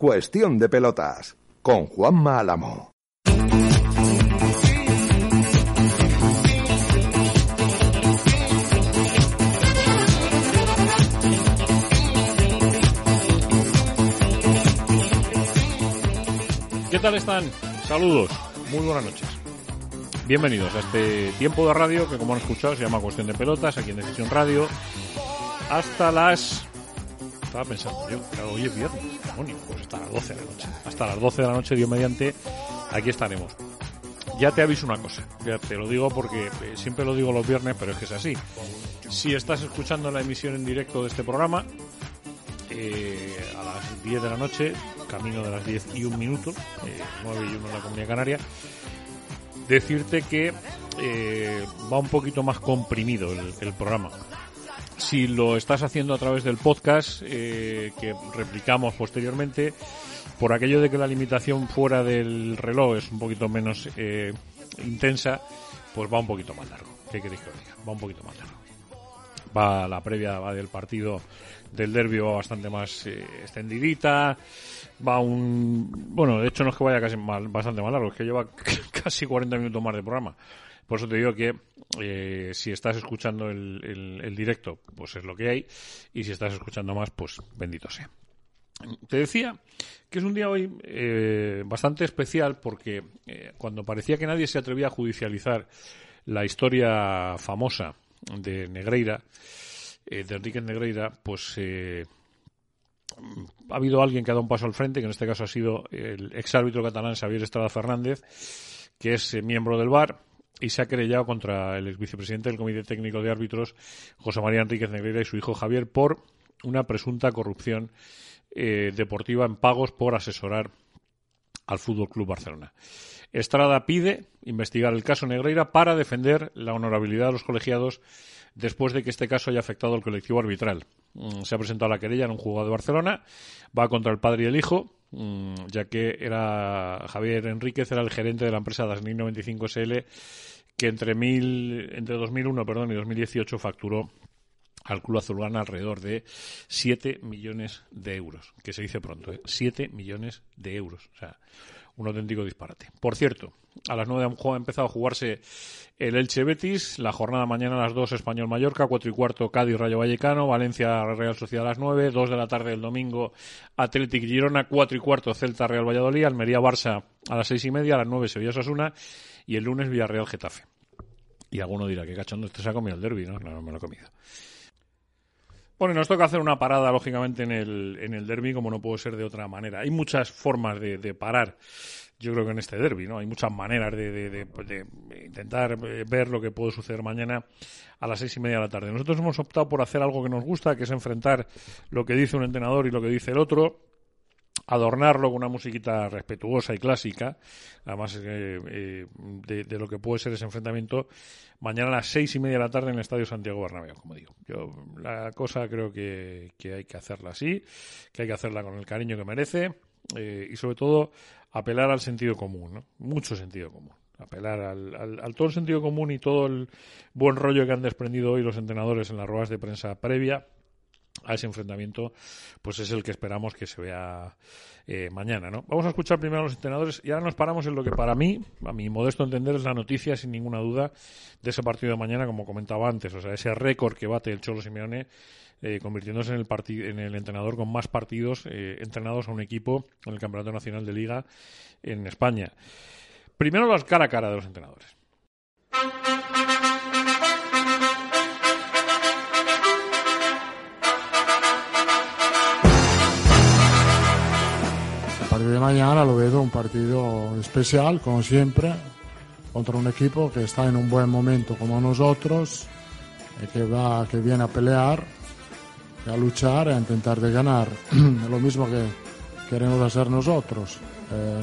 Cuestión de pelotas con Juanma Álamo. ¿Qué tal están? Saludos, muy buenas noches. Bienvenidos a este tiempo de radio que como han escuchado se llama Cuestión de Pelotas, aquí en Decisión Radio, hasta las... Estaba pensando yo, claro, hoy es viernes, demonio, pues hasta las 12 de la noche. Hasta las 12 de la noche, Dios mediante, aquí estaremos. Ya te aviso una cosa, ya te lo digo porque eh, siempre lo digo los viernes, pero es que es así. Si estás escuchando la emisión en directo de este programa, eh, a las 10 de la noche, camino de las 10 y un minuto, eh, 9 y 1 en la Comunidad Canaria, decirte que eh, va un poquito más comprimido el, el, programa. Si lo estás haciendo a través del podcast, eh, que replicamos posteriormente, por aquello de que la limitación fuera del reloj es un poquito menos eh, intensa, pues va un poquito más largo. ¿Qué queréis que os diga? Va un poquito más largo. Va la previa va del partido del derbi va bastante más eh, extendidita, va un... Bueno, de hecho no es que vaya casi mal, bastante más largo, es que lleva casi 40 minutos más de programa. Por eso te digo que eh, si estás escuchando el, el, directo, pues es lo que hay, y si estás escuchando más, pues bendito sea. Te decía que es un día hoy eh, bastante especial porque eh, cuando parecía que nadie se atrevía a judicializar la historia famosa de Negreira, de Enrique Negreira, pues ha habido alguien que ha dado un paso al frente, que en este caso ha sido el exárbitro catalán Xavier Estrada Fernández, que es miembro del VAR y se ha querellado contra el ex vicepresidente del Comité Técnico de Árbitros, José María Enríquez Negreira, y su hijo Javier, por una presunta corrupción eh, deportiva en pagos por asesorar al Fútbol Club Barcelona. Estrada pide investigar el caso Negreira para defender la honorabilidad de los colegiados después de que este caso haya afectado al colectivo arbitral. Mm, se ha presentado la querella en un juzgado de Barcelona, va contra el padre y el hijo, mm, ya que era Javier Enríquez era el gerente de la empresa Dasnin 95 SL que entre mil, entre 2001, perdón, y 2018 facturó al club azulgrana alrededor de 7 millones de euros, que se dice pronto, ¿eh? 7 millones de euros. O sea, un auténtico disparate. Por cierto, a las 9 ha empezado a jugarse el Elche Betis, la jornada mañana a las 2 Español Mallorca, 4 y cuarto Cádiz Rayo Vallecano, Valencia Real Sociedad a las 9, 2 de la tarde del domingo Athletic Girona, 4 y cuarto Celta Real Valladolid, Almería Barça a las 6 y media, a las 9 Sevilla Sasuna y el lunes Villarreal Getafe. Y alguno dirá, que cachondo este se ha comido el derby, ¿no? No, no me lo he comido. Bueno, nos toca hacer una parada, lógicamente, en el, en el derby, como no puede ser de otra manera. Hay muchas formas de, parar, yo creo que en este derby, ¿no? Hay muchas maneras de, de, de, intentar ver lo que puede suceder mañana a las seis y media de la tarde. Nosotros hemos optado por hacer algo que nos gusta, que es enfrentar lo que dice un entrenador y lo que dice el otro adornarlo con una musiquita respetuosa y clásica, además eh, eh, de, lo que puede ser ese enfrentamiento, mañana a las seis y media de la tarde en el Estadio Santiago Bernabéu, como digo. Yo la cosa creo que, que hay que hacerla así, que hay que hacerla con el cariño que merece eh, y sobre todo apelar al sentido común, ¿no? mucho sentido común apelar al, al, al, todo el sentido común y todo el buen rollo que han desprendido hoy los entrenadores en las ruedas de prensa previa a ese enfrentamiento, pues es el que esperamos que se vea eh, mañana, ¿no? Vamos a escuchar primero a los entrenadores y ahora nos paramos en lo que para mí, a mi modesto entender, es la noticia, sin ninguna duda, de ese partido de mañana, como comentaba antes, o sea, ese récord que bate el Cholo Simeone eh, convirtiéndose en el, en el entrenador con más partidos eh, entrenados a un equipo en el Campeonato Nacional de Liga en España. Primero las cara a cara de los entrenadores. Partido de mañana lo veo un partido especial, como siempre, contra un equipo que está en un buen momento como nosotros, y que, va, que viene a pelear, a luchar a intentar de ganar. lo mismo que queremos hacer nosotros. Eh,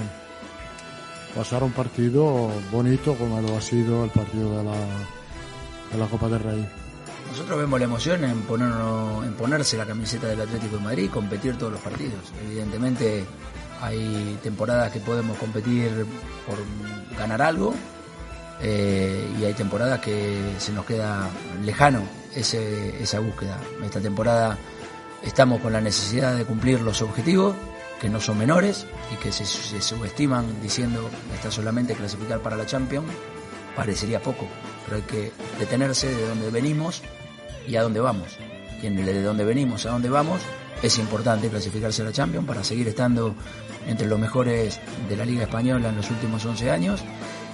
pasar un partido bonito como lo ha sido el partido de la, de la Copa del Rey. Nosotros vemos la emoción en, ponernos, en ponerse la camiseta del Atlético de Madrid y competir todos los partidos. Evidentemente hay temporadas que podemos competir por ganar algo eh, y hay temporadas que se nos queda lejano ese, esa búsqueda. Esta temporada estamos con la necesidad de cumplir los objetivos que no son menores y que se, subestiman diciendo está solamente clasificar para la Champions, parecería poco, pero hay que detenerse de donde venimos y a dónde vamos. Y en el de donde venimos a dónde vamos es importante clasificarse a la Champions para seguir estando entre los mejores de la Liga Española en los últimos 11 años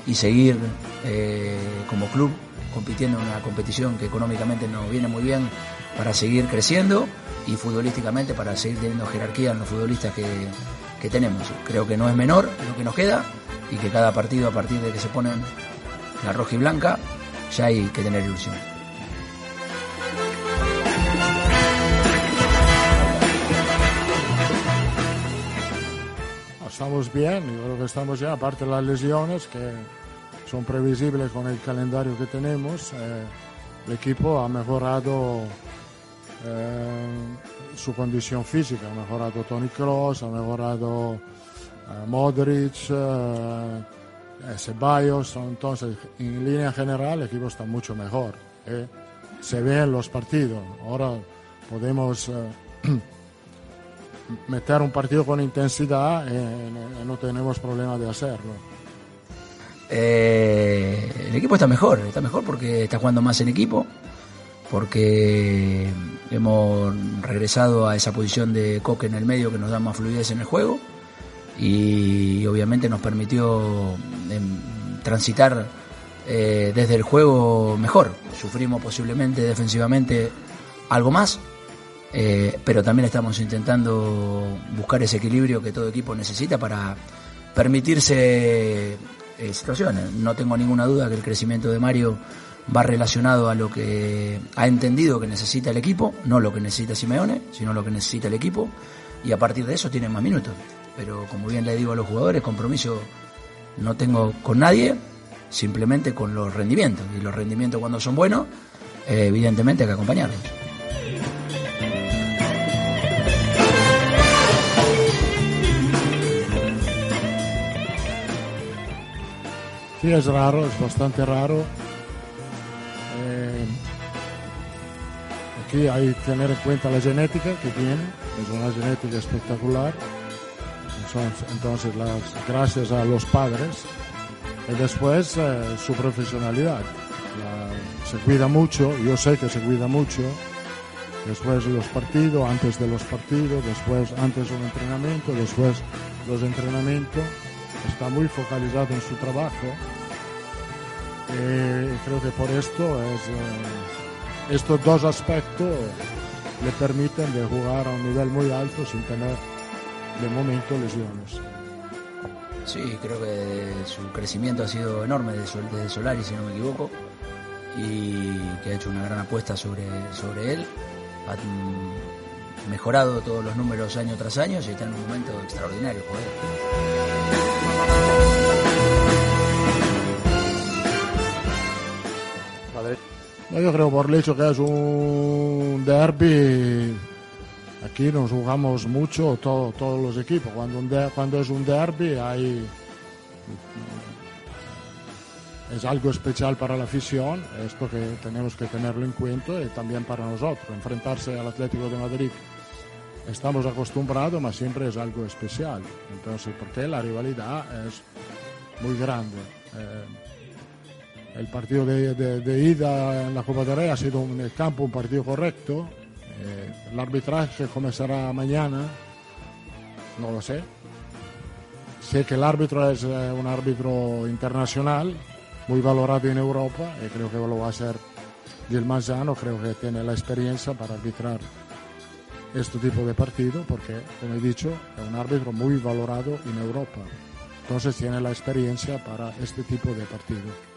y seguir eh, como club compitiendo en una competición que económicamente nos viene muy bien para seguir creciendo y futbolísticamente para seguir teniendo jerarquía en los futbolistas que, que tenemos. Creo que no es menor lo que nos queda y que cada partido a partir de que se ponen la roja y blanca ya hay que tener ilusión. Estamos bien, yo creo que estamos ya, aparte de las lesiones que son previsibles con el calendario que tenemos, eh, el equipo ha mejorado eh, su condición física, ha mejorado Tony Kroos, ha mejorado eh, Modric, eh, Ceballos, entonces en línea general el equipo está mucho mejor. Se ve en los partidos, ahora podemos meter un partido con intensidad y no tenemos problema de hacerlo. el equipo está mejor, está mejor porque está jugando más en equipo, porque hemos regresado a esa posición de Coque en el medio que nos da más fluidez en el juego y obviamente nos permitió em, transitar eh, desde el juego mejor. Sufrimos posiblemente defensivamente algo más, eh, pero también estamos intentando buscar ese equilibrio que todo equipo necesita para permitirse eh, situaciones. No tengo ninguna duda que el crecimiento de Mario va relacionado a lo que ha entendido que necesita el equipo, no lo que necesita Simeone, sino lo que necesita el equipo, y a partir de eso tiene más minutos. Pero como bien le digo a los jugadores, compromiso no tengo con nadie, simplemente con los rendimientos. Y los rendimientos cuando son buenos, eh, evidentemente hay que acompañarlos. Sí, es raro, es bastante raro aquí hay que tener en cuenta la genética que tiene, es una genética espectacular. Entonces, gracias a los padres y después eh, su profesionalidad. se cuida mucho, yo sé que se cuida mucho. Después de los partidos, antes de los partidos, después antes un entrenamiento, después los entrenamientos. Está muy focalizado en su trabajo. Eh, creo que por esto es... Eh, estos dos aspectos le permiten de jugar a un nivel muy alto sin tener de momento lesiones. Sí, creo que su crecimiento ha sido enorme desde Solari, si no me equivoco, y que ha hecho una gran apuesta sobre, sobre él. Ha mejorado todos los números año tras año y está en un momento extraordinario. Yo creo por el hecho que es un derby, aquí nos jugamos mucho todos los equipos. Cuando, cuando es un derby hay es algo especial para la afición, esto que tenemos que tenerlo en cuenta y también para nosotros. Enfrentarse al Atlético de Madrid estamos acostumbrados, pero siempre es algo especial. Entonces, porque la rivalidad es muy grande. Eh, el partido de, ida en la Copa del Rey ha sido el campo un partido correcto Eh, el arbitraje comenzará mañana, no lo sé. Sé que el árbitro es eh, un árbitro internacional, muy valorado en Europa, creo que lo va a hacer Gil Manzano, creo que tiene la experiencia para arbitrar este tipo de partido, porque, como he dicho, es un árbitro muy valorado en Europa. Entonces tiene la experiencia para este tipo de partido.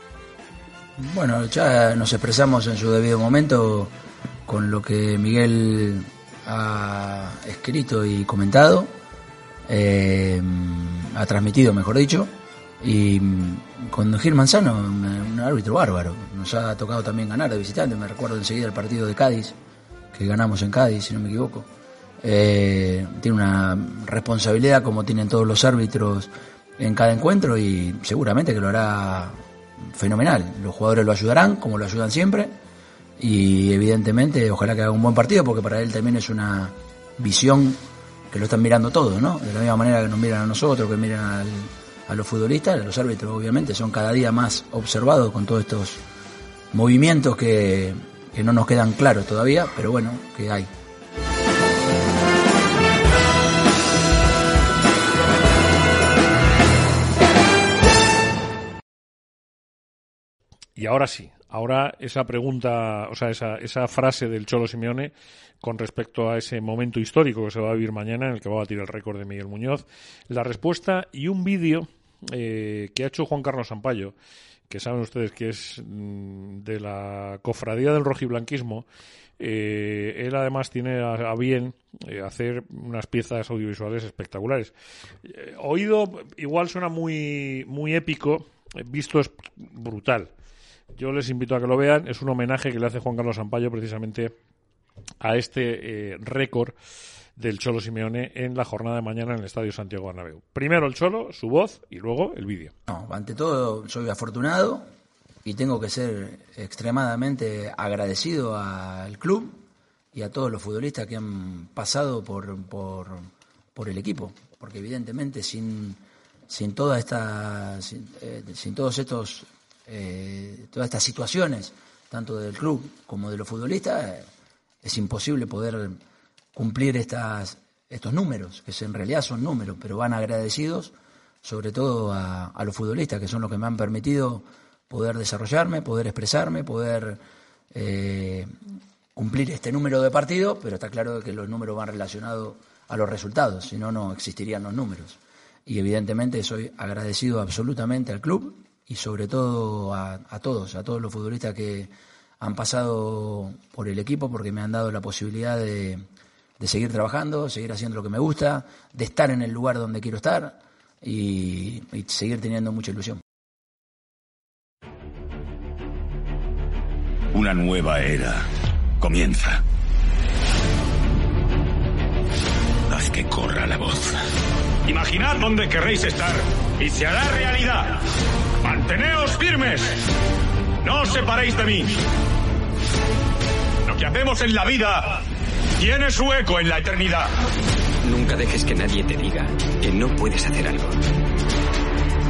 Bueno, ya nos expresamos en su debido momento con lo que Miguel ha escrito y comentado, eh, ha transmitido, mejor dicho, y con Gil Manzano, un árbitro bárbaro. Nos ha tocado también ganar de visitante, me recuerdo enseguida el partido de Cádiz, que ganamos en Cádiz, si no me equivoco. Eh, tiene una responsabilidad como tienen todos los árbitros en cada encuentro y seguramente que lo hará fenomenal. Los jugadores lo ayudarán, como lo ayudan siempre, y evidentemente ojalá que haga un buen partido, porque para él también es una visión que lo están mirando todos, ¿no? De la misma manera que nos miran a nosotros, que miran a los futbolistas, los árbitros obviamente son cada día más observados con todos estos movimientos que, que no nos quedan claros todavía, pero bueno, que hay. Y ahora sí, ahora esa pregunta, o sea, esa, esa frase del Cholo Simeone con respecto a ese momento histórico que se va a vivir mañana, en el que va a batir el récord de Miguel Muñoz, la respuesta y un vídeo eh, que ha hecho Juan Carlos Sampaio, que saben ustedes que es mm, de la cofradía del rojiblanquismo, eh, él además tiene a, bien eh, hacer unas piezas audiovisuales espectaculares. Eh, oído igual suena muy, muy épico, visto es brutal. Yo les invito a que lo vean. Es un homenaje que le hace Juan Carlos Sampaio precisamente a este eh, récord del Cholo Simeone en la jornada de mañana en el Estadio Santiago Bernabéu. Primero el Cholo, su voz y luego el vídeo. No, ante todo soy afortunado y tengo que ser extremadamente agradecido al club y a todos los futbolistas que han pasado por, por, por el equipo, porque evidentemente sin, sin toda esta sin, eh, sin todos estos eh, todas estas situaciones, tanto del club como de los futbolistas, eh, es imposible poder cumplir estas, estos números, que en realidad son números, pero van agradecidos sobre todo a, los futbolistas, que son los que me han permitido poder desarrollarme, poder expresarme, poder eh, cumplir este número de partidos, pero está claro que los números van relacionados a los resultados, si no, no existirían los números. Y evidentemente soy agradecido absolutamente al club y sobre todo a, a, todos, a todos los futbolistas que han pasado por el equipo porque me han dado la posibilidad de, de seguir trabajando, seguir haciendo lo que me gusta, de estar en el lugar donde quiero estar y, y seguir teniendo mucha ilusión. Una nueva era comienza. Haz que corra la voz. Imaginad dónde querréis estar y se hará realidad. Manteneos firmes. No os separéis de mí. Lo que hacemos en la vida tiene su eco en la eternidad. Nunca dejes que nadie te diga que no puedes hacer algo.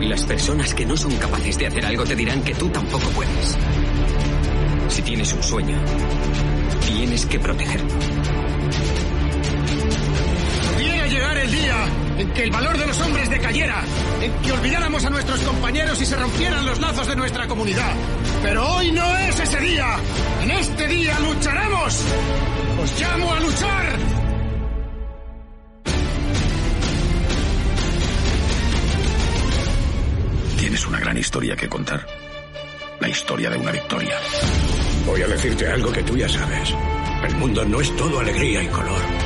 Las personas que no son capaces de hacer algo te dirán que tú tampoco puedes. Si tienes un sueño, tienes que protegerlo. Viene llegar el día en que el valor de los hombres decayera, en que olvidáramos a nuestros compañeros y se rompieran los lazos de nuestra comunidad. Pero hoy no es ese día. En este día lucharemos. Os llamo a luchar. Tienes una gran historia que contar. La historia de una victoria. Voy a decirte algo que tú ya sabes. El mundo no es todo alegría y color.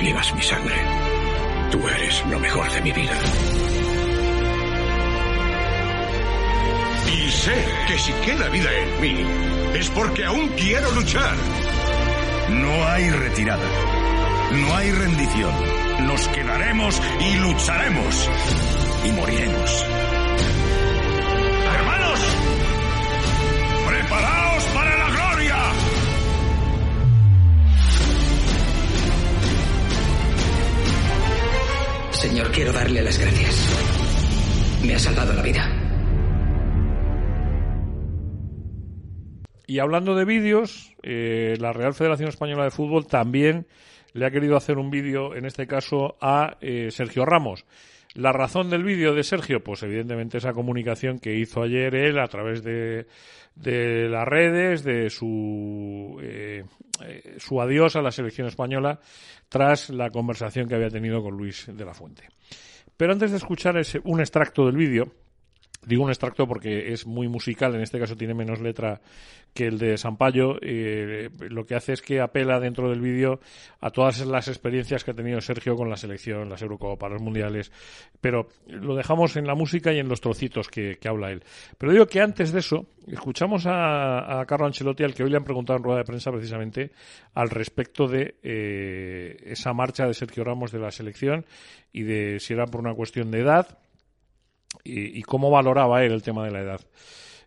Llevas mi sangre. Tú eres lo mejor de mi vida. Y sé que si queda vida en mí, es porque aún quiero luchar. No hay retirada. No hay rendición. Nos quedaremos y lucharemos. Y moriremos. Señor, quiero darle las gracias. Me ha salvado la vida. Y hablando de vídeos, eh, la Real Federación Española de Fútbol también le ha querido hacer un vídeo, en este caso, a eh, Sergio Ramos. La razón del vídeo de Sergio, pues evidentemente esa comunicación que hizo ayer él a través de, las redes, de su, eh, su adiós a la selección española tras la conversación que había tenido con Luis de la Fuente. Pero antes de escuchar ese, un extracto del vídeo, Digo un extracto porque es muy musical, en este caso tiene menos letra que el de Sampaio. Eh, lo que hace es que apela dentro del vídeo a todas las experiencias que ha tenido Sergio con la selección, las Eurocopas, los Mundiales. Pero lo dejamos en la música y en los trocitos que, habla él. Pero digo que antes de eso, escuchamos a, Carlo Ancelotti, al que hoy le han preguntado en rueda de prensa precisamente al respecto de eh, esa marcha de Sergio Ramos de la selección y de si era por una cuestión de edad y, cómo valoraba él el tema de la edad.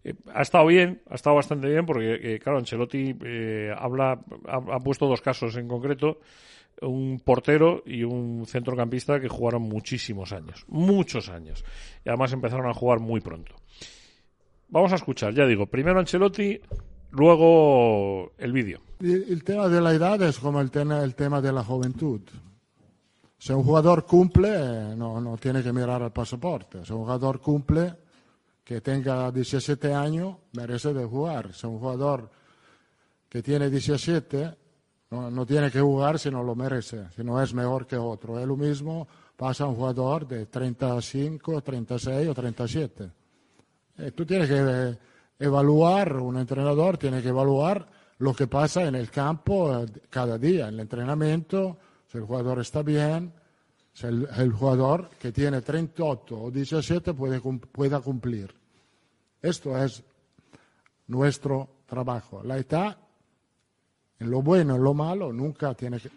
Eh, ha estado bien, ha estado bastante bien, porque, eh, claro, Ancelotti eh, habla, ha, puesto dos casos en concreto, un portero y un centrocampista que jugaron muchísimos años, muchos años, y además empezaron a jugar muy pronto. Vamos a escuchar, ya digo, primero Ancelotti, luego el vídeo. El, tema de la edad es como el tema de la juventud. Si un jugador cumple, no, no tiene que mirar al pasaporte. Si un jugador cumple, que tenga 17 años, merece de jugar. Si un jugador que tiene 17, no, no, tiene que jugar si no lo merece, si no es mejor que otro. Es lo mismo pasa a un jugador de 35, 36 o 37. Y tú tienes que evaluar, un entrenador tiene que evaluar lo que pasa en el campo eh, cada día, en el entrenamiento si el jugador está bien, si el, jugador que tiene 38 o 17 puede, pueda cumplir. Esto es nuestro trabajo. La edad, en lo bueno, en lo malo, nunca tiene que,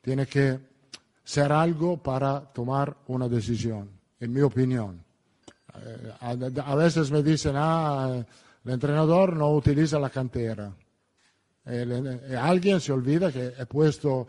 tiene que ser algo para tomar una decisión, en mi opinión. Eh, a, veces me dicen, ah, el entrenador no utiliza la cantera. alguien se olvida que he puesto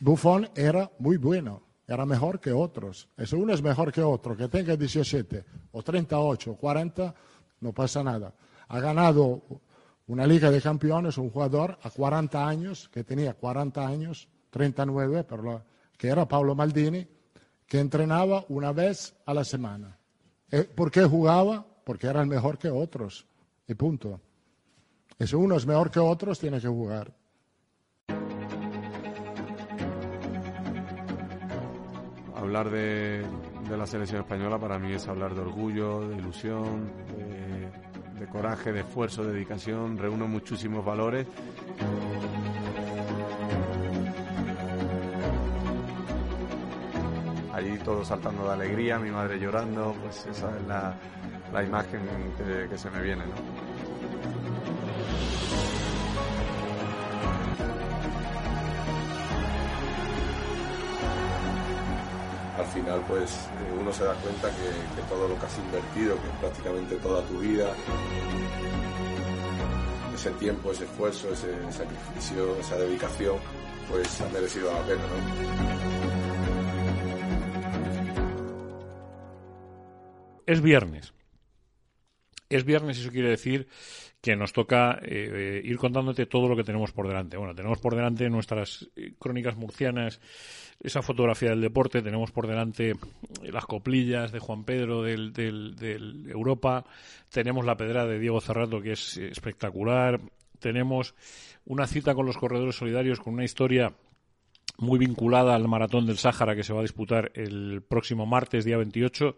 Buffon era muy bueno, era mejor que otros. Si uno es mejor que otro, que tenga 17 o 38 o 40, no pasa nada. Ha ganado una Liga de Campeones un jugador a 40 años, que tenía 40 años, 39, pero que era Pablo Maldini, que entrenaba una vez a la semana. Eh, ¿Por qué jugaba? Porque era el mejor que otros. Y punto. Y si uno es mejor que otros, tiene que jugar. Hablar de, la selección española para mí es hablar de orgullo, de ilusión, de, coraje, de esfuerzo, de dedicación. Reúno muchísimos valores. Allí todos saltando de alegría, mi madre llorando, pues esa es la, imagen que, se me viene. Al final pues eh, uno se da cuenta que, que todo lo que has invertido, que es prácticamente toda tu vida, ese tiempo, ese esfuerzo, ese sacrificio, esa dedicación, pues ha merecido la pena, Es viernes. Es viernes eso quiere decir que nos toca eh, ir contándote todo lo que tenemos por delante. Bueno, tenemos por delante nuestras eh, crónicas murcianas, esa fotografía del deporte, tenemos por delante las coplillas de Juan Pedro del, del, Europa, tenemos la pedra de Diego Cerrato que es espectacular, tenemos una cita con los corredores solidarios con una historia muy vinculada al maratón del Sáhara que se va a disputar el próximo martes, día 28,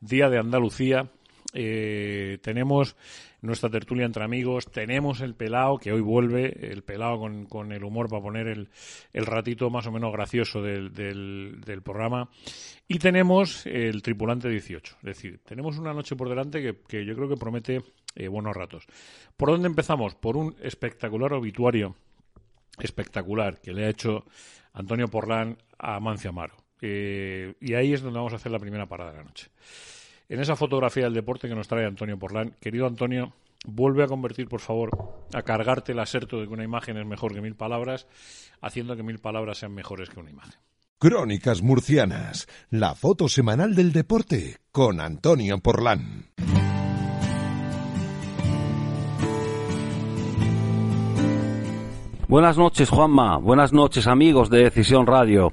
día de Andalucía. Eh, tenemos nuestra tertulia entre amigos, tenemos el pelao que hoy vuelve, el pelao con, con el humor para poner el, el, ratito más o menos gracioso del, del, programa y tenemos el tripulante 18, es decir, tenemos una noche por delante que, que yo creo que promete eh, buenos ratos. ¿Por dónde empezamos? Por un espectacular obituario espectacular que le ha hecho Antonio Porlán a Mancio Amaro. Eh, y ahí es donde vamos a hacer la primera parada de la noche. En esa fotografía del deporte que nos trae Antonio Porlán, querido Antonio, vuelve a convertir, por favor, a cargarte el aserto de que una imagen es mejor que mil palabras, haciendo que mil palabras sean mejores que una imagen. Crónicas Murcianas, la foto semanal del deporte con Antonio Porlán. Buenas noches, Juanma. Buenas noches, amigos de Decisión Radio.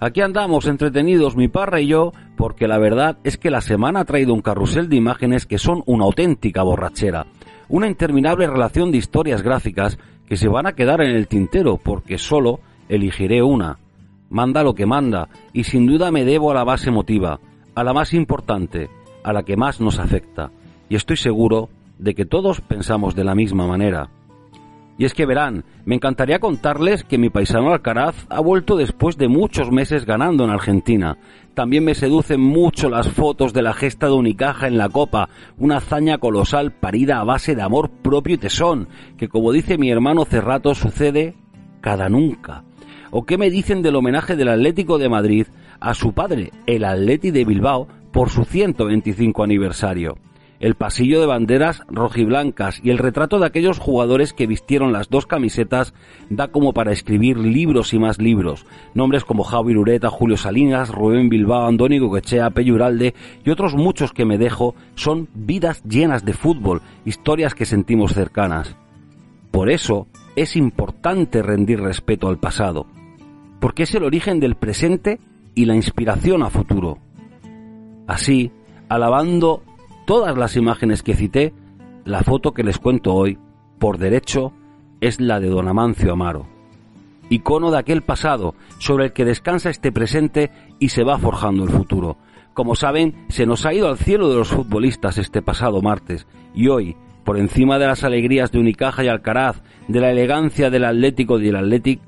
Aquí andamos entretenidos mi parra y yo, porque la verdad es que la semana ha traído un carrusel de imágenes que son una auténtica borrachera. Una interminable relación de historias gráficas que se van a quedar en el tintero, porque solo elegiré una. Manda lo que manda, y sin duda me debo a la base emotiva, a la más importante, a la que más nos afecta. Y estoy seguro de que todos pensamos de la misma manera. Y es que verán, me encantaría contarles que mi paisano Alcaraz ha vuelto después de muchos meses ganando en Argentina. También me seducen mucho las fotos de la gesta de Unicaja en la Copa, una hazaña colosal parida a base de amor propio y tesón, que como dice mi hermano Cerrato sucede cada nunca. ¿O qué me dicen del homenaje del Atlético de Madrid a su padre, el Atleti de Bilbao, por su 125 aniversario? El pasillo de banderas rojiblancas y el retrato de aquellos jugadores que vistieron las dos camisetas da como para escribir libros y más libros. Nombres como Javi Ureta, Julio Salinas, Rubén Bilbao, Andónigo Quechea, Peyuralde y otros muchos que me dejo son vidas llenas de fútbol, historias que sentimos cercanas. Por eso es importante rendir respeto al pasado, porque es el origen del presente y la inspiración a futuro. Así, alabando todas las imágenes que cité, la foto que les cuento hoy, por derecho, es la de don Amancio Amaro, icono de aquel pasado sobre el que descansa este presente y se va forjando el futuro. Como saben, se nos ha ido al cielo de los futbolistas este pasado martes y hoy, por encima de las alegrías de Unicaja y Alcaraz, de la elegancia del Atlético y del Athletic,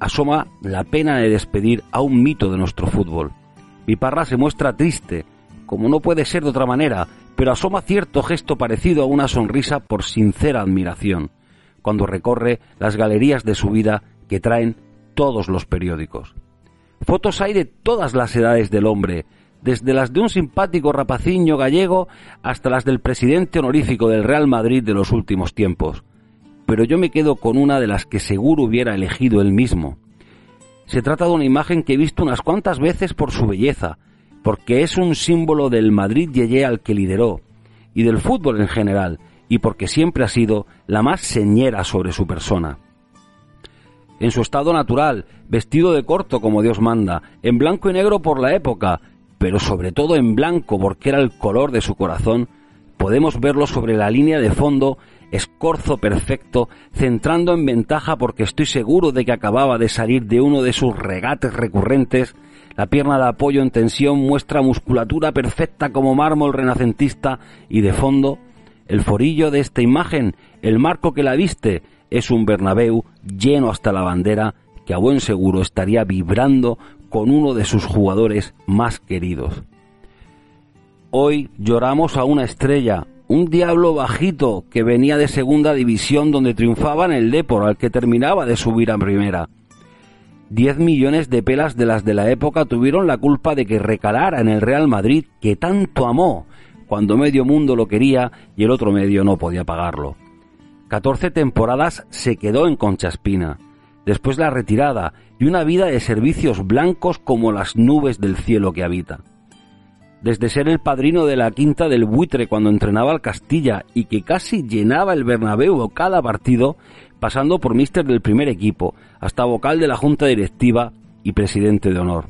asoma la pena de despedir a un mito de nuestro fútbol. Mi parra se muestra triste, como no puede ser de otra manera, pero asoma cierto gesto parecido a una sonrisa por sincera admiración, cuando recorre las galerías de su vida que traen todos los periódicos. Fotos hay de todas las edades del hombre, desde las de un simpático rapaciño gallego hasta las del presidente honorífico del Real Madrid de los últimos tiempos. Pero yo me quedo con una de las que seguro hubiera elegido él mismo. Se trata de una imagen que he visto unas cuantas veces por su belleza, porque es un símbolo del Madrid Yeye al que lideró y del fútbol en general, y porque siempre ha sido la más señera sobre su persona. En su estado natural, vestido de corto como Dios manda, en blanco y negro por la época, pero sobre todo en blanco porque era el color de su corazón, podemos verlo sobre la línea de fondo, escorzo perfecto, centrando en ventaja porque estoy seguro de que acababa de salir de uno de sus regates recurrentes la pierna de apoyo en tensión muestra musculatura perfecta como mármol renacentista y de fondo, el forillo de esta imagen, el marco que la viste, es un Bernabéu lleno hasta la bandera que a buen seguro estaría vibrando con uno de sus jugadores más queridos. Hoy lloramos a una estrella, un diablo bajito que venía de segunda división donde triunfaba en el Depor al que terminaba de subir a primera 10 millones de pelas de las de la época tuvieron la culpa de que recalara en el Real Madrid que tanto amó, cuando medio mundo lo quería y el otro medio no podía pagarlo. 14 temporadas se quedó en Conchaspina, después la retirada y una vida de servicios blancos como las nubes del cielo que habita. Desde ser el padrino de la quinta del buitre cuando entrenaba al Castilla y que casi llenaba el Bernabéu cada partido, pasando por mister del primer equipo, hasta vocal de la junta directiva y presidente de honor.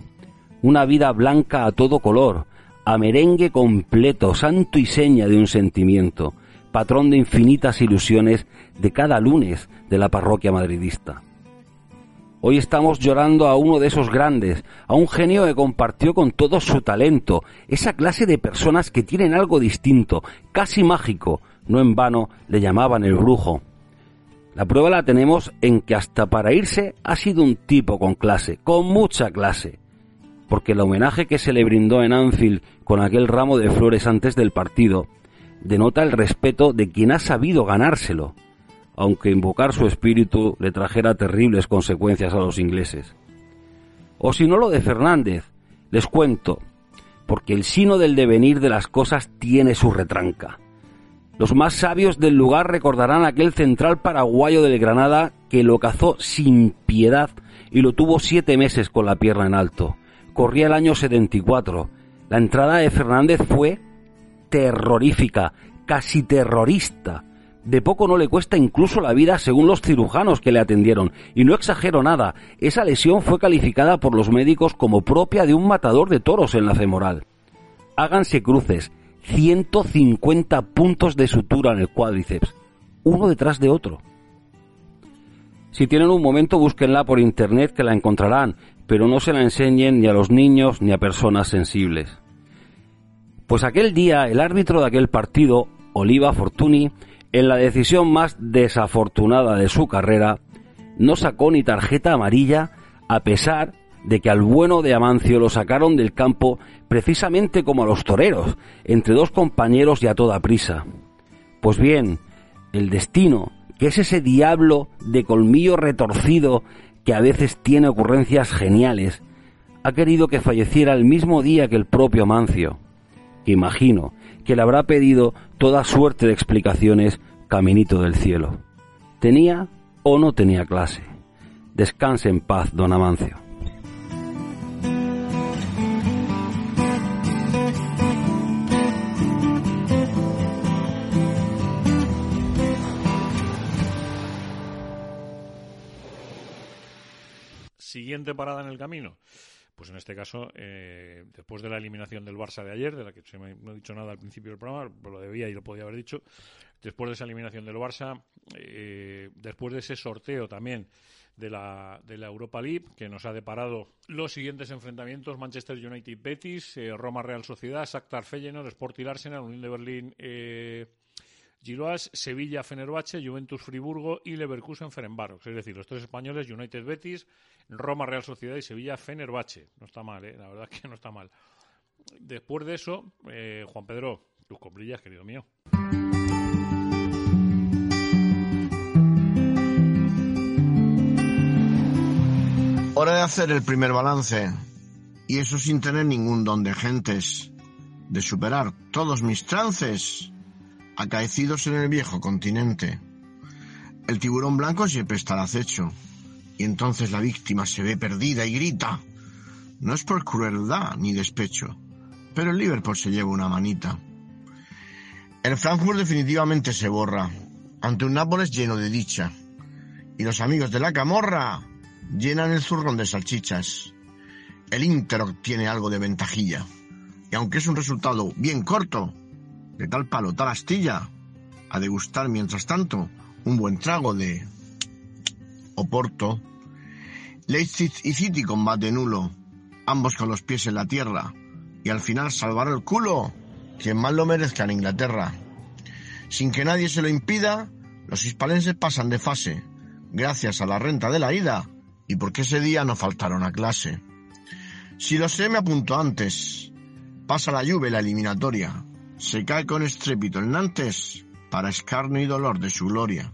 Una vida blanca a todo color, a merengue completo, santo y seña de un sentimiento, patrón de infinitas ilusiones de cada lunes de la parroquia madridista. Hoy estamos llorando a uno de esos grandes, a un genio que compartió con todo su talento, esa clase de personas que tienen algo distinto, casi mágico, no en vano le llamaban el brujo. La prueba la tenemos en que hasta para irse ha sido un tipo con clase, con mucha clase, porque el homenaje que se le brindó en Anfield con aquel ramo de flores antes del partido denota el respeto de quien ha sabido ganárselo aunque invocar su espíritu le trajera terribles consecuencias a los ingleses. O si no lo de Fernández, les cuento, porque el sino del devenir de las cosas tiene su retranca. Los más sabios del lugar recordarán aquel central paraguayo del Granada que lo cazó sin piedad y lo tuvo siete meses con la pierna en alto. Corría el año 74. La entrada de Fernández fue terrorífica, casi terrorista de poco no le cuesta incluso la vida según los cirujanos que le atendieron. Y no exagero nada, esa lesión fue calificada por los médicos como propia de un matador de toros en la femoral. Háganse cruces, 150 puntos de sutura en el cuádriceps, uno detrás de otro. Si tienen un momento, búsquenla por internet que la encontrarán, pero no se la enseñen ni a los niños ni a personas sensibles. Pues aquel día, el árbitro de aquel partido, Oliva Fortuny, en la decisión más desafortunada de su carrera, no sacó ni tarjeta amarilla a pesar de que al bueno de Amancio lo sacaron del campo precisamente como a los toreros, entre dos compañeros y a toda prisa. Pues bien, el destino, que es ese diablo de colmillo retorcido que a veces tiene ocurrencias geniales, ha querido que falleciera el mismo día que el propio Amancio, imagino que le habrá pedido toda suerte de explicaciones caminito del cielo. ¿Tenía o no tenía clase? Descanse en paz, don Amancio. Siguiente parada en el camino. Pues en este caso, eh, después de la eliminación del Barça de ayer, de la que no he dicho nada al principio del programa, lo debía y lo podía haber dicho, después de esa eliminación del Barça, eh, después de ese sorteo también de la, de la Europa League, que nos ha deparado los siguientes enfrentamientos, Manchester United Betis, eh, Roma Real Sociedad, Shakhtar Feyenoord, Sporting Arsenal, Unión de Berlín eh, Giroas, Sevilla Fenerbahce, Juventus Friburgo y Leverkusen Ferenbarox. Es decir, los tres españoles, United Betis, Roma Real Sociedad y Sevilla Fenerbahce. No está mal, ¿eh? la verdad que no está mal. Después de eso, eh, Juan Pedro, tus comprillas, querido mío. Hora de hacer el primer balance. Y eso sin tener ningún don de gentes. De superar todos mis trances acaecidos en el viejo continente. El tiburón blanco siempre está al acecho, y entonces la víctima se ve perdida y grita. No es por crueldad ni despecho, pero el Liverpool se lleva una manita. El Frankfurt definitivamente se borra, ante un Nápoles lleno de dicha, y los amigos de la camorra llenan el zurrón de salchichas. El Inter obtiene algo de ventajilla, y aunque es un resultado bien corto, de tal palo, tal astilla, a degustar mientras tanto un buen trago de Oporto. Leipzig y City combate nulo, ambos con los pies en la tierra, y al final salvar el culo quien más lo merezca en Inglaterra. Sin que nadie se lo impida, los hispalenses pasan de fase, gracias a la renta de la ida, y porque ese día no faltaron a clase. Si lo sé, me apunto antes. Pasa la lluvia la eliminatoria se cae con estrépito el Nantes para escarnio y dolor de su gloria.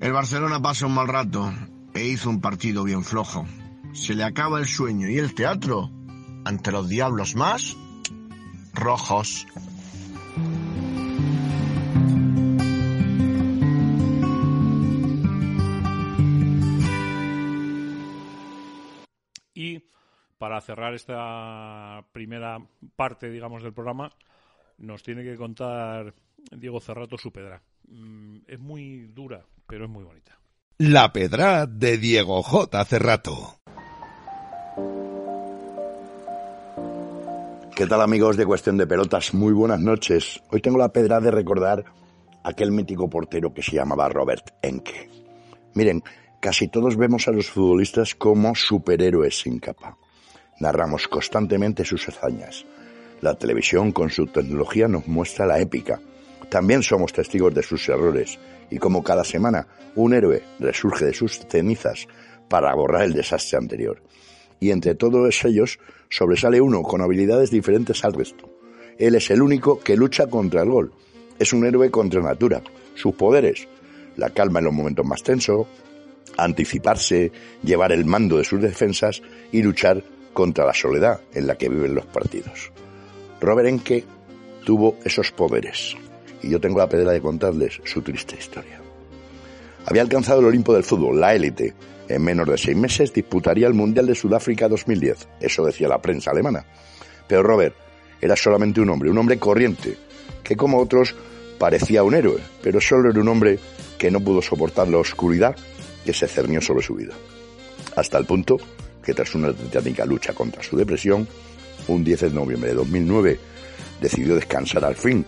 El Barcelona pasa un mal rato e hizo un partido bien flojo. se le acaba el sueño y el teatro ante los diablos más rojos. Y para cerrar esta primera parte, digamos, del programa, nos tiene que contar Diego Cerrato su pedra. Mm, Es muy dura, pero es muy bonita. La Pedra de Diego J. Cerrato. ¿Qué tal amigos de Cuestión de Pelotas? Muy buenas noches. Hoy tengo la pedra de recordar aquel mítico portero que se llamaba Robert Enke. Miren, casi todos vemos a los futbolistas como superhéroes sin capa. Narramos constantemente sus hazañas. La televisión con su tecnología nos muestra la épica. También somos testigos de sus errores y como cada semana un héroe resurge de sus cenizas para borrar el desastre anterior. Y entre todos ellos sobresale uno con habilidades diferentes al resto. Él es el único que lucha contra el gol. Es un héroe contra natura. Sus poderes, la calma en los momentos más tensos, anticiparse, llevar el mando de sus defensas y luchar contra la soledad en la que viven los partidos. Robert Enke tuvo esos poderes y yo tengo la pedra de contarles su triste historia. Había alcanzado el Olimpo del fútbol, la élite. En menos de seis meses disputaría el Mundial de Sudáfrica 2010. Eso decía la prensa alemana. Pero Robert era solamente un hombre, un hombre corriente, que como otros parecía un héroe, pero solo era un hombre que no pudo soportar la oscuridad que se cernió sobre su vida. Hasta el punto que tras una titánica lucha contra su depresión, un 10 de noviembre de 2009 decidió descansar al fin,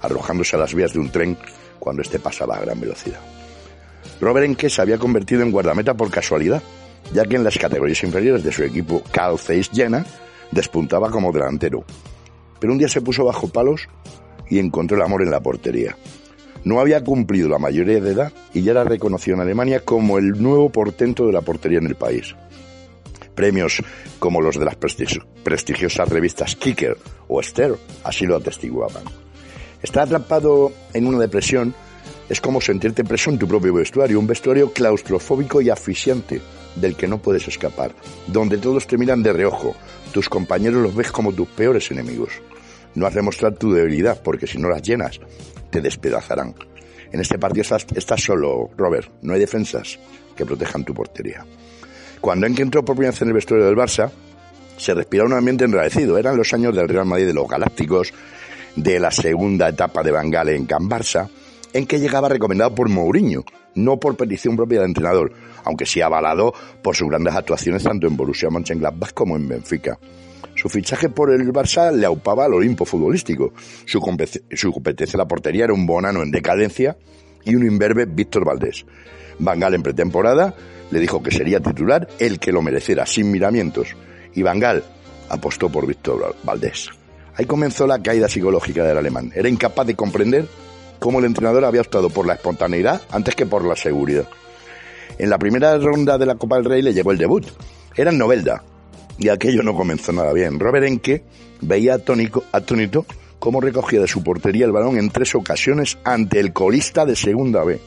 arrojándose a las vías de un tren cuando éste pasaba a gran velocidad. Robert Enke se había convertido en guardameta por casualidad, ya que en las categorías inferiores de su equipo Carl Zeiss Jena despuntaba como delantero. Pero un día se puso bajo palos y encontró el amor en la portería. No había cumplido la mayoría de edad y ya era reconocido en Alemania como el nuevo portento de la portería en el país. Premios como los de las prestigio- prestigiosas revistas Kicker o Ster así lo atestiguaban. Estar atrapado en una depresión es como sentirte preso en tu propio vestuario, un vestuario claustrofóbico y asfixiante del que no puedes escapar, donde todos te miran de reojo, tus compañeros los ves como tus peores enemigos. No has de mostrar tu debilidad, porque si no las llenas, te despedazarán. En este partido estás, estás solo, Robert, no hay defensas que protejan tu portería. Cuando Enke entró por primera vez en el vestuario del Barça, se respiraba un ambiente enrarecido. Eran los años del Real Madrid de los Galácticos, de la segunda etapa de Van Gaal en Can Barça, en que llegaba recomendado por Mourinho, no por petición propia del entrenador, aunque sí avalado por sus grandes actuaciones tanto en Borussia Mönchengladbach como en Benfica. Su fichaje por el Barça le aupaba al Olimpo futbolístico. Su, compet- su competencia en la portería era un bonano en decadencia y un imberbe Víctor Valdés. Van Gaal en pretemporada le dijo que sería titular el que lo mereciera, sin miramientos. Y Van Gaal apostó por Víctor Valdés. Ahí comenzó la caída psicológica del alemán. Era incapaz de comprender cómo el entrenador había optado por la espontaneidad antes que por la seguridad. En la primera ronda de la Copa del Rey le llegó el debut. Era en Novelda. Y aquello no comenzó nada bien. Robert Enke veía atónico, atónito cómo recogía de su portería el balón en tres ocasiones ante el colista de segunda B.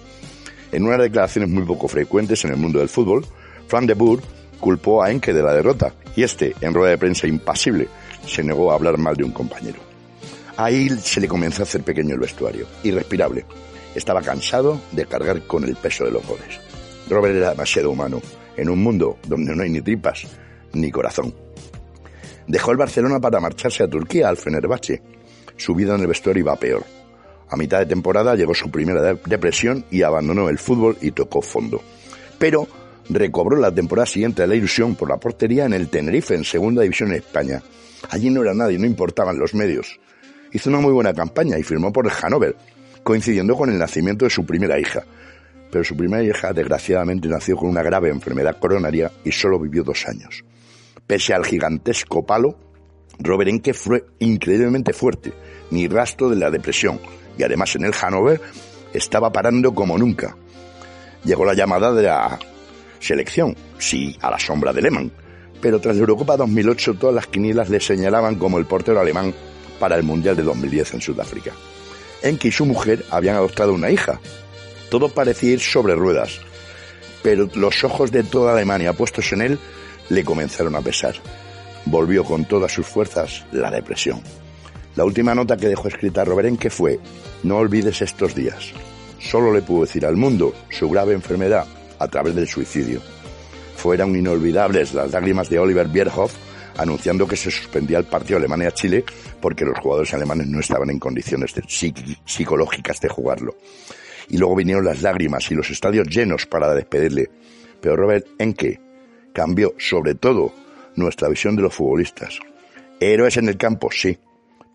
En unas declaraciones muy poco frecuentes en el mundo del fútbol, Frank de Boer culpó a Enke de la derrota y este, en rueda de prensa impasible, se negó a hablar mal de un compañero. Ahí se le comenzó a hacer pequeño el vestuario, irrespirable. Estaba cansado de cargar con el peso de los goles. Robert era demasiado humano, en un mundo donde no hay ni tripas ni corazón. Dejó el Barcelona para marcharse a Turquía, al Fenerbahce. Su vida en el vestuario iba peor. A mitad de temporada llegó su primera de- depresión y abandonó el fútbol y tocó fondo. Pero recobró la temporada siguiente la ilusión por la portería en el Tenerife, en segunda división en España. Allí no era nadie, no importaban los medios. Hizo una muy buena campaña y firmó por el Hannover, coincidiendo con el nacimiento de su primera hija. Pero su primera hija, desgraciadamente, nació con una grave enfermedad coronaria y solo vivió dos años. Pese al gigantesco palo, Robert Enke fue increíblemente fuerte, ni rastro de la depresión, y además en el Hannover estaba parando como nunca. Llegó la llamada de la selección, sí, a la sombra de Lehmann, pero tras la Eurocopa 2008 todas las quinielas le señalaban como el portero alemán para el Mundial de 2010 en Sudáfrica. Enke y su mujer habían adoptado una hija. Todo parecía ir sobre ruedas, pero los ojos de toda Alemania puestos en él le comenzaron a pesar. Volvió con todas sus fuerzas la depresión. La última nota que dejó escrita Roberenque fue, no olvides estos días. Solo le pudo decir al mundo su grave enfermedad a través del suicidio. Fueron inolvidables las lágrimas de Oliver Bierhoff anunciando que se suspendía el partido Alemania-Chile porque los jugadores alemanes no estaban en condiciones psicológicas de jugarlo. Y luego vinieron las lágrimas y los estadios llenos para despedirle. Pero Robert Enke cambió sobre todo nuestra visión de los futbolistas. Héroes en el campo, sí,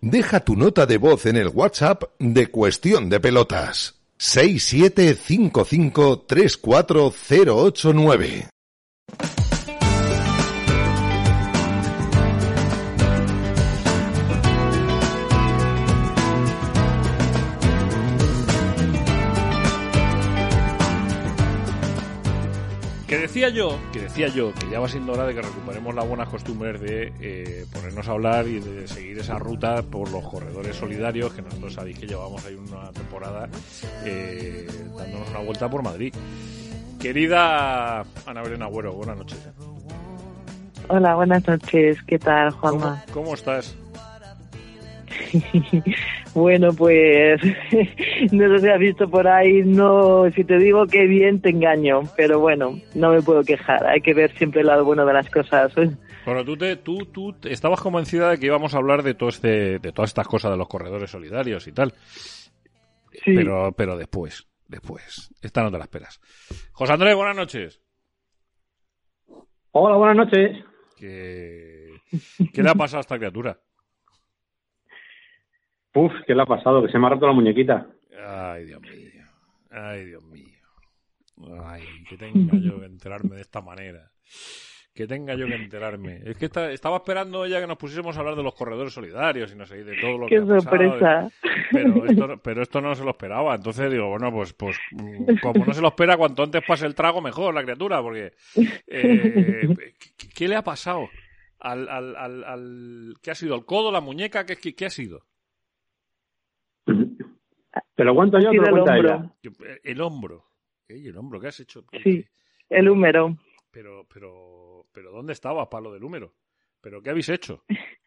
Deja tu nota de voz en el WhatsApp de Cuestión de Pelotas. 675534089. Decía yo, que decía yo, que ya va siendo hora de que recuperemos las buenas costumbres de eh, ponernos a hablar y de seguir esa ruta por los corredores solidarios, que nosotros sabéis que llevamos ahí una temporada eh, dándonos una vuelta por Madrid. Querida Ana Belén Agüero, buenas noches. Hola, buenas noches. ¿Qué tal, Juanma? ¿Cómo estás? bueno, pues no sé si has visto por ahí, no, si te digo que bien te engaño, pero bueno, no me puedo quejar. Hay que ver siempre el lado bueno de las cosas. Bueno, tú, te, tú, tú estabas convencida de que íbamos a hablar de todo este, de todas estas cosas de los corredores solidarios y tal. Pero, pero después, después. Esta no te la esperas. José Andrés, buenas noches. Hola, buenas noches. ¿Qué, qué le ha pasado a esta criatura? Uf, ¿qué le ha pasado? Que se me ha roto la muñequita. Ay, Dios mío. Ay, Dios mío. Ay, que tenga yo que enterarme de esta manera. Que tenga yo que enterarme. Es que esta- estaba esperando ella que nos pusiésemos a hablar de los corredores solidarios y no sé, y de todo lo ¡Qué que ha pasado. sorpresa! Pero esto, pero esto no se lo esperaba. Entonces digo, bueno, pues, pues mm, como no se lo espera, cuanto antes pase el trago, mejor la criatura, porque eh, ¿qué, qué le ha pasado? Al, al, al, al- ¿Qué ha sido? ¿El codo, la muñeca? ¿Qué, qué, qué ha sido? ¿Te lo yo o te lo ella? El hombro. El hombro, ¿qué has hecho? Sí, el húmero. Pero, pero, pero ¿dónde estabas, palo del húmero? ¿Pero qué habéis hecho?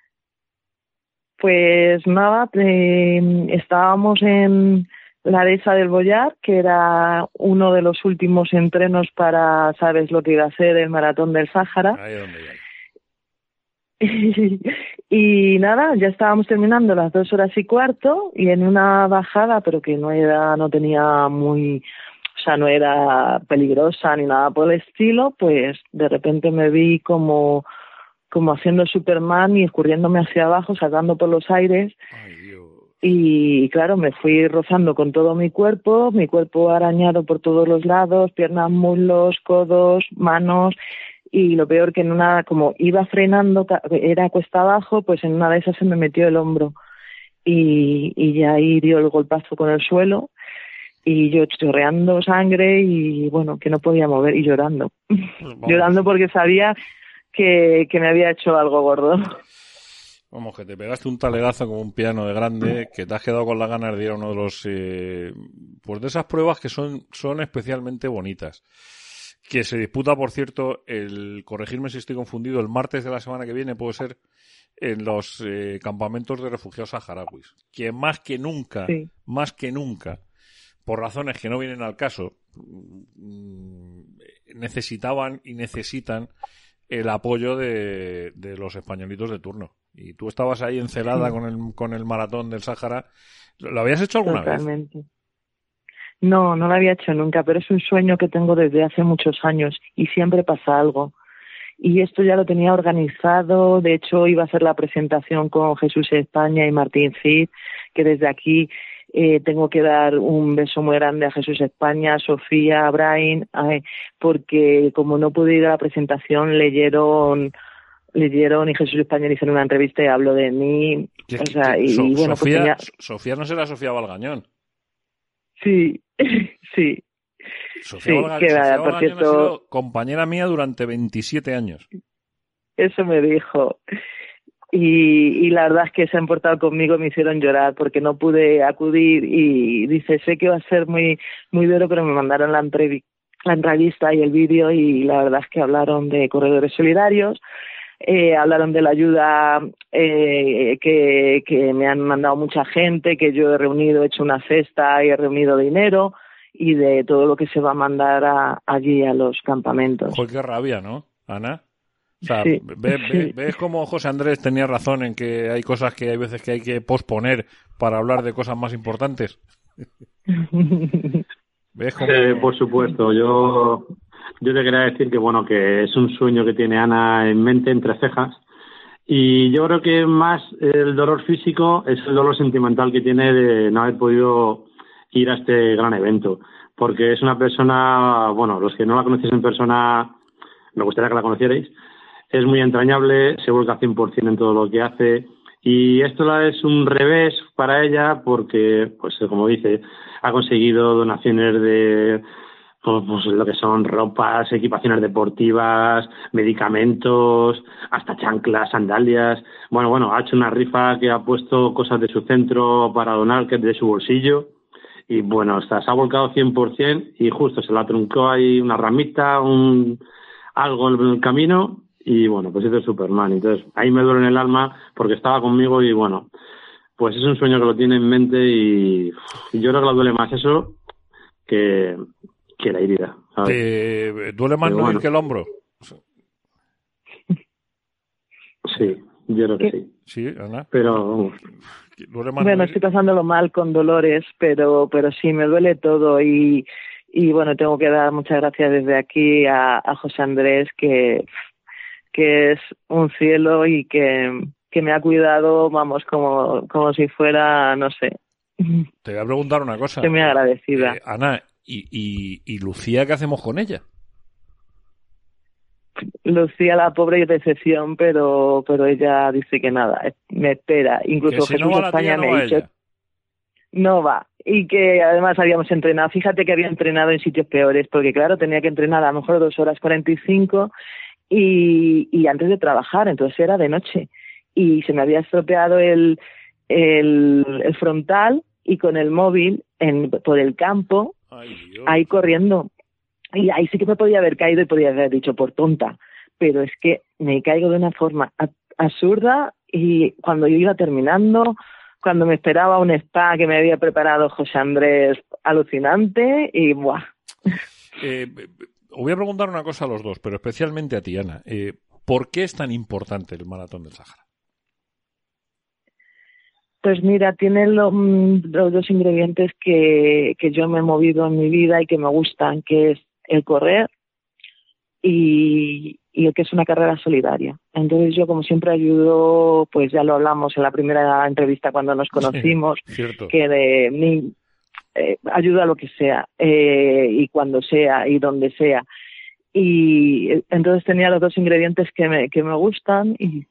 Pues nada, eh, estábamos en la dehesa del Boyar, que era uno de los últimos entrenos para, sabes lo que iba a ser el maratón del Sáhara. Ahí es donde ya. y nada, ya estábamos terminando las dos horas y cuarto y en una bajada, pero que no era, no tenía muy, o sea, no era peligrosa ni nada por el estilo, pues de repente me vi como, como haciendo Superman y escurriéndome hacia abajo, saltando por los aires. Y claro, me fui rozando con todo mi cuerpo, mi cuerpo arañado por todos los lados, piernas, muslos, codos, manos, y lo peor que en una, como iba frenando, era cuesta abajo, pues en una de esas se me metió el hombro y, y ya ahí dio el golpazo con el suelo y yo chorreando sangre y bueno, que no podía mover y llorando, llorando porque sabía que, que me había hecho algo gordo. Vamos, que te pegaste un talegazo como un piano de grande, que te has quedado con las ganas de ir a uno de los... eh, pues de esas pruebas que son, son especialmente bonitas. Que se disputa, por cierto, el corregirme si estoy confundido, el martes de la semana que viene puede ser en los eh, campamentos de refugiados saharauis, que más que nunca, Sí. más que nunca, por razones que no vienen al caso, mm, necesitaban y necesitan el apoyo de, de los españolitos de turno. Y tú estabas ahí encelada Sí. con el, con el maratón del Sáhara. ¿Lo habías hecho alguna vez? No, no lo había hecho nunca, pero es un sueño que tengo desde hace muchos años y siempre pasa algo. Y esto ya lo tenía organizado, de hecho iba a hacer la presentación con Jesús España y Martín Cid, que desde aquí eh, tengo que dar un beso muy grande a Jesús España, a Sofía, a Brian, porque como no pude ir a la presentación, leyeron leyeron y Jesús España le hicieron una entrevista y habló de mí, Que- o sea, y, So- bueno, pues Sofía, tenía- Sofía no será Sofía Valgañón. Sí, sí, Sofía, Sí, Valga- que, Sofía por cierto- ha sido compañera mía durante 27 años. Eso me dijo. Y, y la verdad es que se han portado conmigo y me hicieron llorar porque no pude acudir y dice, sé que va a ser muy muy duro, pero me mandaron la entrevista y el vídeo y la verdad es que hablaron de corredores solidarios, eh, hablaron de la ayuda eh, que, que me han mandado mucha gente, que yo he reunido, he hecho una cesta y he reunido dinero y de todo lo que se va a mandar a- allí a los campamentos. Joder, qué rabia, ¿no, Ana? O sea, sí. ves cómo José Andrés tenía razón en que hay cosas que hay veces que hay que posponer para hablar de cosas más importantes. ¿Ves cómo... Eh, por supuesto, yo, yo te quería decir que bueno, que es un sueño que tiene Ana en mente, entre cejas. Y yo creo que más el dolor físico es el dolor sentimental que tiene de no haber podido ir a este gran evento. Porque es una persona, bueno, los que no la conocéis en persona, me gustaría que la conocierais. Es muy entrañable, se vuelca 100% en todo lo que hace. Y esto es un revés para ella porque, pues como dice, ha conseguido donaciones de pues, pues, lo que son ropas, equipaciones deportivas, medicamentos, hasta chanclas, sandalias. Bueno, bueno, ha hecho una rifa que ha puesto cosas de su centro para donar, que es de su bolsillo. Y bueno, hasta se ha volcado 100% y justo se la truncó ahí una ramita, un algo en el camino y bueno, pues hizo Superman. Entonces ahí me duele en el alma porque estaba conmigo y bueno, pues es un sueño que lo tiene en mente y, y yo creo que le duele más eso que, que la herida. ¿sabes? ¿Te duele más Pero no ir bueno. que el hombro? Sí, yo creo que sí. Sí, Ana. Pero Bueno, estoy pasándolo mal con dolores, pero, pero sí, me duele todo y, y bueno, tengo que dar muchas gracias desde aquí a, a José Andrés, que, que es un cielo y que, que me ha cuidado, vamos, como, como si fuera, no sé, Te voy a preguntar una cosa. estoy muy agradecida. Eh, Ana, ¿y, y, y Lucía qué hacemos con ella? Lucía la pobre y decepción, pero, pero ella dice que nada, me espera. Incluso Que si no Jesús la España no me va ha dicho, no va. Y que además habíamos entrenado, fíjate que había entrenado en sitios peores, porque claro, tenía que entrenar a lo mejor dos horas 45 y, y antes de trabajar, entonces era de noche. Y se me había estropeado el, el, el frontal y con el móvil en, por el campo, ahí corriendo. Y ahí sí que me podía haber caído y podía haber dicho por tonta, pero es que me caigo de una forma absurda y cuando yo iba terminando, cuando me esperaba un spa que me había preparado José Andrés alucinante y ¡buah! Eh, os voy a preguntar una cosa a los dos, pero especialmente a ti, Ana. Eh, ¿Por qué es tan importante el maratón del Sáhara? Pues mira, tiene lo- mm, los dos ingredientes que, que yo me he movido en mi vida y que me gustan, que es el correr y, y el que es una carrera solidaria. Entonces yo como siempre ayudo, pues ya lo hablamos en la primera entrevista cuando nos conocimos, Cierto. que de mí eh, ayuda a lo que sea eh, y cuando sea y donde sea. Y eh, entonces tenía los dos ingredientes que me, que me gustan y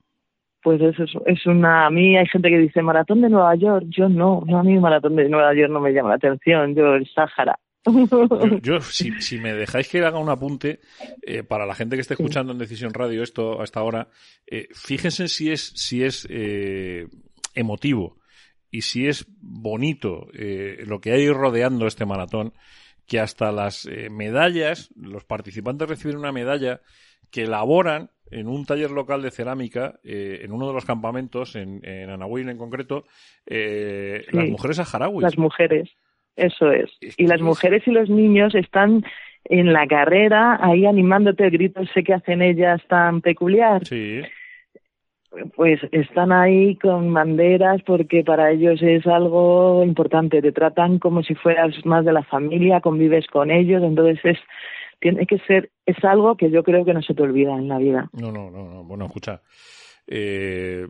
pues eso es, es una... A mí hay gente que dice maratón de Nueva York, yo no, no a mí maratón de Nueva York no me llama la atención, yo el Sáhara. Yo, yo, si, si me dejáis que haga un apunte eh, para la gente que esté escuchando en Decisión Radio esto hasta ahora, eh, fíjense si es si es eh, emotivo y si es bonito eh, lo que hay rodeando este maratón, que hasta las medallas, los participantes reciben una medalla que elaboran en un taller local de cerámica, eh, en uno de los campamentos, en, en Anahuil en concreto, eh, Sí. las mujeres saharauis. Las mujeres, eso es. Y las mujeres y los niños están en la carrera ahí animándote el grito ese que hacen ellas tan peculiar. Sí. Pues están ahí con banderas porque para ellos es algo importante. Te tratan como si fueras más de la familia, convives con ellos, entonces es tiene que ser es algo que yo creo que no se te olvida en la vida. No, no, no, no. Bueno, escucha. eh,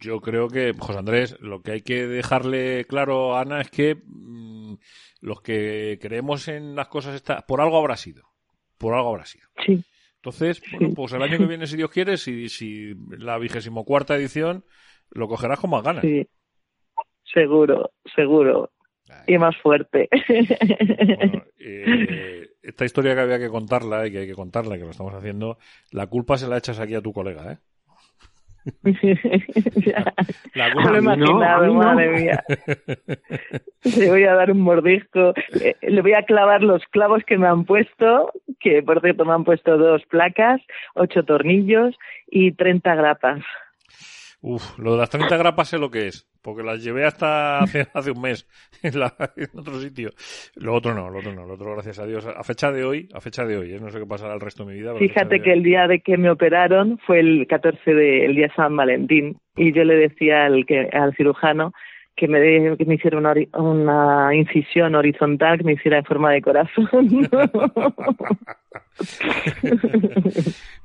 yo creo que, José Andrés, lo que hay que dejarle claro a Ana es que mm, los que creemos en las cosas estas, por algo habrá sido. Por algo habrá sido. Sí. Entonces, bueno, pues el año que viene, si Dios quiere, si, si la vigésimo cuarta edición, lo cogerás con más ganas. Sí. Seguro, seguro. Y más fuerte. Eh, esta historia que había que contarla y que hay que contarla, que lo estamos haciendo, la culpa se la echas aquí a tu colega, ¿eh? La No lo he imaginado, madre mía. Le voy a dar un mordisco. Eh, le voy a clavar los clavos que me han puesto, que por cierto me han puesto dos placas, ocho tornillos y 30 grapas. Uf, lo de las 30 grapas sé lo que es, porque las llevé hasta hace, hace un mes en, la- en otro sitio. Lo otro no, lo otro no, lo otro gracias a Dios. A fecha de hoy, a fecha de hoy, ¿eh? no sé qué pasará el resto de mi vida. pero Fíjate que el día de que me operaron fue el 14 de el día San Valentín y yo le decía al que al cirujano que me de- que me hiciera una, una incisión horizontal que me hiciera en forma de corazón.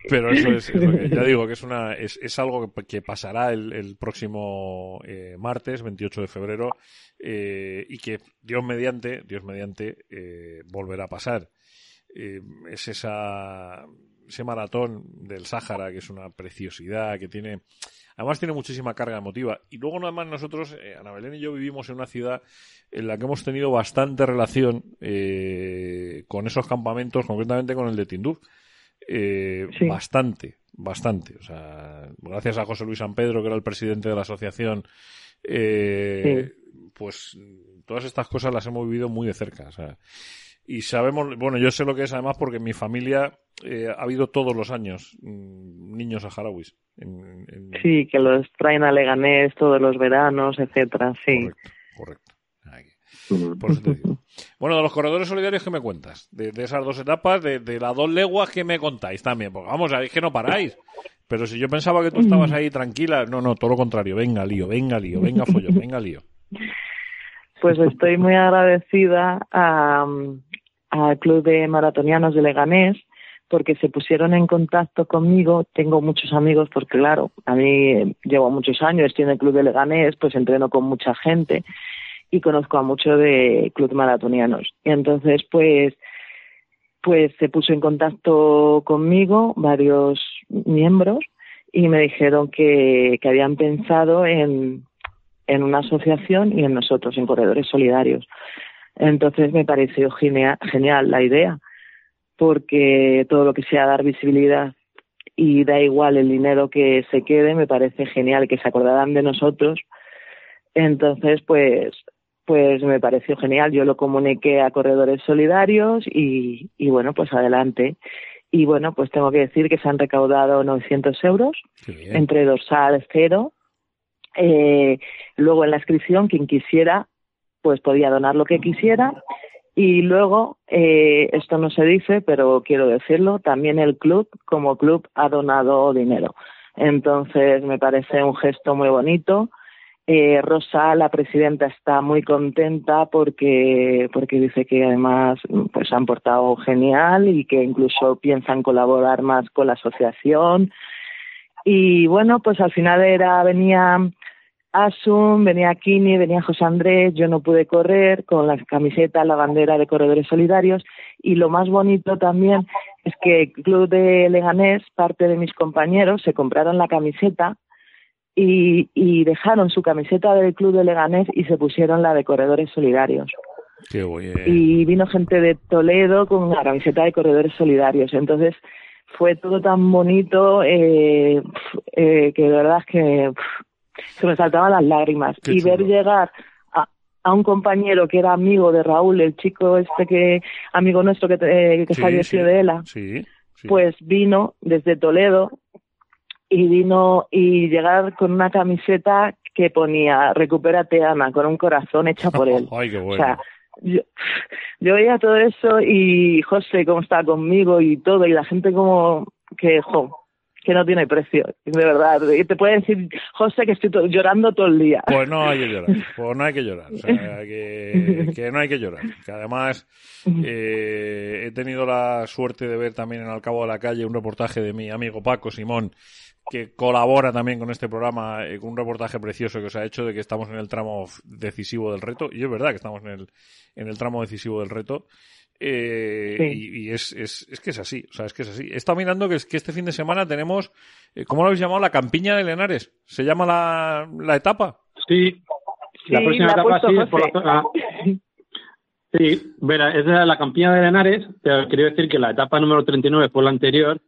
Pero eso es, ya digo que es una es, es algo que, que pasará el, el próximo eh, martes, 28 de febrero, eh, y que Dios mediante, Dios mediante, eh, volverá a pasar. Eh, es esa ese maratón del Sáhara, que es una preciosidad, que tiene, además tiene muchísima carga emotiva. Y luego nada más nosotros, eh, Ana Belén y yo vivimos en una ciudad en la que hemos tenido bastante relación eh, con esos campamentos, concretamente con el de Tinduf. Eh, Bastante, bastante. O sea, gracias a José Luis San Pedro, que era el presidente de la asociación, eh, pues todas estas cosas las hemos vivido muy de cerca. O sea, y sabemos, bueno, yo sé lo que es además porque en mi familia eh, ha habido todos los años mm, niños saharauis. En, en- sí, que los traen a Leganés todos los veranos, etcétera, sí. Correcto. Por eso te digo. Bueno, de los corredores solidarios, ¿qué me cuentas? De, de esas dos etapas, de, de las dos leguas, ¿qué me contáis también? Porque vamos, es que no paráis. Pero si yo pensaba que tú estabas ahí tranquila, no, no, todo lo contrario. Venga, lío, venga, lío, venga, follón, venga, lío. Pues estoy muy agradecida a, al Club de Maratonianos de Leganés porque se pusieron en contacto conmigo. Tengo muchos amigos porque, claro, a mí eh, llevo muchos años, estoy en el Club de Leganés, pues entreno con mucha gente y conozco a muchos de Club Maratonianos. Y entonces, pues, pues se puso en contacto conmigo varios miembros y me dijeron que, que habían pensado en, en una asociación y en nosotros, en Corredores Solidarios. Entonces me pareció genial, genial la idea, porque todo lo que sea dar visibilidad y da igual el dinero que se quede, me parece genial que se acordarán de nosotros. Entonces, pues, pues me pareció genial. Yo lo comuniqué a Corredores Solidarios y, y bueno, pues adelante. Y bueno, pues tengo que decir que se han recaudado 900 euros entre dorsal cero. Eh, luego en la inscripción, quien quisiera, pues podía donar lo que quisiera. Y luego, eh, esto no se dice, pero quiero decirlo, también el club, como club, ha donado dinero. Entonces, me parece un gesto muy bonito. Eh, Rosa, la presidenta, está muy contenta porque, porque dice que además pues han portado genial y que incluso piensan colaborar más con la asociación. Y bueno, pues al final era, venía Asun, venía Kini, venía José Andrés, yo no pude correr con la camiseta, la bandera de Corredores Solidarios y lo más bonito también es que el Club de Leganés, parte de mis compañeros, se compraron la camiseta y, y dejaron su camiseta del Club de Leganés y se pusieron la de Corredores Solidarios. Qué. Y vino gente de Toledo con la camiseta de Corredores Solidarios. Entonces fue todo tan bonito eh, eh, que de verdad es que se me saltaban las lágrimas. Qué y ver llegar a, a un compañero que era amigo de Raúl, el chico este que, amigo nuestro que, eh, que Sí, falleció sí. de ELA, Sí, pues vino desde Toledo y vino y llegar con una camiseta que ponía recupérate Ana con un corazón hecha por él. Ay, qué O bueno. sea, yo, yo veía todo eso y José cómo estaba conmigo y todo y la gente como que jo, que no tiene precio, de verdad. Y te puede decir José que estoy to- llorando todo el día. Pues no hay que llorar, pues no hay que llorar, o sea, que, que no hay que llorar. Que además eh, he tenido la suerte de ver también en Al Cabo de la Calle un reportaje de mi amigo Paco Simón, que colabora también con este programa, eh, con un reportaje precioso que os ha hecho de que estamos en el tramo decisivo del reto, y es verdad que estamos en el, en el tramo decisivo del reto. Eh, Sí. y, y es, es, es que es así, o sea, es que es así. He estado mirando que, es, que este fin de semana tenemos, eh, ¿cómo lo habéis llamado? La campiña de Lenares. ¿Se llama la, la etapa? Sí, la Sí, próxima la etapa sí es por la zona. Sí, verá, es la campiña de Henares. Te quería decir que la etapa número 39 fue la anterior,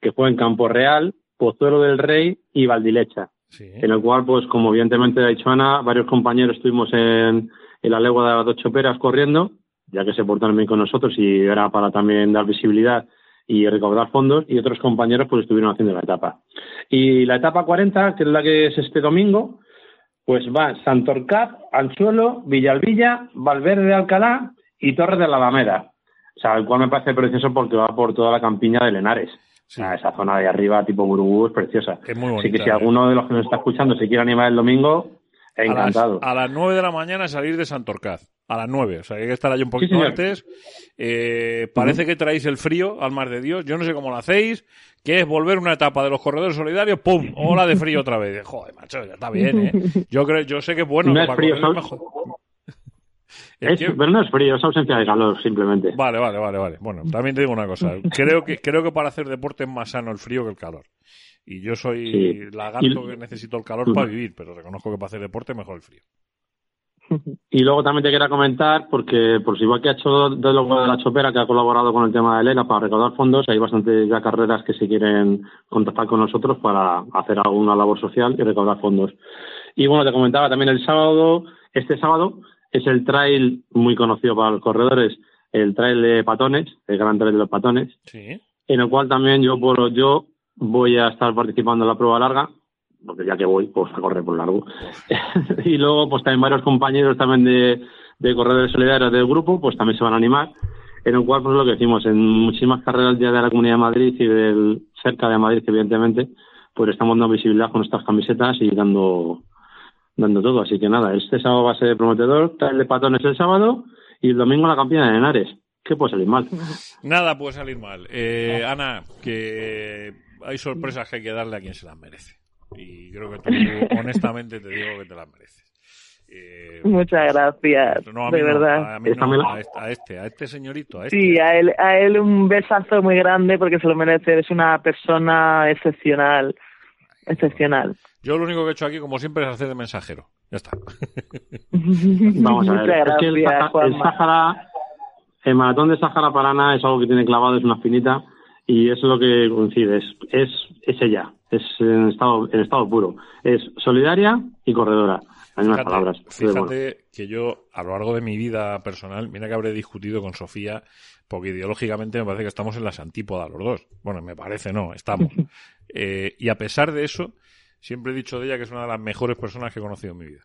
que fue en Campo Real, Pozuelo del Rey y Valdilecha. En el cual, pues como evidentemente ha dicho Ana, varios compañeros estuvimos en, en la legua de las dos choperas corriendo, ya que se portaron bien con nosotros y era para también dar visibilidad y recaudar fondos, y otros compañeros pues estuvieron haciendo la etapa. Y la etapa 40, que es la que es este domingo, pues va Santorcaz, Anzuelo, Villalvilla, Valverde de Alcalá y Torres de la Alameda. O sea, el cual me parece precioso porque va por toda la campiña de Lenares. O sea, esa zona de arriba, tipo Burubú, es preciosa. Es muy Así que bonita, si ¿eh? alguno de los que nos está escuchando se quiere animar el domingo, encantado. A las, a las 9 de la mañana salir de Santorcaz. A las 9. O sea, hay que estar allí un poquito antes. Eh, parece que traéis el frío al mar de Dios. Yo no sé cómo lo hacéis. Que es volver una etapa de los corredores solidarios. ¡Pum! Ola de frío otra vez. Joder, macho, ya está bien, ¿eh? Yo, creo, yo sé que es bueno. No que es frío, es mejor. Es- Pero no es frío, es ausencia de calor, simplemente. Vale, vale, vale, vale. Bueno, también te digo una cosa. Creo que, creo que para hacer deporte es más sano el frío que el calor. Y yo soy Sí. lagarto Y- que necesito el calor para vivir, pero reconozco que para hacer deporte mejor el frío. Y luego también te quería comentar, porque pues igual que ha hecho de lo de la Chopera, que ha colaborado con el tema de Lela para recaudar fondos, hay bastantes ya carreras que se quieren contactar con nosotros para hacer alguna labor social y recaudar fondos. Y bueno, te comentaba también el sábado, este sábado, es el trail muy conocido para los corredores, el trail de Patones, el Gran Trail de los Patones, Sí. en el cual también yo, por, yo voy a estar participando en la prueba larga, porque ya que voy, pues a correr por largo. y luego, pues también varios compañeros también de, corredores solidarios del grupo, pues también se van a animar, en el cual, pues lo que decimos, en muchísimas carreras ya de la Comunidad de Madrid y del cerca de Madrid, evidentemente, pues estamos dando visibilidad con estas camisetas y dando dando todo. Así que nada, este sábado va a ser prometedor, trail de patones el sábado y el domingo la campeona de Henares. ¿Qué puede salir mal? Nada puede salir mal. Eh, Ana, que hay sorpresas que hay que darle a quien se las merece. Y creo que tú, honestamente, te digo que te las mereces. Eh, Muchas gracias, no, a mí de no, verdad. a mí no, a este, a este, a este señorito, a este. Sí, a él, a él un besazo muy grande porque se lo merece. Es una persona excepcional. Excepcional. Yo lo único que he hecho aquí, como siempre, es hacer de mensajero. Ya está. Vamos a ver. Muchas es que el, Sahara- el maratón de Sáhara Parana es algo que tiene clavado, es una finita y eso es lo que coincide. Es, es, es ella, es en estado, en estado puro. Es solidaria y corredora. Hay unas Fíjate, palabras. Fíjate que yo, a lo largo de mi vida personal, mira que habré discutido con Sofía, porque ideológicamente me parece que estamos en las antípodas los dos. Bueno, me parece no, estamos. Eh, y a pesar de eso, siempre he dicho de ella que es una de las mejores personas que he conocido en mi vida.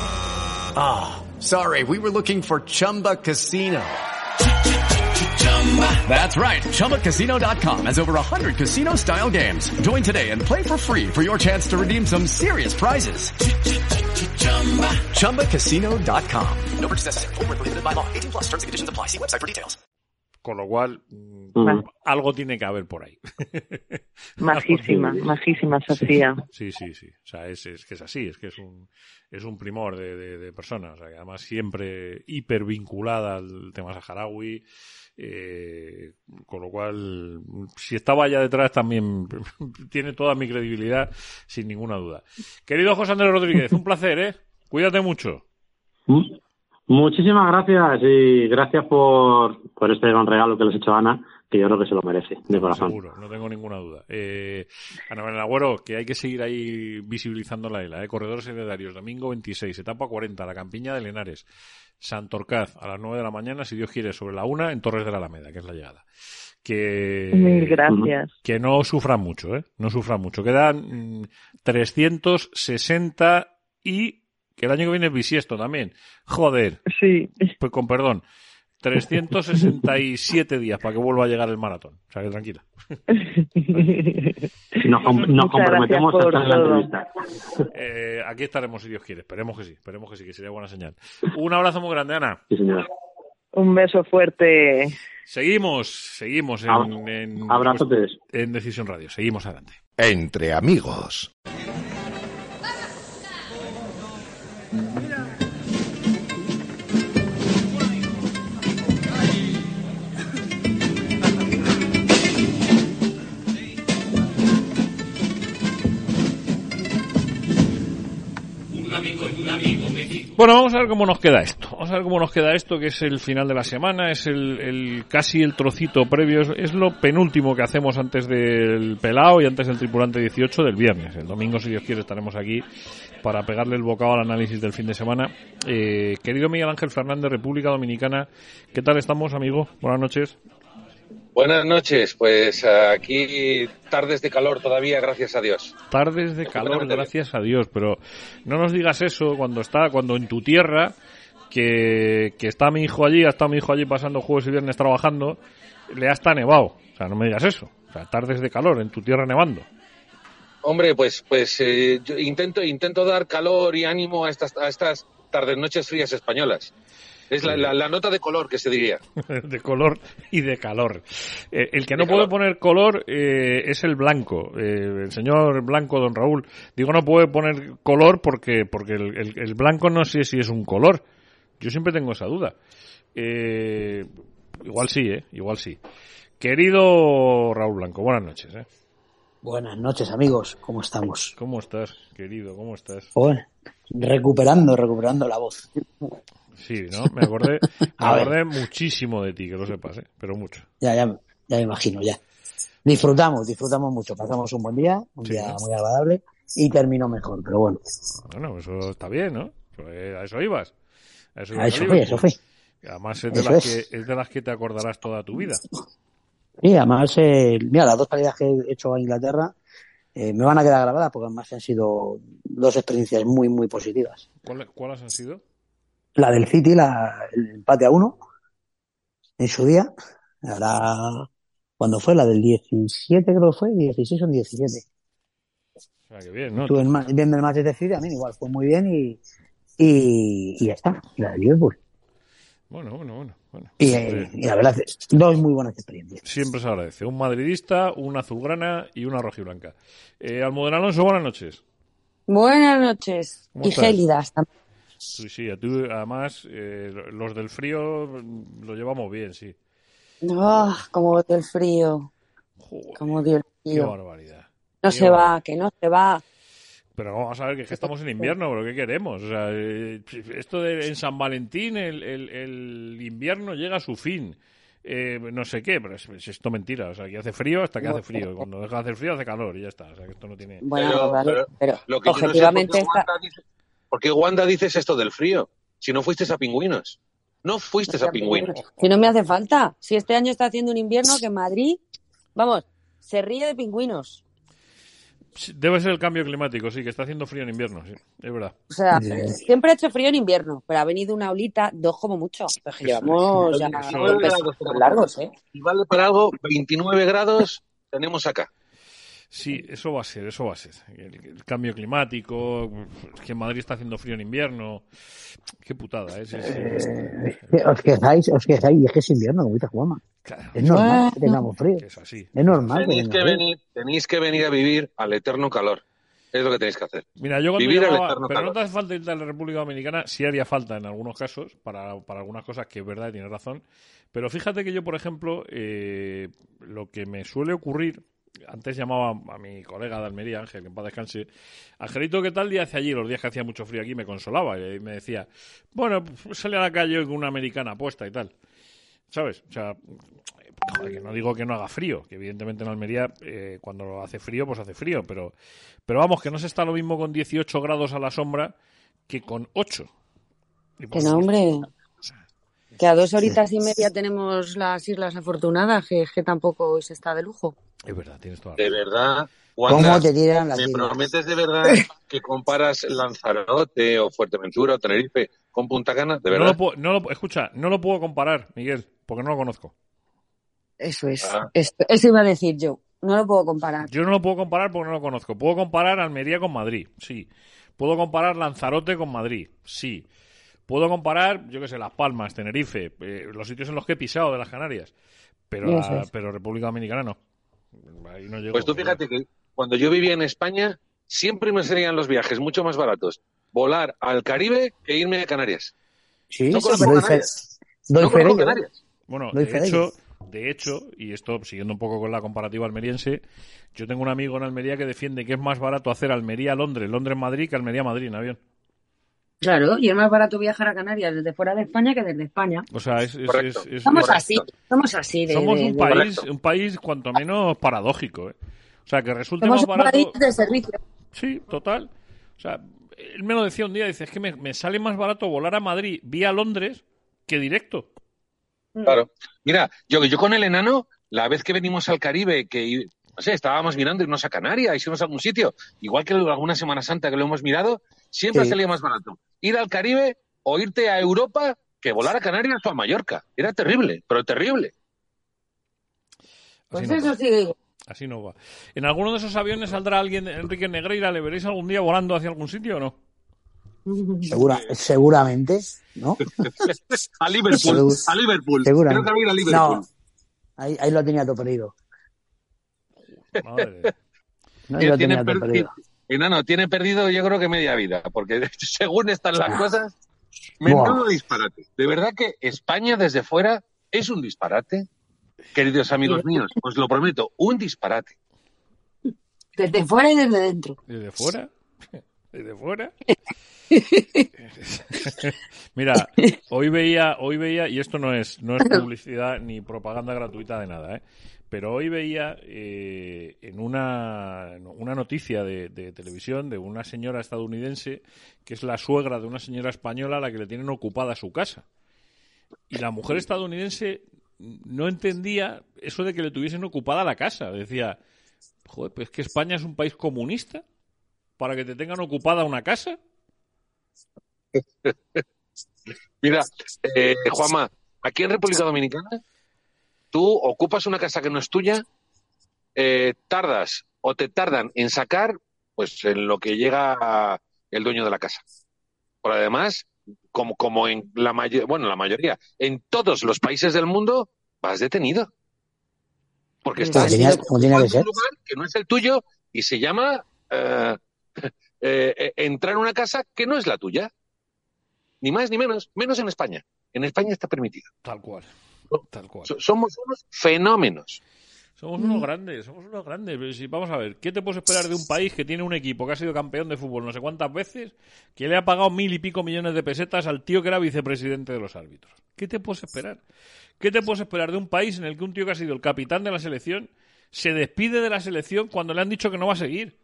Ah, sorry, we were looking for Chumba Casino. That's right, ChumbaCasino.com has over 100 casino style games. Join today and play for free for your chance to redeem some serious prizes. ChumbaCasino.com. No purchase necessary. Void where prohibited by law. 18 plus terms and conditions apply. See website for details. Con lo cual, mm, Mm. algo tiene que haber por ahí. Majísima, majísima Sofía. Sí, sí, sí. O sea, es, es que es así, es que es un, es un primor de, de, de persona. O sea, que además siempre hiper vinculada al tema saharaui. Eh, con lo cual, si estaba allá detrás también tiene toda mi credibilidad, sin ninguna duda. Querido José Andrés Rodríguez, un placer, ¿eh? Cuídate mucho. Muchísimas gracias y gracias por, por este gran regalo que les he hecho Ana, que yo creo que se lo merece, de corazón. Seguro, no tengo ninguna duda. Eh, Ana María Agüero, que hay que seguir ahí visibilizando la isla. ¿eh? Corredores heredarios, domingo 26, etapa 40, la campiña de Lenares. Santorcaz, a las 9 de la mañana, si Dios quiere, sobre la 1 en Torres de la Alameda, que es la llegada. Que, Mil gracias. que no sufran mucho, ¿eh? No sufran mucho. Quedan mm, 360 y que el año que viene es bisiesto también. Joder. Sí. Pues con perdón. 367 días para que vuelva a llegar el maratón. O sea que tranquila. Nos, com- nos comprometemos a la entrevista. Eh, aquí estaremos si Dios quiere. Esperemos que sí. Esperemos que sí, que sería buena señal. Un abrazo muy grande, Ana. Sí, señora. Un beso fuerte. Seguimos, seguimos en, en, abrazotes. en Decisión Radio. Seguimos adelante. Entre amigos. Bueno, vamos a ver cómo nos queda esto. Vamos a ver cómo nos queda esto, que es el final de la semana, es el, el casi el trocito previo, es, lo penúltimo que hacemos antes del pelao y antes del tripulante 18 del viernes. El domingo, si Dios quiere, estaremos aquí para pegarle el bocado al análisis del fin de semana. Eh, querido Miguel Ángel Fernández, República Dominicana, ¿qué tal estamos, amigo? Buenas noches. Buenas noches, pues aquí tardes de calor todavía, gracias a Dios. Tardes de calor, gracias a Dios, pero no nos digas eso cuando está, cuando en tu tierra, que, que está mi hijo allí, ha estado mi hijo allí pasando jueves y viernes trabajando, le ha hasta nevado. O sea, no me digas eso. O sea, tardes de calor en tu tierra nevando. Hombre, pues, pues eh, yo intento, intento dar calor y ánimo a estas, a estas tardes, noches frías españolas. Es la, la- la nota de color que se diría. de color y de calor. Eh, el que no De puede poner color eh, es el blanco. Eh, el señor blanco, don Raúl. Digo, no puede poner color porque, porque el, el- el blanco no sé si es un color. Yo siempre tengo esa duda. Eh, igual sí, ¿eh? Igual sí. Querido Raúl Blanco, buenas noches, ¿eh? Buenas noches, amigos. ¿Cómo estamos? ¿Cómo estás, querido? ¿Cómo estás? Bueno, recuperando, recuperando la voz. Sí, ¿no? Me acordé, me A acordé muchísimo de ti, que lo sepas, ¿eh? Pero mucho. Ya, ya, ya me imagino, ya. Disfrutamos, disfrutamos mucho. Pasamos un buen día, un Sí, día muy agradable y terminó mejor, pero bueno. Bueno, eso está bien, ¿no? A eso ibas. A eso, A ibas eso al fui, eso fui. Además es de, Eso las es. Que, es de las que te acordarás toda tu vida. Y además, eh, mira, las dos salidas que he hecho a Inglaterra eh, me van a quedar grabadas porque además han sido dos experiencias muy, muy positivas. ¿Cuál- ¿Cuáles han sido? La del City, la, el empate a uno, en su día. Ahora, cuando fue? La del 17 creo que fue, 16 o 17. O sea, que bien, ¿no? Estuve en viendo el Manchester City, a mí igual fue muy bien y, y, y ya está. La de Liverpool. Bueno, bueno, bueno. bueno. Y, eh, y la verdad, es dos muy buenas experiencias. Siempre se agradece. Un madridista, una azulgrana y una rojiblanca. Eh, Almudena Alonso, buenas noches. Buenas noches. ¿Cómo Y estás? gélidas también. Sí, sí, a tú, además, eh, los del frío mm, lo llevamos bien, sí. Ah, como odio el frío. Como odio el Qué frío. barbaridad. No Qué se barbaridad. va, que no se va. Pero vamos a ver que, es que estamos en invierno, pero ¿qué queremos? O sea, eh, esto de en San Valentín el, el- el invierno llega a su fin. Eh, no sé qué, pero es, es esto mentira. O sea, que hace frío hasta que hace frío. Cuando deja de hacer frío hace calor y ya está. O sea, que esto no tiene... Bueno, Pero- vale, pero pero, Lo que yo no sé objetivamente está... ¿Por qué Wanda dices esto del frío? Si no fuiste a pingüinos. No fuiste a pingüinos. Si no me hace falta. Si este año está haciendo un invierno que en Madrid, vamos, se ríe de pingüinos. Debe ser el cambio climático, sí, que está haciendo frío en invierno, sí, es verdad. O sea, siempre ha hecho frío en invierno, pero ha venido una olita, dos como mucho. Pero que llevamos ya largos, ¿eh? Y vale para algo, 29 grados tenemos acá. Sí, eso va a ser, eso va a ser. El, el cambio climático, es que en Madrid está haciendo frío en invierno. Qué putada, ¿eh? Sí, sí. Eh, Os quejáis, os quejáis, y es que es invierno, como dice Juanma. Es normal que tengamos frío. Es así. Es normal Tenéis que, venir, tenéis que venir a vivir al eterno calor. Es lo que tenéis que hacer. Mira, yo cuando Vivir eterno pero calor. no te hace falta irte a la República Dominicana, sí haría falta en algunos casos, para, para algunas cosas que es verdad y tienes razón. Pero fíjate que yo, por ejemplo, eh, lo que me suele ocurrir, antes llamaba a mi colega de Almería, Ángel, que en paz descanse, Angelito, ¿qué tal día hace allí? Los días que hacía mucho frío aquí me consolaba y me decía, bueno, pues, salí a la calle con una americana puesta y tal. ¿Sabes? O sea, joder, que no digo que no haga frío, que evidentemente en Almería eh, cuando hace frío, pues hace frío, pero, pero vamos, que no se está lo mismo con 18 grados a la sombra que con 8. Y supuesto- hombre. Que a dos horitas y media tenemos las Islas Afortunadas, que, que tampoco hoy se está de lujo. Es verdad, tienes toda De verdad. ¿Cómo te tiran las ¿Me islas? prometes de verdad que comparas Lanzarote o Fuerteventura o Tenerife con Punta Cana? ¿De No verdad? lo puedo- no lo- escucha, no lo puedo comparar, Miguel, porque no lo conozco. Eso es. Ah. Eso, eso iba a decir yo. No lo puedo comparar. Yo no lo puedo comparar porque no lo conozco. Puedo comparar Almería con Madrid, sí. Puedo comparar Lanzarote con Madrid, sí. Puedo comparar, yo qué sé, Las Palmas, Tenerife, eh, los sitios en los que he pisado de las Canarias. Pero, pero República Dominicana no. Ahí no llego. Pues tú fíjate que cuando yo vivía en España, siempre me serían los viajes mucho más baratos volar al Caribe que irme a Canarias. Sí, No conozco doy fe, Canarias. doy No conozco. Canarias. Bueno, Doy de hecho, de hecho, y esto siguiendo un poco con la comparativa almeriense, yo tengo un amigo en Almería que defiende que es más barato hacer Almería-Londres, Londres-Madrid que Almería-Madrid en avión. Claro, y es más barato viajar a Canarias desde fuera de España que desde España. O sea, es... es- Correcto. es- es- Somos así, somos así. De, somos un de- país, un país cuanto menos paradójico, ¿eh? O sea, que resulte Somos más un barato... país de servicio. Sí, total. O sea, él me lo decía un día, dice, es que me, me sale más barato volar a Madrid vía Londres que directo. Claro. Mira, yo, yo con el enano, la vez que venimos al Caribe, que no sé, estábamos mirando irnos a Canarias, irnos a algún sitio, igual que alguna Semana Santa que lo hemos mirado, siempre Sí. salía más barato ir al Caribe o irte a Europa que volar a Canarias o a Mallorca. Era terrible, pero terrible. Pues Así no eso va. sí digo. Así no va. ¿En alguno de esos aviones saldrá alguien, Enrique Negreira? ¿Le veréis algún día volando hacia algún sitio o no? Segura, seguramente, ¿no? a Liverpool, a Liverpool. Creo que va a ir a Liverpool. No, ahí, ahí lo tenía todo perdido. Madre. No, ahí lo tiene tenía todo perdido. Enano, tiene perdido yo creo que media vida, porque según están las cosas, menudo disparate. De verdad que España desde fuera es un disparate, queridos amigos míos, os lo prometo, un disparate. Desde fuera y desde dentro. ¿Desde fuera? ¿Desde fuera? Mira, hoy veía, hoy veía, y esto no es, no es publicidad ni propaganda gratuita de nada, ¿eh? Pero hoy veía eh, en una, una noticia de, de televisión de una señora estadounidense que es la suegra de una señora española a la que le tienen ocupada su casa. Y la mujer estadounidense no entendía eso de que le tuviesen ocupada la casa. Decía, joder, pues que España es un país comunista para que te tengan ocupada una casa. Mira, eh, Juanma, aquí en República Dominicana, tú ocupas una casa que no es tuya, eh, tardas o te tardan en sacar, pues en lo que llega el dueño de la casa. Por además, como, como en la mayoría, bueno, la mayoría, en todos los países del mundo, vas detenido. Porque estás tenía- ser. un lugar que no es el tuyo y se llama eh, eh, entrar en una casa que no es la tuya. Ni más ni menos, menos en España. En España está permitido. Tal cual. Tal cual. So- Somos unos fenómenos. Somos unos grandes, somos unos grandes. Si- vamos a ver, ¿qué te puedes esperar de un país que tiene un equipo que ha sido campeón de fútbol no sé cuántas veces, que le ha pagado mil y pico millones de pesetas al tío que era vicepresidente de los árbitros? ¿Qué te puedes esperar? ¿Qué te puedes esperar de un país en el que un tío que ha sido el capitán de la selección se despide de la selección cuando le han dicho que no va a seguir?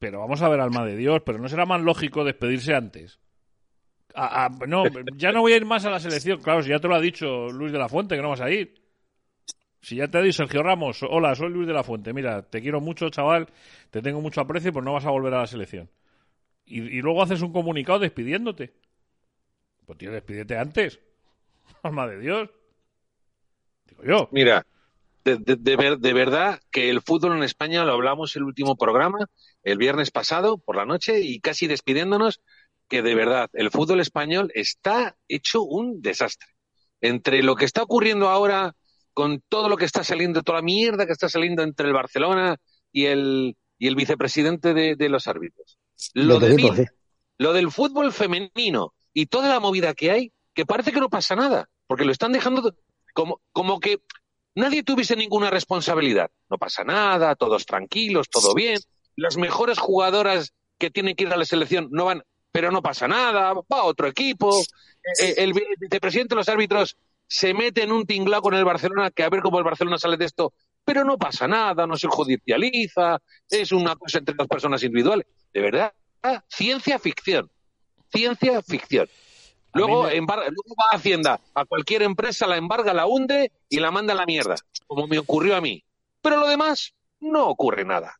Pero vamos a ver, alma de Dios, pero no será más lógico despedirse antes. A- a- no, ya no voy a ir más a la selección. Claro, si ya te lo ha dicho Luis de la Fuente, que no vas a ir. Si ya te ha dicho Sergio Ramos, hola, soy Luis de la Fuente, mira, te quiero mucho, chaval, te tengo mucho aprecio, pero no vas a volver a la selección. Y, luego haces un comunicado despidiéndote. Pues tío, despídete antes. Alma de Dios. Digo yo. Mira, de, de verdad que el fútbol en España lo hablamos el último programa, el viernes pasado por la noche y casi despidiéndonos, que de verdad el fútbol español está hecho un desastre. Entre lo que está ocurriendo ahora con todo lo que está saliendo, toda la mierda que está saliendo entre el Barcelona y el, y el vicepresidente de, de los árbitros. Lo, tu de Bill, sí. lo del fútbol femenino y toda la movida que hay, que parece que no pasa nada, porque lo están dejando como, como que nadie tuviese ninguna responsabilidad. No pasa nada, todos tranquilos, todo bien. Las mejores jugadoras que tienen que ir a la selección no van, pero no pasa nada, va a otro equipo. Eh, El vi- vicepresidente de los árbitros se mete en un tinglao con el Barcelona, que a ver cómo el Barcelona sale de esto, pero no pasa nada, no se judicializa, es una cosa entre las personas individuales. De verdad, ciencia ficción. Ciencia ficción. Luego, embarga- luego va a Hacienda, a cualquier empresa la embarga, la hunde y la manda a la mierda, como me ocurrió a mí. Pero lo demás, no ocurre nada.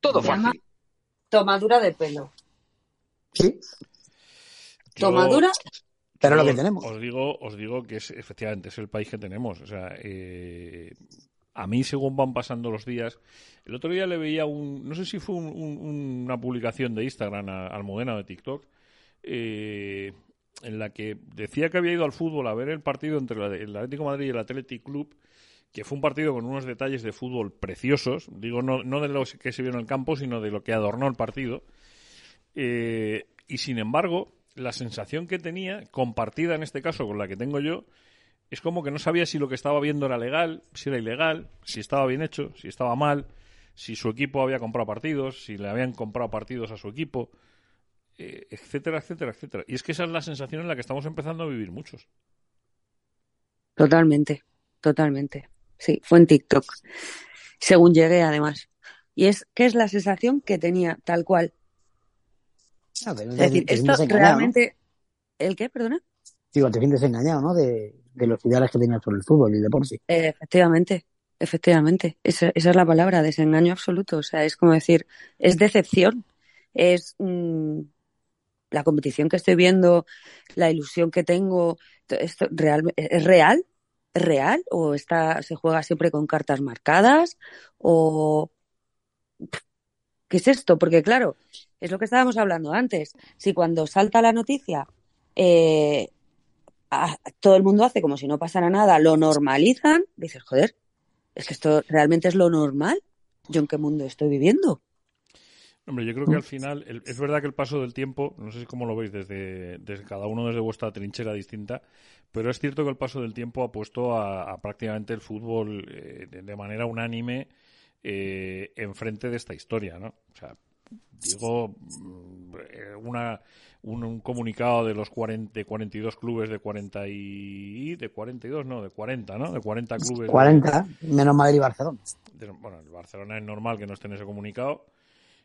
Todo fácil. Tomadura de pelo. Sí. Yo- Tomadura. Pero lo que tenemos. Os digo, os digo que es efectivamente es el país que tenemos. O sea, eh, a mí según van pasando los días, el otro día le veía un, no sé si fue un- un- una publicación de Instagram a Almudena o de TikTok, eh, en la que decía que había ido al fútbol a ver el partido entre la- el Atlético de Madrid y el Athletic Club, que fue un partido con unos detalles de fútbol preciosos, digo no, no de los que se vieron en el campo, sino de lo que adornó el partido. Eh, y sin embargo, la sensación que tenía, compartida en este caso con la que tengo yo, es como que no sabía si lo que estaba viendo era legal, si era ilegal, si estaba bien hecho, si estaba mal, si su equipo había comprado partidos, si le habían comprado partidos a su equipo, eh, etcétera, etcétera, etcétera. Y es que esa es la sensación en la que estamos empezando a vivir muchos. Totalmente, totalmente. Sí, fue en TikTok. Según llegué, además. Y es que es la sensación que tenía, tal cual. Ah, pero Es decir, te esto realmente. ¿El qué, perdona? Digo, te sientes engañado, ¿no? De, de los ideales que tenías sobre el fútbol y el deporte. Eh, efectivamente, efectivamente. Esa, esa es la palabra, desengaño absoluto. O sea, es como decir, es decepción. Es mm, la competición que estoy viendo, la ilusión que tengo. to- Esto real, ¿Es real? ¿Es real? ¿O está, se juega siempre con cartas marcadas? ¿O qué es esto? Porque claro, es lo que estábamos hablando antes. Si cuando salta la noticia eh, todo el mundo hace como si no pasara nada, lo normalizan, dices, joder, es que esto realmente es lo normal. ¿Yo en qué mundo estoy viviendo? Hombre, yo creo que al final, es verdad que el paso del tiempo, no sé cómo lo veis desde, desde cada uno desde vuestra trinchera distinta, pero es cierto que el paso del tiempo ha puesto a, prácticamente el fútbol eh, de, de manera unánime eh, enfrente de esta historia, ¿no? O sea, digo, mm, una, un, un comunicado de los 40, de 42 clubes de 40 y... de 42, no, de 40, ¿no? De 40 clubes. de- 40, menos Madrid y Barcelona. de- bueno, el Barcelona es normal que no esté en ese comunicado.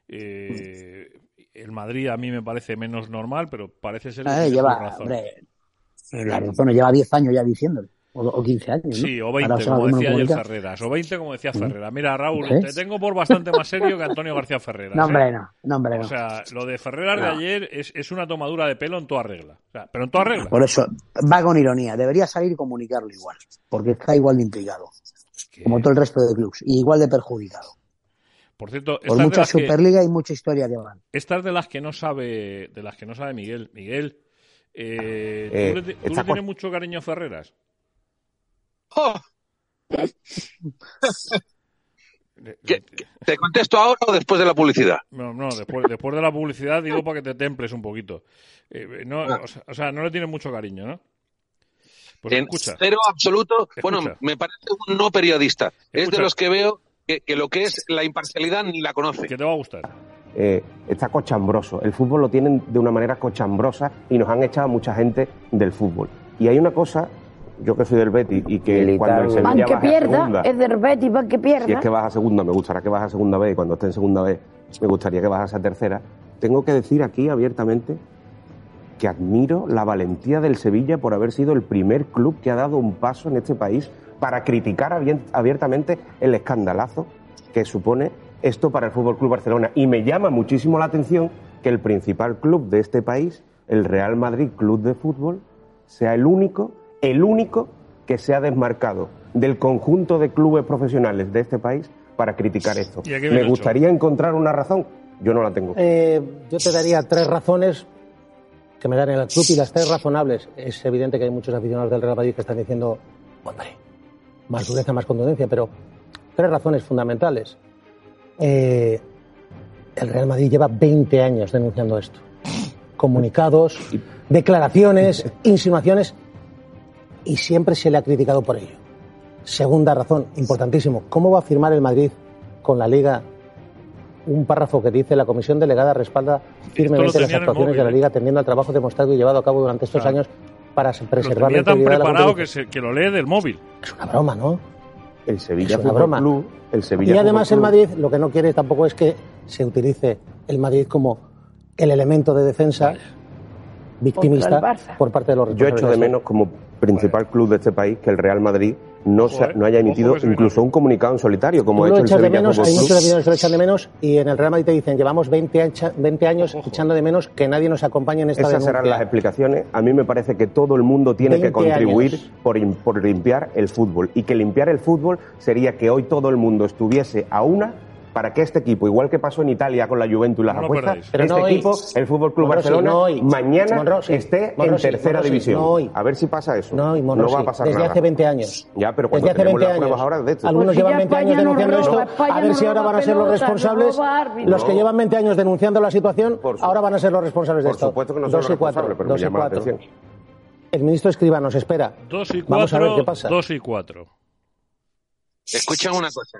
Eh, el Madrid a mí me parece menos normal, pero parece ser Eh, lleva, razón. hombre, la razón, lleva 10 años ya diciéndolo. O, o 15 años, ¿no? Sí, o Ahora 20, se va como decía ayer. Ferreras. O 20, como decía. Ferreras. Mira, Raúl, ¿Sí? te tengo por bastante más serio que Antonio García Ferreras. No, ¿eh? hombre, no. No, hombre, no. O sea, lo de Ferreras de ayer es, es una tomadura de pelo en toda regla. O sea, pero en toda regla. Por eso, va con ironía. Debería salir y comunicarlo igual. Porque está igual de implicado. Como todo el resto de clubes. Y igual de perjudicado. Por cierto, Por mucha que, Superliga y mucha historia que van. estas de las que no sabe, de las que no sabe Miguel. Miguel, eh, Eh, ¿tú, le, tú le esta tienes mucho cariño a Ferreras? ¿Qué- qué- ¿Te contesto ahora o después de la publicidad? No, no, después, después de la publicidad digo para que te temples un poquito. Eh, no, o, sea, o sea, no le tienes mucho cariño, ¿no? Pues en escucha. cero absoluto. Bueno, me parece un no periodista. Es de los que veo que, que lo que es la imparcialidad ni la conoce. Que te va a gustar. eh, está cochambroso. El fútbol lo tienen de una manera cochambrosa y nos han echado a mucha gente del fútbol. Y hay una cosa, yo que soy del Betis y que cuando el Sevilla Aunque baja a pierda, segunda, es del Betis, para que pierda. si es que baja a segunda, me gustará que baje a segunda vez y cuando esté en segunda vez me gustaría que bajase a tercera. Tengo que decir aquí abiertamente que admiro la valentía del Sevilla por haber sido el primer club que ha dado un paso en este país para criticar abier- abiertamente el escandalazo que supone esto para el Fútbol Club Barcelona. Y me llama muchísimo la atención que el principal club de este país, el Real Madrid Club de Fútbol, sea el único, el único que se ha desmarcado del conjunto de clubes profesionales de este país para criticar esto. ¿Y a qué Me gustaría encontrar una razón. Yo no la tengo. Eh, yo te daría tres razones que me dan en el club y las tres razonables. Es evidente que hay muchos aficionados del Real Madrid que están diciendo, hombre, más dureza, más contundencia, pero tres razones fundamentales. Eh, el Real Madrid lleva 20 años denunciando esto. Comunicados, declaraciones, insinuaciones, y siempre se le ha criticado por ello. Segunda razón, importantísimo, ¿cómo va a firmar el Madrid con la Liga un párrafo que dice la comisión delegada respalda firmemente las actuaciones de la ¿eh? Liga atendiendo al trabajo demostrado y llevado a cabo durante estos Claro. años para Lo preservar tenía la tan integridad de la preparado que, se- que lo lee del móvil. Es una broma, ¿no? El Sevilla Es una Fútbol broma. Club, el Sevilla Y además el Madrid lo que no quiere tampoco es que se utilice el Madrid como el elemento de defensa victimista Contra el Barça. por parte de los Yo echo de menos como principal club de este país que el Real Madrid no, se- no haya emitido ojo incluso un comunicado en solitario como ha hecho el echas de Sevilla menos, hay muchos aficionados que lo echan de menos y en el Real Madrid te dicen llevamos 20, ancha- 20 años echando de menos que nadie nos acompañe en esta Esas denuncia. serán las explicaciones. A mí me parece que todo el mundo tiene que 20 contribuir por, por limpiar el fútbol. Y que limpiar el fútbol sería que hoy todo el mundo estuviese a una para que este equipo, igual que pasó en Italia con la Juventus y las No apuestas, este no hoy. equipo, el Fútbol Club Monrosi, Barcelona, no hoy. mañana Monrosi, esté Monrosi, en tercera Monrosi, división. no hoy. A ver si pasa eso. No, va a pasar desde nada. hace 20 años. Ya, pero cuando Desde hace tenemos 20 las pruebas años. ahora de esto. Algunos Pues si llevan ya 20 años España denunciando roba, esto. España A ver no si ahora van a ser los responsables. Los que llevan 20 años denunciando la situación, ahora van a ser los responsables de Por esto. supuesto que no son Dos los y cuatro, responsables, pero me dos y llama la cuatro. atención. El ministro Escriba nos espera. Dos y Vamos a ver cuatro, qué pasa. dos y cuatro. Escuchan una cosa.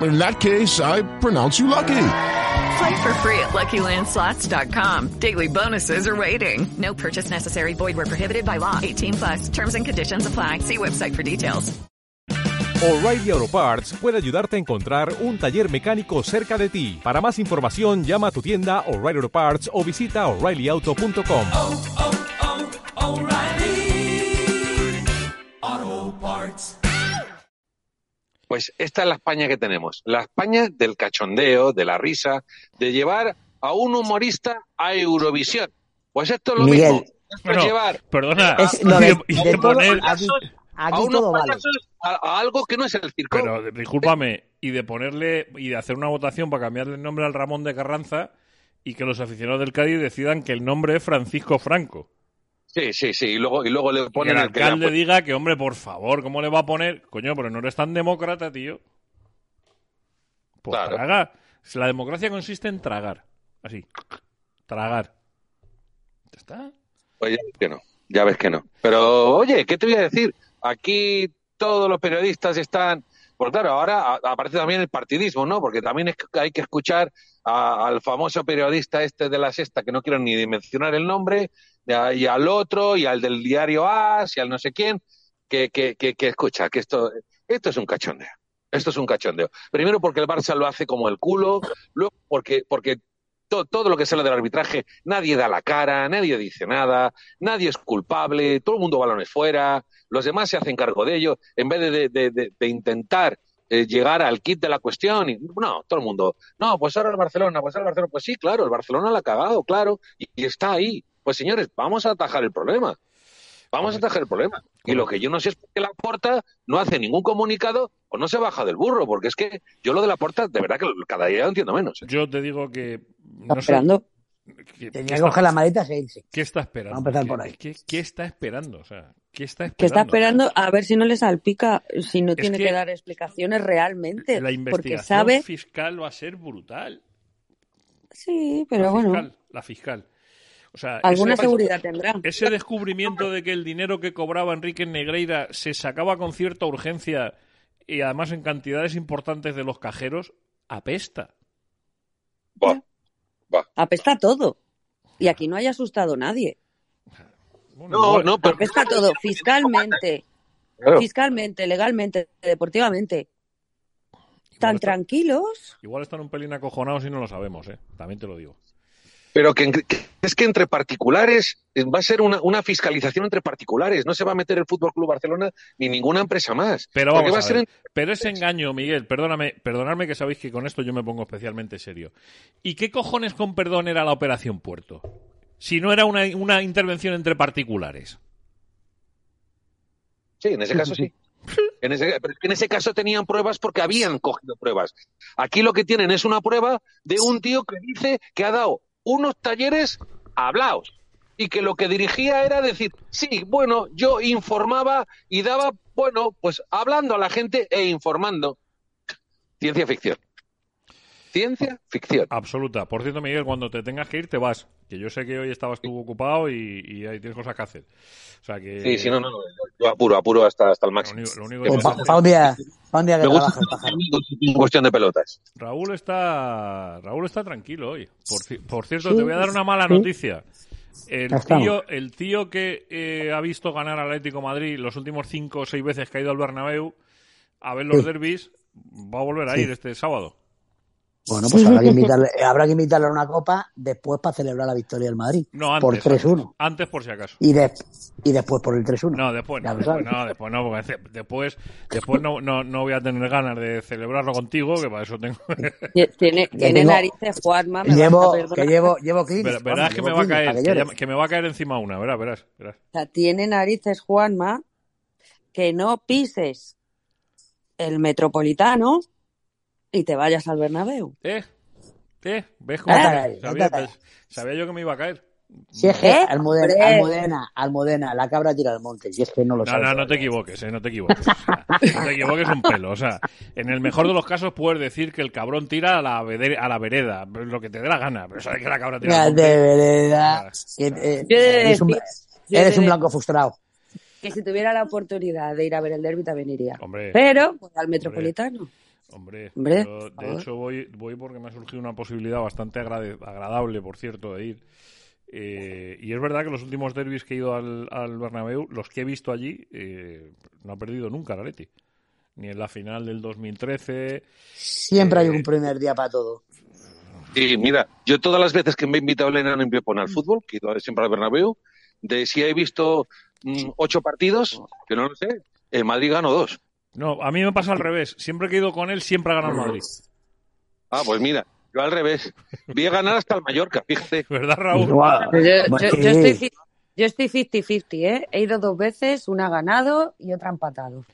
In that case, I pronounce you lucky. Play for free at LuckyLandSlots.com. Daily bonuses are waiting. No purchase necessary. Void where prohibited by law. 18 plus. Terms and conditions apply. See website for details. O'Reilly Auto Parts puede ayudarte a encontrar un taller mecánico cerca de ti. Para más información, llama a tu tienda O'Reilly Auto Parts o visita oreillyauto.com. Auto Parts. Pues esta es la España que tenemos. La España del cachondeo, de la risa, de llevar a un humorista a Eurovisión. Pues esto es lo Miguel. mismo. Esto Bueno, es llevar perdona, a, y de- y de poner- aquí a unos todo vale. payasos a, a algo que no es el circo. Pero discúlpame, y de ponerle y de hacer una votación para cambiarle el nombre al Ramón de Carranza y que los aficionados del Cádiz decidan que el nombre es Francisco Franco. Sí, sí, sí. Y luego, y luego le ponen el el que han alcalde diga que, hombre, por favor, ¿cómo le va a poner? Coño, pero no eres tan demócrata, tío. Pues Claro. traga. Si la democracia consiste en tragar. Así. Tragar. ¿Ya está? Pues ya ves que no, ya ves que no. Pero, oye, ¿qué te voy a decir? Aquí todos los periodistas están... Pues claro, ahora aparece también el partidismo, ¿no? Porque también es que hay que escuchar a- al famoso periodista este de la sexta, que no quiero ni mencionar el nombre, y, al otro, y al del diario AS, y al no sé quién, que, que, que, escucha, que esto, esto es un cachondeo. Esto es un cachondeo. Primero porque el Barça lo hace como el culo, luego porque, porque to- todo lo que sale del arbitraje, nadie da la cara, nadie dice nada, nadie es culpable, todo el mundo balones fuera, los demás se hacen cargo de ello, en vez de, de- de- de- intentar eh, llegar al kit de la cuestión. Y, no, todo el mundo, no, pues ahora el Barcelona, pues ahora el Barcelona, pues sí, claro, el Barcelona la ha cagado, claro, y está ahí. Pues señores, vamos a atajar el problema. Vamos a atajar el problema. Y lo que yo no sé es por qué la porta no hace ningún comunicado o no se baja del burro, porque es que yo lo de la porta, de verdad que cada día lo entiendo menos. ¿eh? Yo te digo que. Está No esperando. ¿Qué- Tenía que está- coger las maletas e irse. ¿Qué está esperando? Vamos a empezar ¿Qué- por ahí. ¿Qué, qué está esperando? O sea, ¿qué está esperando? Que está esperando a ver si no le salpica, si no tiene que que, dar explicaciones realmente. La porque investigación sabe. fiscal va a ser brutal. Sí, pero la bueno. Fiscal, la fiscal. O sea, Alguna ese- seguridad tendrá. Ese descubrimiento de que el dinero que cobraba Enrique Negreira se sacaba con cierta urgencia y además en cantidades importantes de los cajeros, apesta. Apesta todo. Y aquí no haya asustado nadie. No, no, pero Apesta todo, fiscalmente, Claro. fiscalmente, legalmente, deportivamente. Tan tranquilos. Igual están un pelín acojonados y no lo sabemos, ¿eh? También te lo digo. Pero que, que es que entre particulares va a ser una, una fiscalización entre particulares. No se va a meter el Fútbol Club Barcelona ni ninguna empresa más. Pero vamos va a a ser en- Pero ese engaño, Miguel, perdóname, perdonadme que sabéis que con esto yo me pongo especialmente serio. ¿Y qué cojones con perdón era la Operación Puerto? Si no era una, una intervención entre particulares. Sí, en ese caso sí. En ese, pero es que en ese caso tenían pruebas porque habían cogido pruebas. Aquí lo que tienen es una prueba de un tío que dice que ha dado unos talleres hablados y que lo que dirigía era decir, sí, bueno, yo informaba y daba, bueno, pues hablando a la gente e informando. Ciencia ficción. Ciencia ficción. Absoluta. Por cierto, Miguel, cuando te tengas que ir, te vas. Que yo sé que hoy estabas tú ocupado y, y ahí tienes cosas que hacer. O sea que. Sí, sí, no, no, no, yo apuro, apuro hasta, hasta el máximo. Lo único Que que me- pasa- Para un día, pa' un día que me gusta en cuestión de pelotas. Raúl está Raúl está tranquilo hoy. Por, ci- por cierto, Sí, te voy a dar una mala sí. noticia. El tío, el tío que eh, ha visto ganar al Atlético de Madrid los últimos cinco o seis veces que ha ido al Bernabéu a ver los Sí. derbis, va a volver a Sí. ir este sábado. Bueno, pues habrá que, invitarle, habrá que invitarle a una copa después para celebrar la victoria del Madrid. No, antes. por 3-1. Antes, antes por si acaso. Y, de- y después por el 3-1. No, después no, después no, después no, porque después, después no, no, no voy a tener ganas de celebrarlo contigo, que para eso tengo. Tiene, Que tiene tengo- narices, Juanma. me Llevo, vas a que llevo, llevo Kleenex, Pero verás vamos, que llevo me va a caer, que que me va a caer encima una, verás, verás, verás. O sea, tiene narices, Juanma, que no pises el metropolitano y te vayas al Bernabéu. ¿Eh? ¿Eh? ¿Ves cómo te- sabía, yo que me iba a caer? Si es que ¿Eh? Almudena. Almudena, Almudena, la cabra tira al monte. Si es que no lo No, sabes. no, no te equivoques, eh, no te equivoques. O sea, no te equivoques un pelo. O sea, en el mejor de los casos puedes decir que el cabrón tira a la, a la vereda, lo que te dé la gana, pero sabes que la cabra tira al monte. de que, eh, eres un, eres blanco frustrado. Que si tuviera la oportunidad de ir a ver el derby también iría. Hombre. Pero pues, al metropolitano. Hombre, Hombre, yo, de hecho voy, voy porque me ha surgido una posibilidad bastante agrade- agradable, por cierto, de ir. Eh, y es verdad que los últimos derbis que he ido al, al Bernabéu, los que he visto allí, eh, no ha perdido nunca la Leti. Ni en la final del 2013. Siempre hay Eh, un primer día para todo. Y mira, yo todas las veces que me he invitado el enano en Piepón al fútbol, que he ido siempre al Bernabéu, de si he visto mm, ocho partidos, que no lo sé, el Madrid ganó dos. No, a mí me pasa al revés. Siempre que he ido con él, siempre ha ganado el Madrid. Ah, pues mira, yo al revés. Vi a ganar hasta el Mallorca, fíjate. ¿Verdad, Raúl? Yo, yo- yo sí. estoy, yo estoy 50-50, ¿eh? He ido dos veces, una ganado y otra empatado.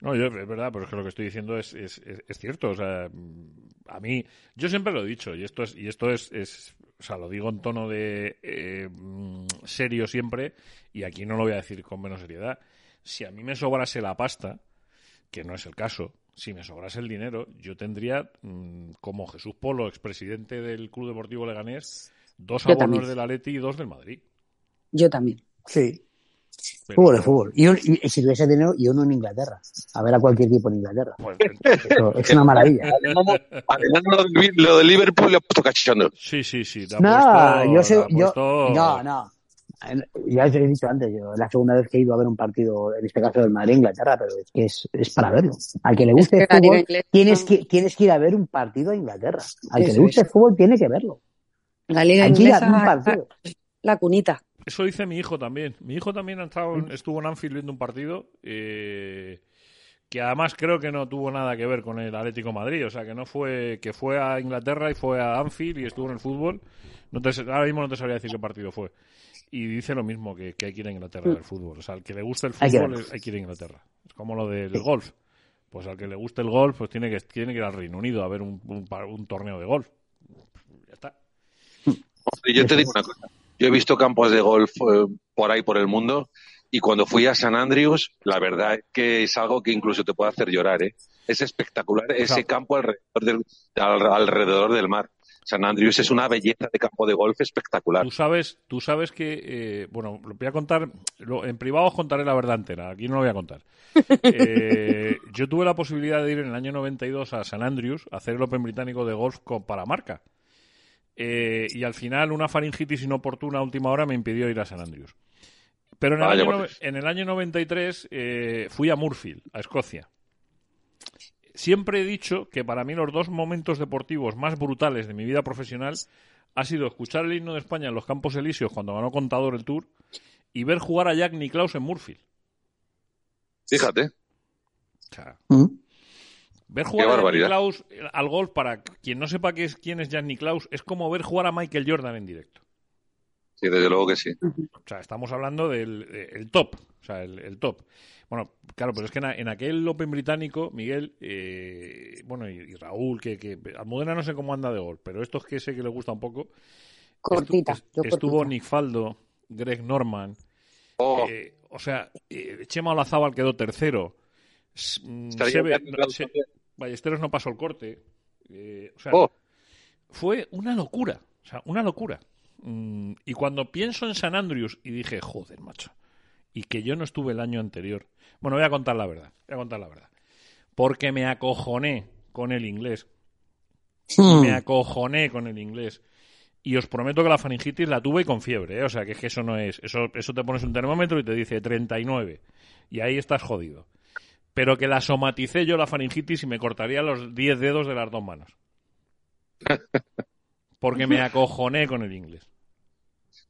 No, yo, es verdad, pero es que lo que estoy diciendo es, es, es- es cierto. O sea, mm, a mí, yo siempre lo he dicho, y esto es, y esto es, es o sea, lo digo en tono de eh, mm, serio siempre, y aquí no lo voy a decir con menos seriedad. Si a mí me sobrase la pasta, que no es el caso, si me sobrase el dinero, yo tendría, mm, como Jesús Polo, expresidente del Club Deportivo Leganés, dos Yo abonos también. del Atleti y dos del Madrid. Yo también. Sí. Pero- Fútbol es fútbol. Y, un- y- y si tuviese dinero, y uno en Inglaterra. A ver a cualquier equipo en Inglaterra. Pues, Eso es una maravilla. Además, lo de Liverpool le ha puesto cachondo. Sí, sí, sí. te ha No, puesto- yo sé, yo, no, no. Ya os he dicho antes, yo es la segunda vez que he ido a ver un partido, en este caso del Madrid Inglaterra, pero es que es, es para verlo. Al que le guste que el fútbol, tienes que, tienes que ir a ver un partido a Inglaterra. Al que le guste es. el fútbol, tiene que verlo. La liga Hay que ir a inglesa un partido. la cunita. Eso dice mi hijo también. Mi hijo también ha estado en- estuvo en Anfield viendo un partido eh, que además creo que no tuvo nada que ver con el Atlético de Madrid. O sea, que no fue que fue a Inglaterra y fue a Anfield y estuvo en el fútbol. No te, ahora mismo no te sabría decir qué partido fue. Y dice lo mismo que, que hay que ir a Inglaterra al fútbol. O sea, al que le guste el Hay que fútbol hay que ir a Inglaterra. Es como lo del golf. Pues al que le guste el golf, pues tiene que, tiene que ir al Reino Unido a ver un, un torneo de golf. Ya está. Hombre, Yo te digo una cosa. Yo he visto campos de golf eh, por ahí, por el mundo, y cuando fui a San Andrews, la verdad es que es algo que incluso te puede hacer llorar, ¿eh? Es espectacular ese campo alrededor del, al- alrededor del mar. San Andrews es una belleza de campo de golf espectacular. Tú sabes, tú sabes que, eh, bueno, lo voy a contar, lo- en privado os contaré la verdad entera, aquí no lo voy a contar. Eh, yo tuve la posibilidad de ir en el año 92 a San Andrews a hacer el Open británico de golf con, para marca. Eh, y al final una faringitis inoportuna a última hora me impidió ir a San Andrews. Pero en el, Vaya, año, en el año 93 eh, fui a Murfield, a Escocia. Siempre he dicho que para mí los dos momentos deportivos más brutales de mi vida profesional ha sido escuchar el himno de España en los Campos Elíseos cuando ganó Contador el Tour y ver jugar a Jack Nicklaus en Murfield. Fíjate. O sea, ¿Mm? ver jugar a Jack. Nicklaus al golf, para quien no sepa qué es, quién es Jack Nicklaus, es como ver jugar a Michael Jordan en directo. Sí, desde luego que sí. O sea, estamos hablando del eh, el top. O sea, el, el top. Bueno, claro, pero es que en, aquel Open británico, Miguel, eh, bueno, y, y Raúl, que, que Almudena no sé cómo anda de golf, pero estos que sé que le gusta un poco. Cortita. estu- yo estuvo cortita. Nick Faldo, Greg Norman. Oh. eh, o sea, eh, Chema Olazábal quedó tercero. Mm, Estaría Seve- Jack Nicklaus Se- también. Ballesteros no pasó el corte. Eh, o sea, Oh. fue una locura. O sea, una locura. Mm, y cuando pienso en San Andrews y dije, joder, macho, y que yo no estuve el año anterior. Bueno, voy a contar la verdad. Voy a contar la verdad. Porque me acojoné con el inglés. Hmm. Me acojoné con el inglés. Y os prometo que la faringitis la tuve y con fiebre, ¿eh? O sea, que es que eso no es. Eso, eso te pones un termómetro y te dice 39. Y ahí estás jodido. Pero que la somaticé yo la faringitis y me cortaría los 10 dedos de las dos manos. Porque me acojoné con el inglés.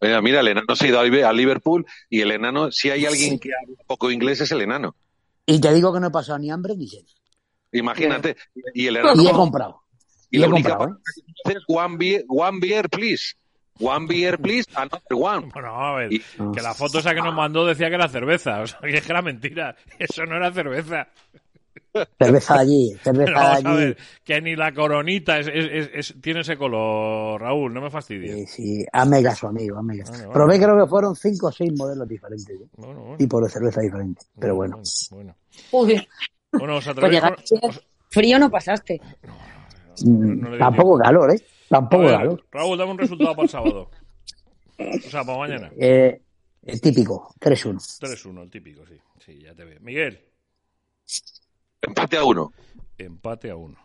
Mira, mira, el enano se ha ido a Liverpool y el enano, si hay alguien que habla poco inglés, es el enano. Y te digo que no he pasado ni hambre ni sed. Imagínate. Y el enano. Y he comprado. Y Y la he única comprado, ¿eh? es one beer, one beer, please. One beer, please, another one. Bueno, a ver, que la foto esa que nos mandó decía que era cerveza. O sea, que es que era mentira. Eso no era cerveza. Cerveza de allí, cerveza vamos a allí. ver, que ni la coronita es, es- es- es- tiene ese color, Raúl, no me fastidies. Sí, hazme caso, amigo, hazme caso. Vale, vale. Probé creo que fueron cinco o seis modelos diferentes. ¿eh? Bueno, bueno. Tipos de cerveza diferentes. Pero bueno. Bueno, Joder. bueno ¿os Pues atrevéis os- Frío no pasaste. Mm, no le di Tampoco tiempo. calor, ¿eh? A Tampoco ver, calor. Raúl, dame un resultado para el sábado. O sea, para mañana. Eh, el típico, 3-1. 3-1, el típico, sí. Sí, ya te veo. Miguel, Empate a uno. empate a uno.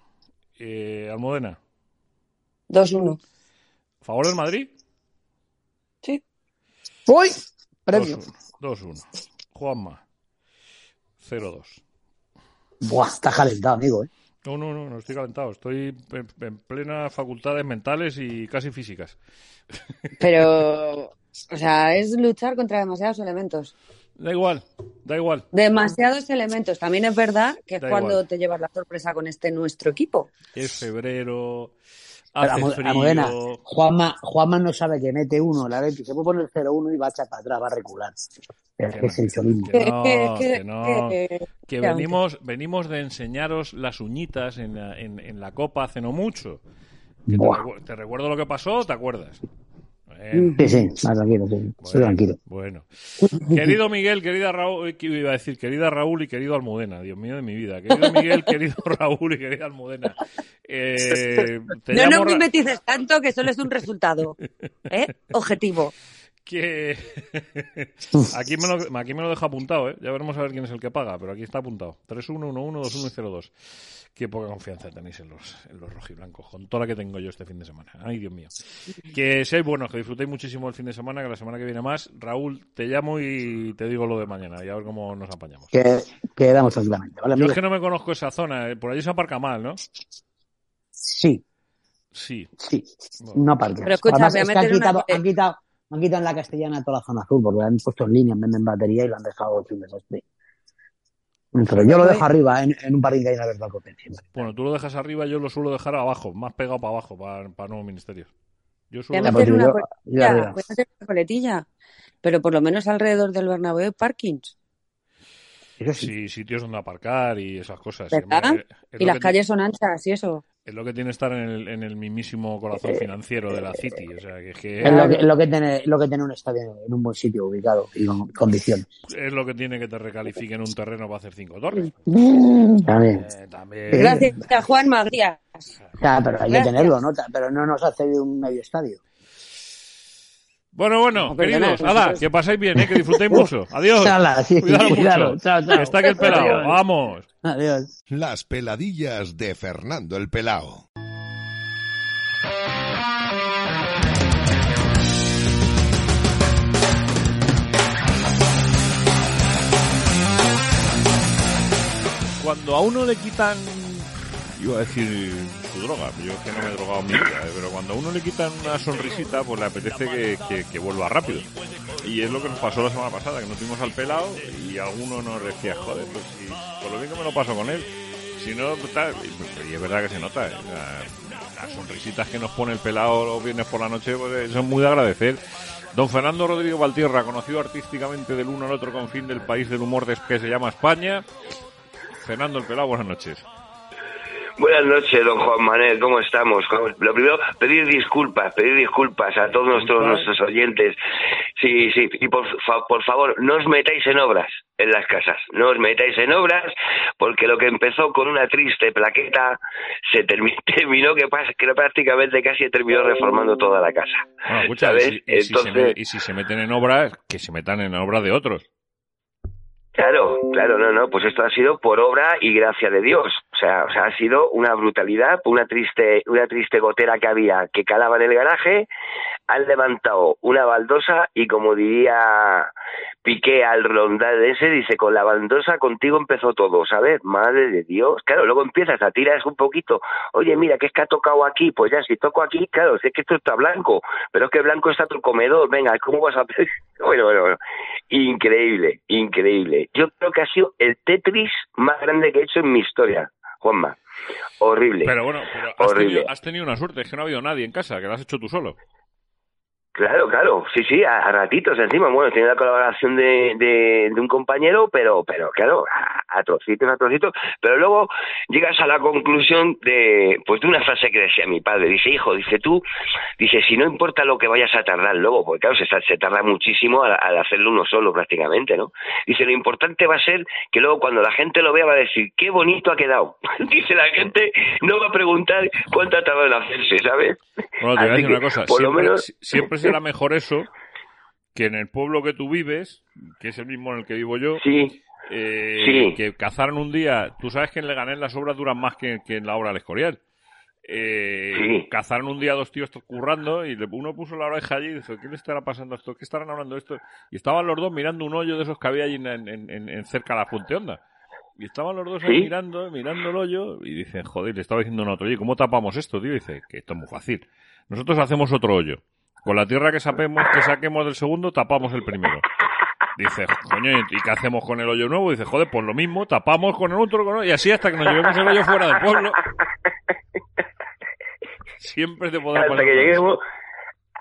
Eh, Almudena, 2-1. ¿favor del Madrid? ¡Uy! Premio. 2-1. 2-1. Juanma, 0-2. Buah, estás calentado, amigo, ¿eh? No, no, no, no estoy calentado. Estoy en, en plenas facultades mentales y casi físicas. Pero, o sea, es luchar contra demasiados elementos. Da igual, da igual. Demasiados elementos. También es verdad que es Da cuando igual. te llevas la sorpresa con este nuestro equipo. Es febrero, hace frío. Almudena, Juanma, Juanma no sabe que mete uno, la Leti se puede poner 0-1 y va a echar para atrás, va a recular. Es que es el. Que no, Que- que no. que- Que que- venimos, venimos de enseñaros las uñitas en la, en, en la copa hace no mucho. Que te, recu- te recuerdo lo que pasó, ¿te acuerdas? Bueno, Sí, sí, más tranquilo, sí. Bueno, tranquilo. bueno. Querido Miguel, querida Raúl, eh, iba a decir querida Raúl y querido Almudena, Dios mío de mi vida. Querido Miguel, querido Raúl y querida Almudena. Eh, te No llamo nos mimetices tanto que solo es un resultado. ¿eh? Objetivo. Que aquí me, lo, aquí me lo deja apuntado, ¿eh? Ya veremos a ver quién es el que paga, pero aquí está apuntado. 3-1, 1-1, 2-1 y 0-2. Qué poca confianza tenéis en los, en los rojiblancos, con toda la que tengo yo este fin de semana. Ay, Dios mío. Que seáis buenos, que disfrutéis muchísimo el fin de semana, que la semana que viene más. Raúl, te llamo y te digo lo de mañana y a ver cómo nos apañamos. Que quedamos tranquilamente, ¿vale, Yo es que no me conozco esa zona, ¿eh? por allí se aparca mal, ¿no? Sí, Sí. sí. No parques. Pero escucha, Además, voy a es que una- han, quitado, han quitado en la castellana toda la zona azul porque la han puesto en línea, venden batería y lo han dejado un desastre. Yo lo dejo arriba en, en un que hay en Alberto Alcocer siempre. Bueno, tú lo dejas arriba, yo lo suelo dejar abajo, más pegado para abajo, para, para nuevos ministerios. Yo suelo pues una yo- coletilla, meter una coletilla. Pero por lo menos alrededor del Bernabéu hay parkings. Sí. Sí, sitios donde aparcar y esas cosas. ¿Verdad? Hombre, es Y las que calles son anchas y eso. Es lo que tiene estar en el, en el mismísimo corazón financiero de la City. O sea, que es que Es lo que, lo que tiene, lo que tiene un estadio en un buen sitio ubicado y con condiciones. es lo que tiene que te recalifiquen un terreno para hacer cinco torres. También. Eh, también. Gracias, Juan Magría. Ya, pero hay que tenerlo, ¿no? Pero no nos hace de un medio estadio. Bueno, bueno, No, queridos, nada, que paséis bien, ¿eh? que disfrutéis mucho. Adiós. Hala, sí, Cuidado cuidado. mucho. Chao, chao. Está aquí el pelado. Adiós. Vamos. Adiós. Las peladillas de Fernando el Pelao. Cuando a uno le quitan Iba a decir droga, yo es que no me he drogado en mi vida, ¿eh? pero cuando a uno le quitan una sonrisita, pues le apetece que, que- vuelva rápido. Y es lo que nos pasó la semana pasada, que nos fuimos al pelado y alguno nos decía, joder, pues si, por lo bien que me lo paso con él, si no, pues, y es verdad que se nota, ¿eh? La- las sonrisitas que nos pone el pelado los viernes por la noche, pues eh, son muy de agradecer. Don Fernando Rodrigo Valtierra, conocido artísticamente del uno al otro confín del país del humor de- que se llama España. Fernando el pelado, buenas noches. Buenas noches, don Juan Manuel, ¿cómo estamos? ¿Cómo- Lo primero, pedir disculpas, pedir disculpas a todos nuestros, nuestros oyentes. Sí, sí, y por, por favor, no os metáis en obras en las casas, no os metáis en obras, porque lo que empezó con una triste plaqueta se termi- terminó que, que prácticamente casi terminó reformando toda la casa. Bueno, escucha, ¿Sabes? y si, y si se Entonces- me- y si se meten en obras, que se metan en obras de otros. Claro, claro, no, no, pues esto ha sido por obra y gracia de Dios. O sea, o sea, ha sido una brutalidad, una triste, una triste gotera que había que calaba en el garaje, han levantado una baldosa y como diría Piqué al rondadense, dice, con la baldosa contigo empezó todo, ¿sabes? Madre de Dios. Claro, luego empiezas a tirar un poquito, oye, mira, que es que ha tocado aquí, pues ya, si toco aquí, claro, es que esto está blanco, pero es que blanco está tu comedor, venga, ¿cómo vas a? Bueno, bueno, bueno. Increíble, increíble. Yo creo que ha sido el Tetris más grande que he hecho en mi historia, Juanma. Horrible. Pero bueno, pero has, Horrible. tenido, has tenido una suerte, es que no ha habido nadie en casa, que lo has hecho tú solo. Claro, claro, sí, sí, a, a ratitos encima. Bueno, tiene la colaboración de, de, de un compañero, pero, pero claro, a, a trocitos, a trocitos. Pero luego llegas a la conclusión de, pues, de una frase que decía mi padre. Dice, hijo, dice tú, dice, si no importa lo que vayas a tardar luego, porque claro, se, se tarda muchísimo al, al hacerlo uno solo prácticamente, ¿no? Dice, lo importante va a ser que luego cuando la gente lo vea va a decir, qué bonito ha quedado. dice, la gente no va a preguntar cuánto ha tardado en hacerse, ¿sabes? Bueno, te voy a decir una cosa, por lo siempre, menos- si- siempre será mejor eso que en el pueblo que tú vives, que es el mismo en el que vivo yo, eh, Sí. que cazaron un día, tú sabes que en Leganés las obras duran más que, que en la obra del Escorial. Eh, Cazaron un día dos tíos currando y uno puso la oreja allí y dijo, ¿qué le estará pasando a esto? ¿Qué estarán hablando de esto? Y estaban los dos mirando un hoyo de esos que había allí en, en- en- en cerca de la Fuente Honda. Y estaban los dos ahí ¿Sí? mirando, mirando el hoyo y dicen, joder, le estaba diciendo a un otro, oye, ¿cómo tapamos esto, tío? Y dice, que esto es muy fácil. Nosotros hacemos otro hoyo. Con la tierra que sapemos, que saquemos del segundo, tapamos el primero. Dice, coño, ¿y qué hacemos con el hoyo nuevo? Dice, joder, pues lo mismo, tapamos con el otro, con el- y así hasta que nos llevemos el hoyo fuera del pueblo. Siempre te podrá hasta pasar que una lleguemos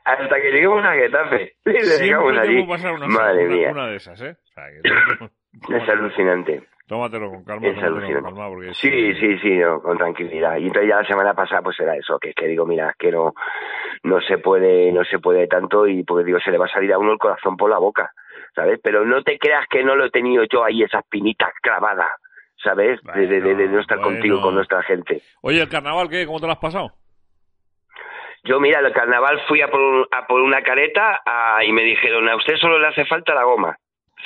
hasta que lleguemos a Getafe Siempre te pasar una, madre una- mía una de esas, ¿eh? O sea, que- es alucinante tómatelo con calma, es tómatelo con calma, porque sí sí sí no, con tranquilidad y entonces ya la semana pasada pues era eso que, que digo mira es que no no se puede no se puede tanto y porque digo se le va a salir a uno el corazón por la boca sabes pero no te creas que no lo he tenido yo ahí esas pinitas clavadas sabes de, de, de- de no estar bueno. contigo con nuestra gente Oye, ¿el carnaval qué? ¿Cómo te lo has pasado? Yo, mira, el carnaval fui a por, a por una careta a- y me dijeron, a usted solo le hace falta la goma.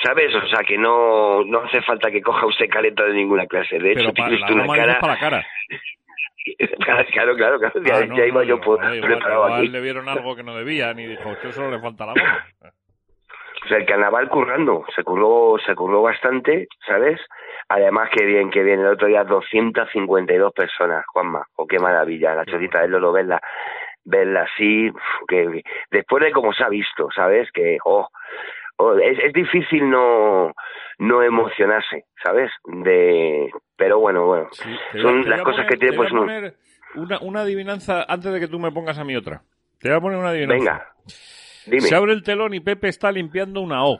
¿Sabes? O sea, que no, no hace falta que coja usted careta de ninguna clase. De hecho, Pero para tiene la usted una goma dices cara... para la cara. claro, claro, claro. Ya, Ah, no, ya iba no, yo por, joder, igual, preparado igual aquí. le vieron algo que no debían y dijo, usted solo le falta la goma. O sea, el carnaval currando, se curró, se curró bastante, ¿sabes? Además, qué bien, qué bien. El otro día 252 personas, Juanma. Oh, qué maravilla. La chocita del Lolo, verla, verla así, que después de cómo se ha visto, ¿sabes? Que, oh, es, es difícil no, no emocionarse, ¿sabes? De, pero bueno, bueno. Son las cosas que tiene, te voy pues, poner una, una adivinanza antes de que tú me pongas a mi otra. Te voy a poner una adivinanza. Venga, dime. Se abre el telón y Pepe está limpiando una O.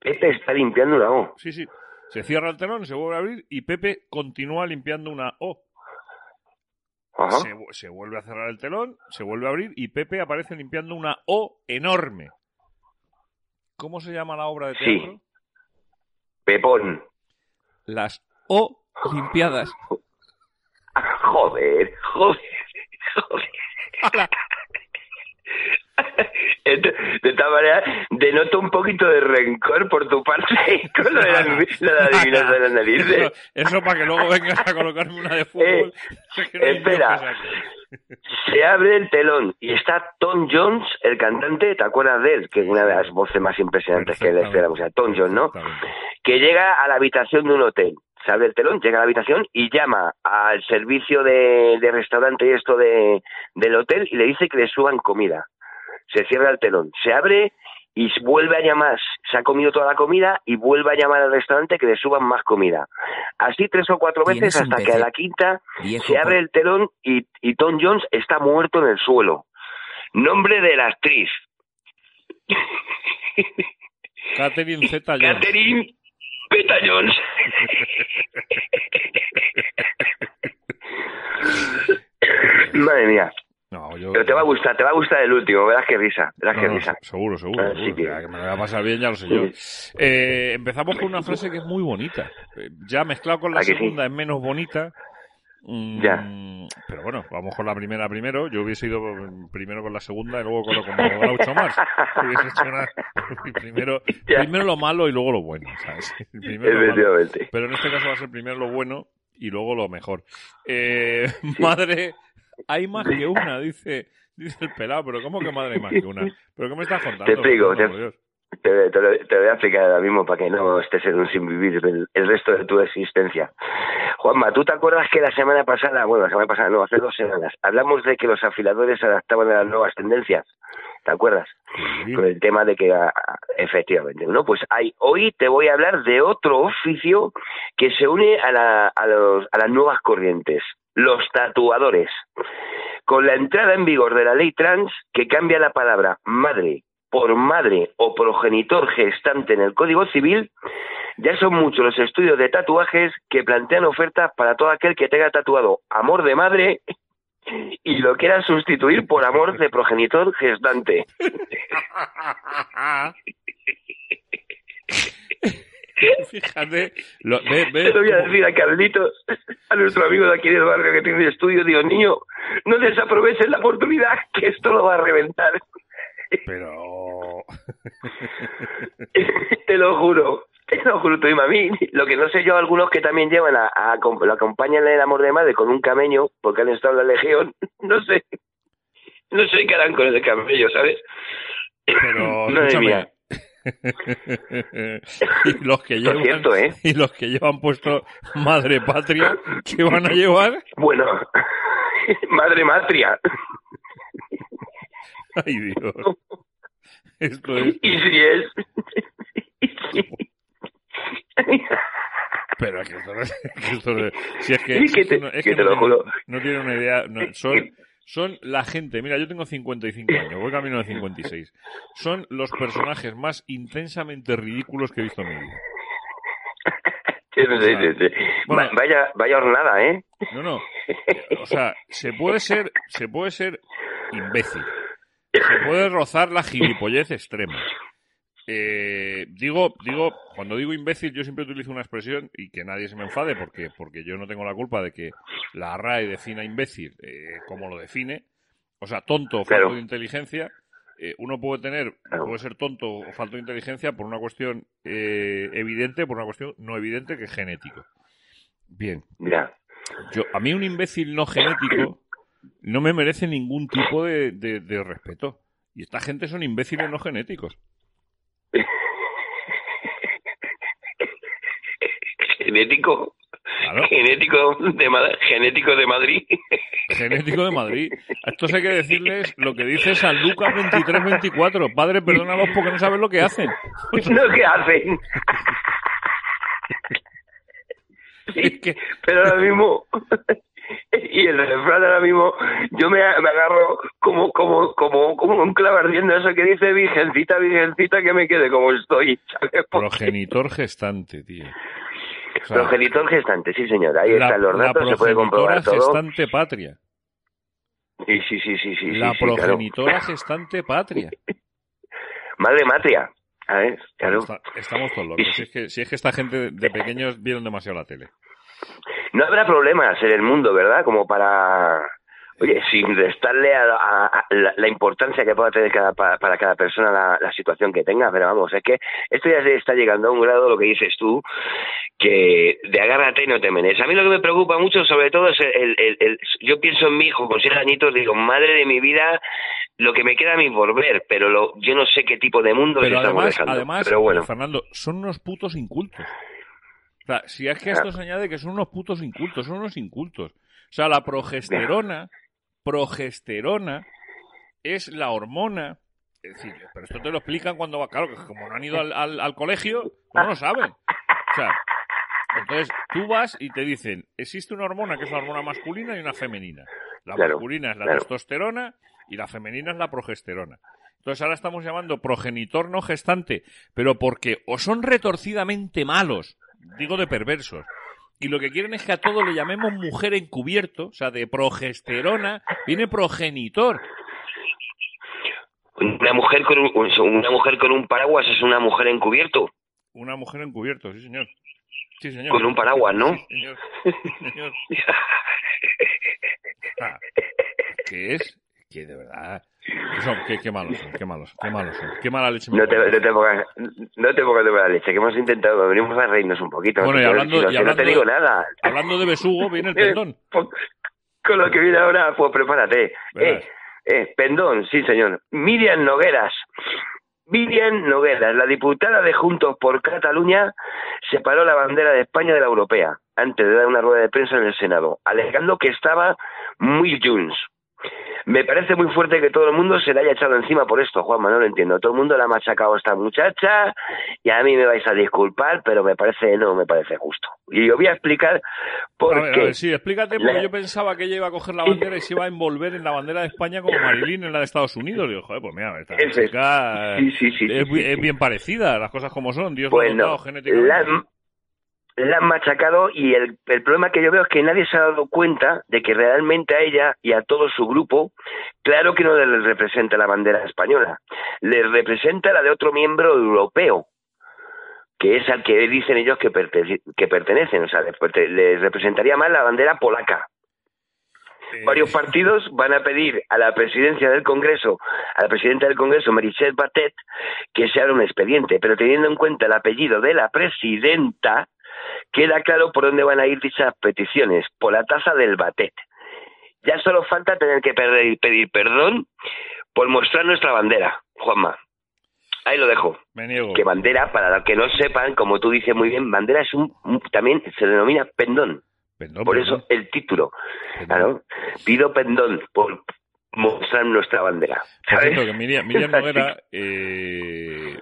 Pepe está limpiando una O. Sí, sí. Se cierra el telón, se vuelve a abrir y Pepe continúa limpiando una O. Ajá. Se vuelve a cerrar el telón, se vuelve a abrir y Pepe aparece limpiando una O enorme. ¿Cómo se llama la obra de Sí. teatro? Pepón. Las O limpiadas. Joder, joder, joder. De esta manera, denoto un poquito de rencor por tu parte con lo de la, lo de la adivinanza de las narices. Eso, eso para que luego vengas a colocarme una de fútbol. Eh, espera. Se abre el telón y está Tom Jones, el cantante, ¿te acuerdas de él? Que es una de las voces más impresionantes que le la música, Tom Jones, ¿no? Que llega a la habitación de un hotel, se abre el telón, llega a la habitación y llama al servicio de, de restaurante y esto de, del hotel y le dice que le suban comida. Se cierra el telón, se abre y vuelve a llamar, se ha comido toda la comida y vuelve a llamar al restaurante que le suban más comida. Así tres o cuatro veces hasta que a la quinta viejo se abre el telón y, y Tom Jones está muerto en el suelo. Nombre de la actriz. Catherine Zeta Jones. Catherine Beta Jones. Madre mía. No, yo... Pero te va a gustar, te va a gustar el último, verás qué risa, verás No, no, risa. seguro, seguro. Seguro. que- que me lo voy a pasar bien, ya lo sé yo. Eh, empezamos con una frase que es muy bonita. Ya mezclado con la ¿A que sí? segunda es menos bonita. Mm, Ya. Pero bueno, vamos con la primera primero. Yo hubiese ido mm, primero con la segunda y luego con lo como. Hubiese hecho una- primero, Ya. primero lo malo y luego lo bueno. ¿sabes? Primero lo malo. Efectivamente. Pero en este caso va a ser primero lo bueno y luego lo mejor. Eh, madre, hay más que una, dice, dice el pelado. Pero ¿cómo que madre hay más que una? ¿Pero qué me estás contando? Te explico, te-? Te, te lo, te voy a explicar ahora mismo para que no estés en un sin vivir el, el resto de tu existencia. Juanma, ¿tú te acuerdas que la semana pasada, bueno, la semana pasada no, hace dos semanas, hablamos de que los afiladores se adaptaban a las nuevas tendencias? ¿Te acuerdas? Con el tema de que, ah, efectivamente, ¿no? Pues hay, hoy te voy a hablar de otro oficio que se une a, la, a, los, a las nuevas corrientes, los tatuadores. Con la entrada en vigor de la ley trans que cambia la palabra madre por madre o progenitor gestante en el Código Civil, ya son muchos los estudios de tatuajes que plantean ofertas para todo aquel que tenga tatuado amor de madre y lo quiera sustituir por amor de progenitor gestante. Fíjate, lo- ve, ve Te lo voy a decir a Carlitos, a nuestro amigo de aquí del barrio que tiene estudio, digo, niño, no desaproveches la oportunidad, que esto lo va a reventar. Pero... te lo juro, te lo juro, tú y mami. Lo que no sé yo, algunos que también llevan a, a- lo acompañan en el amor de madre con un camello, porque han estado en la legión, no sé, no sé qué harán con ese camello, ¿sabes? Pero, Madre escúchame. Y los que llevan cierto, ¿eh? y los que llevan puesto madre patria ¿qué van a llevar? Bueno, madre matria. ay Dios esto es Y si es. pero que esto no que esto no es- si es que, que es que te- no, es que que te no lo juro. no tienen una idea no, son son la gente, mira, yo tengo 55 años, voy camino de 56. Son los personajes más intensamente ridículos que he visto en mi vida. Sí, sí, sí, sí. Bueno. Va- vaya, vaya hornada, ¿eh? No, no. O sea, se puede ser, se puede ser imbécil. Se puede rozar la gilipollez extrema. Eh, digo, digo, cuando digo imbécil, yo siempre utilizo una expresión y que nadie se me enfade porque, porque yo no tengo la culpa de que la RAE defina imbécil eh, como lo define. O sea, tonto o falto Claro. de inteligencia. Eh, uno puede tener, puede ser tonto o falto de inteligencia por una cuestión eh, evidente, por una cuestión no evidente que es genético. Bien. Ya. Yo, a mí un imbécil no genético no me merece ningún tipo de, de- de respeto. Y esta gente son imbéciles no genéticos. Genético. Claro. Genético de, genético de Madrid. Genético de Madrid. A estos hay que decirles lo que dice San Lucas 23-24. Padre, perdónalos porque no saben lo que hacen. no, ¿qué hacen? Sí, pero ahora mismo y el refrán ahora mismo yo me, me agarro como como como como un clavo ardiendo eso que dice virgencita virgencita que me quede como estoy ¿sabes? Progenitor gestante, tío. Progenitor gestante sí señor ahí la, están los datos se puede comprobar todo gestante patria. sí sí sí sí sí La sí, sí, claro. progenitora gestante patria. madre matria a ver claro Está- estamos todos locos. Si es, que, si es que esta gente de pequeños vieron demasiado la tele. no habrá problemas en el mundo verdad como para Oye, sin restarle a, a- a la, la importancia que pueda tener cada, para, para cada persona la, la situación que tenga, pero vamos, es que esto ya se está llegando a un grado, lo que dices tú, que de agárrate y no te menes. A mí lo que me preocupa mucho, sobre todo, es el, el- el- yo pienso en mi hijo con seis añitos, digo, madre de mi vida, lo que me queda a mí por ver, pero lo, yo no sé qué tipo de mundo Pero estamos además, dejando. además pero bueno, Fernando, son unos putos incultos. sea, si es que esto se añade que son unos putos incultos, son unos incultos. O sea, la progesterona, progesterona es la hormona. Es decir, pero esto te lo explican cuando va, claro, que como no han ido al, al- al colegio, pues no lo saben. O sea, entonces tú vas y te dicen, existe una hormona que es la hormona masculina y una femenina. La Claro, masculina es la claro. testosterona y la femenina es la progesterona. Entonces ahora estamos llamando progenitor no gestante, pero porque o son retorcidamente malos, digo de perversos, y lo que quieren es que a todo le llamemos mujer encubierto, o sea, de progesterona viene progenitor. Una mujer con un, una mujer con un paraguas es una mujer encubierto. Una mujer encubierto, sí señor. Sí señor. Con un paraguas, ¿no? Sí, señor. Sí, señor. Ah, ¿Qué es? Que de verdad. Son- qué, qué malos son, qué malos, qué malos son. Qué mala leche No te, no te pongas, no te pongas de mala leche, que hemos intentado, venimos a reírnos un poquito. Bueno, y hablando- no, y que no te digo nada. Hablando de besugo, viene el pendón. Con lo que viene ahora, pues prepárate. Eh, eh, pendón, sí señor. Miriam Nogueras. Miriam Nogueras, la diputada de Juntos por Cataluña, separó la bandera de España de la europea antes de dar una rueda de prensa en el Senado, alegando que estaba muy Junts. Me parece muy fuerte que todo el mundo se le haya echado encima por esto, Juanma, no lo entiendo. Todo el mundo le ha machacado a esta muchacha y a mí me vais a disculpar, pero me parece, no me parece justo. Y os voy a explicar por A ver, qué. a ver, sí, explícate, porque La- yo pensaba que ella iba a coger la bandera y se iba a envolver en la bandera de España como Marilyn en la de Estados Unidos. Digo, joder, pues mira, esta Ese- chica sí, sí, sí, es, es sí. bien parecida, las cosas como son. Dios Pues lo no, la, la han machacado y el, el problema que yo veo es que nadie se ha dado cuenta de que realmente a ella y a todo su grupo, claro que no les representa la bandera española, les representa la de otro miembro europeo, que es al que dicen ellos que, perte- que pertenecen, o sea, les, representaría más la bandera polaca. Eh, Varios partidos van a pedir a la presidencia del Congreso, a la presidenta del Congreso, Meritxell Batet, que se haga un expediente, pero teniendo en cuenta el apellido de la presidenta, queda claro por dónde van a ir dichas peticiones, por la taza del Batet. Ya solo falta tener que pedir, pedir perdón por mostrar nuestra bandera, Juanma. Ahí lo dejo. Me niego. Que bandera, para los que no sepan, como tú dices muy bien, bandera es un, también se denomina pendón. Pendón, por pendón. eso el título. Claro. Pido pendón por mostrar nuestra bandera. Por ¿sabes? cierto, que Miriam, Miriam Noguera, eh,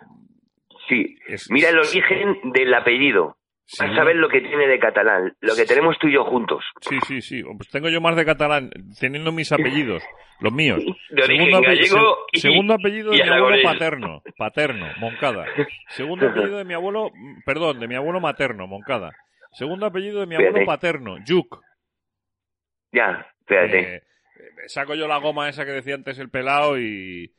Sí, es- mira el origen del apellido. Sí. Vas a ver lo que tiene de catalán, lo que tenemos tú y yo juntos. Sí, sí, sí. Pues tengo yo más de catalán, teniendo mis apellidos, los míos. De origen ape- gallego y- segundo apellido de mi abuelo paterno, paterno, Moncada. Segundo apellido de mi abuelo, perdón, de mi abuelo materno, Moncada. Segundo apellido de mi abuelo Fíjate. paterno, Yuk. Ya, fíjate. Eh, saco yo la goma esa que decía antes el pelao y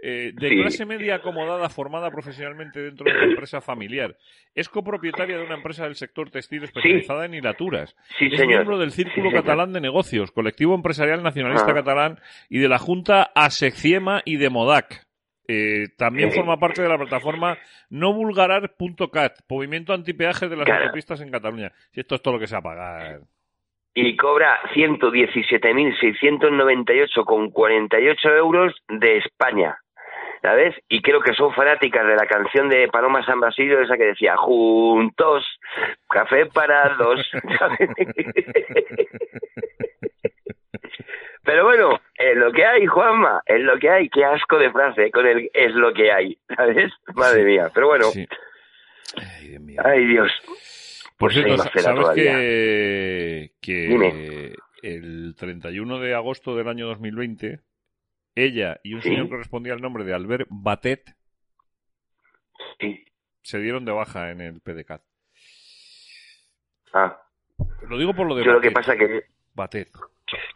eh, de Sí. clase media acomodada formada profesionalmente dentro de una empresa familiar. Es copropietaria de una empresa del sector textil especializada en hilaturas. Sí, es señor. miembro del Círculo. Catalán de Negocios, colectivo empresarial nacionalista Ah. catalán y de la Junta Asecciema y de Modac. Eh, también forma parte de la plataforma novulgarar.cat, movimiento antipeaje de las Claro. autopistas en Cataluña. Si esto es todo lo que se va a pagar. Y cobra 117.698,48 euros de España. ¿Sabes? Y creo que son fanáticas de la canción de Paloma San Basilio, esa que decía, juntos, café para dos. ¿sabes? Pero bueno, es lo que hay, Juanma, es lo que hay. Qué asco de frase con el es lo que hay, ¿sabes? Madre mía, pero bueno. Ay, Dios. Hay cierto, ¿sabes que, que el 31 de agosto del año 2020, ella y un Sí. señor que respondía al nombre de Albert Batet Sí. se dieron de baja en el PDCAT. Ah, Lo digo por lo de yo lo que Batet. pasa que Batet.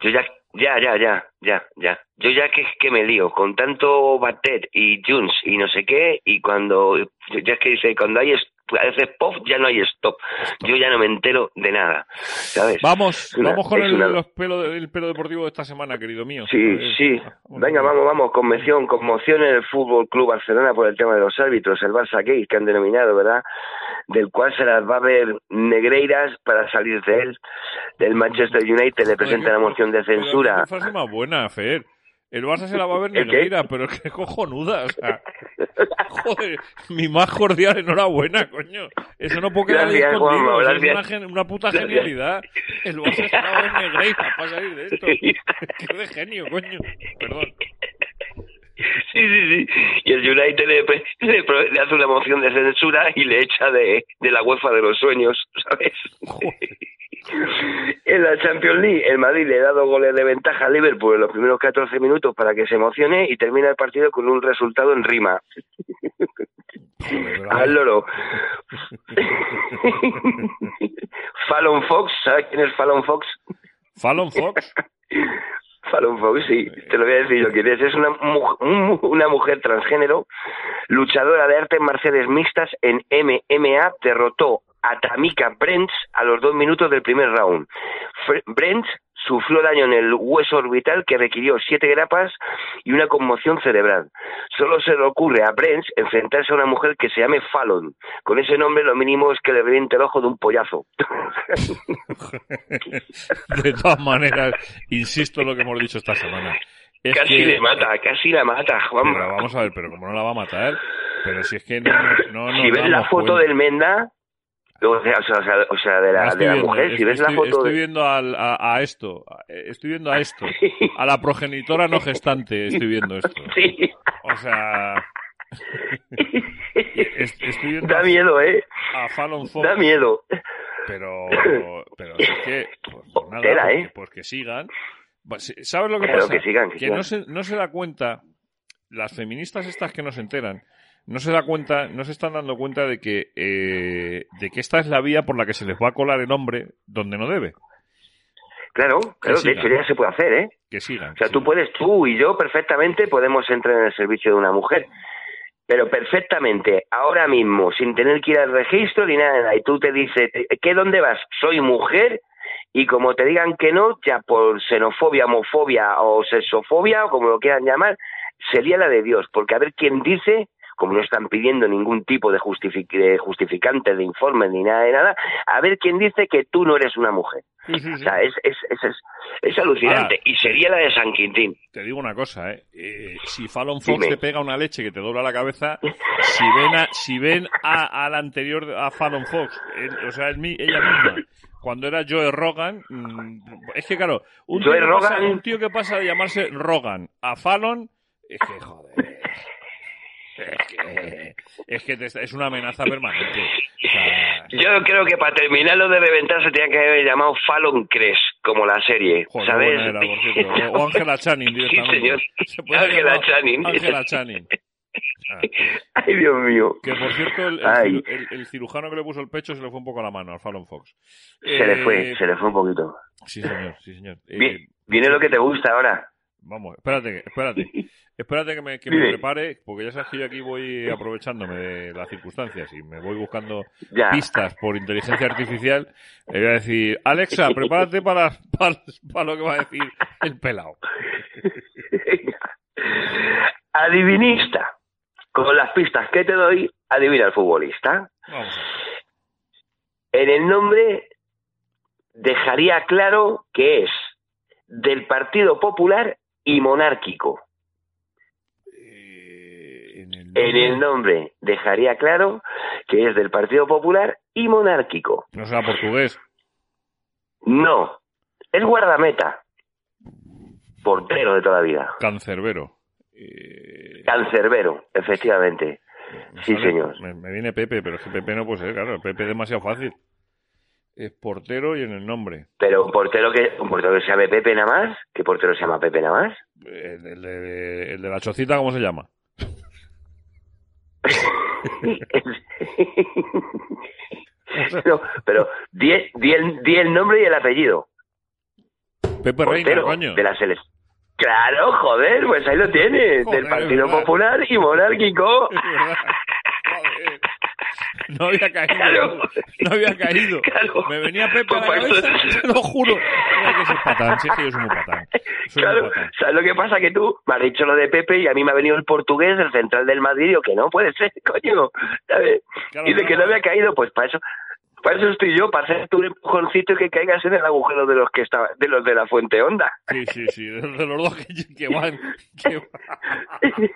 Yo ya, ya, ya, ya, ya, ya. Yo ya que, que me lío con tanto Batet y Junts y no sé qué, y cuando, ya es que dice, cuando hay, a veces pop, ya no hay stop. Yo ya no me entero de nada, ¿sabes? Vamos, una- vamos con el, una- los pelo, el pelo deportivo de esta semana, querido mío. Sí, sí. Venga, vamos, vamos. Conmoción, conmoción en el Fútbol Club Barcelona por el tema de los árbitros, el Barça Gate, que han denominado, ¿verdad? Del cual se las va a ver negreiras para salir de él. Del Manchester United le presenta la moción de Pero censura. qué frase más buena, Fer. El Barça se la va a ver ¿El qué? Negreira, pero es que cojonuda, o sea. Joder, mi más cordial enhorabuena, coño. Eso no puede quedar Gracias, escondido. Juanma, es una, gen- una puta Gracias. genialidad. El Barça se la va a ver Negreira para salir de esto. Qué de genio, coño. Perdón. Sí, sí, sí. Y el United le, le pro- le hace una moción de censura y le echa de, de la UEFA de los sueños, ¿sabes? En la Champions League, el Madrid le ha dado goles de ventaja a Liverpool en los primeros 14 minutos para que se emocione y termina el partido con un resultado en rima. Al loro. Fallon Fox, ¿sabes quién es Fallon Fox? Fallon Fox. Fallon Fox, sí, te lo voy a decir yo quién es. Es una, mu- una mujer transgénero, luchadora de artes marciales mixtas en MMA, derrotó a Tamika Brents a los dos minutos del primer round. Brents sufrió daño en el hueso orbital que requirió siete grapas y una conmoción cerebral. Solo se le ocurre a Brents enfrentarse a una mujer que se llame Fallon. Con ese nombre lo mínimo es que le reviente el ojo de un pollazo. De todas maneras, insisto en lo que hemos dicho esta semana. Es casi que- le mata, casi la mata. Pero vamos a ver, pero como no la va a matar, pero si es que no, no, no si ves la foto cuenta. del Menda, o sea, o sea, o sea, de la, estoy de la viendo, mujer, es- si ves la estoy, foto estoy de... viendo al- a, a esto, a- estoy viendo a esto, a la progenitora no gestante, estoy viendo esto. Sí. O sea, es- estoy viendo Da miedo, ¿eh? a Fallon Fox, Da miedo. pero, pero es que, pues, pues nada, pues, ¿eh? que- pues que sigan. Pues, ¿Sabes lo que Claro, pasa? que sigan, que sigan. no se, no se da cuenta, las feministas estas que no se enteran, no se da cuenta, no se están dando cuenta de que, eh, de que esta es la vía por la que se les va a colar el hombre donde no debe. Claro, claro, de hecho ya se puede hacer, ¿eh? Que sigan. O sea, tú puedes, tú y yo perfectamente podemos entrar en el servicio de una mujer. Pero perfectamente, ahora mismo, sin tener que ir al registro ni nada. Y tú te dices, ¿qué dónde vas? Soy mujer. Y como te digan que no, ya por xenofobia, homofobia o sexofobia, o como lo quieran llamar, sería la de Dios. Porque a ver quién dice, como no están pidiendo ningún tipo de, justific- de justificante, de informe ni nada de nada, a ver quién dice que tú no eres una mujer. O sea, es, es, es, es, es alucinante. Ahora- y sería la de San Quintín. Te digo una cosa, ¿eh? Eh, si Fallon Fox Dime. te pega una leche que te dobla la cabeza, si ven a, si ven a, a la anterior, a Fallon Fox, o sea, el mi- ella misma, cuando era Joe Rogan, mm, es que claro, un tío, pasa, Rogan. un tío que pasa de llamarse Rogan a Fallon, es que joder. Es que, es, que te está- es una amenaza permanente. O sea, Yo creo que para terminar lo de reventar se tenía que haber llamado Fallon Cres, como la serie, joder, ¿sabes? era, cierto. O Ángela Channing Sí, directamente. señor. Se puede Ángela Channing. Ángela Channing. Ay, Dios mío. Que por cierto, el, el Ay. ciru- el- el cirujano que le puso el pecho se le fue un poco la mano al Fallon Fox. Se le Eh, fue, se le fue un poquito. Sí, señor, sí, señor. Eh, viene lo que te gusta ahora. Vamos, espérate, espérate. Espérate que me, que me Dime. prepare, porque ya sabes que yo aquí voy aprovechándome de las circunstancias y me voy buscando Ya. pistas por inteligencia artificial. Le voy a decir, Alexa, prepárate para, para, para lo que va a decir el pelado. Adivinista. Con las pistas que te doy, adivina el futbolista. Vamos a ver. En el nombre dejaría claro que es del Partido Popular y monárquico. En el nombre dejaría claro que es del Partido Popular y monárquico. No será portugués. No, es guardameta. Portero de toda la vida. Cancerbero. Cancerbero, efectivamente. Sí, señor. Me, me viene Pepe, pero es que Pepe no puede ser, claro. Pepe es demasiado fácil. Es portero y en el nombre. Pero un portero que, un portero que se llame Pepe nada más, ¿qué portero se llama Pepe nada más? El, el de, el de la chocita, ¿cómo se llama? No, pero di, di el, di el nombre y el apellido. Pepe Reina, coño. de la selección. Claro, joder, pues ahí lo tienes, Joder, del Partido. Popular y monárquico. Joder. No había caído. Claro. No había caído. Me venía Pepe a la para cabeza, eso- te lo juro. Mira que soy patán, sí es que yo soy muy patán. Soy muy Claro, patán. ¿sabes lo que pasa? Que tú me has dicho lo de Pepe y a mí me ha venido el portugués, el central del Madrid, y yo que no puede ser, coño. ¿sabes? Claro, y de no, que no. había caído, pues para eso, Para eso estoy yo, para hacerte un empujoncito que caigas en el agujero de los que estaba, de los de la fuente honda. Sí, sí, sí, de, de los dos que, que van, que, que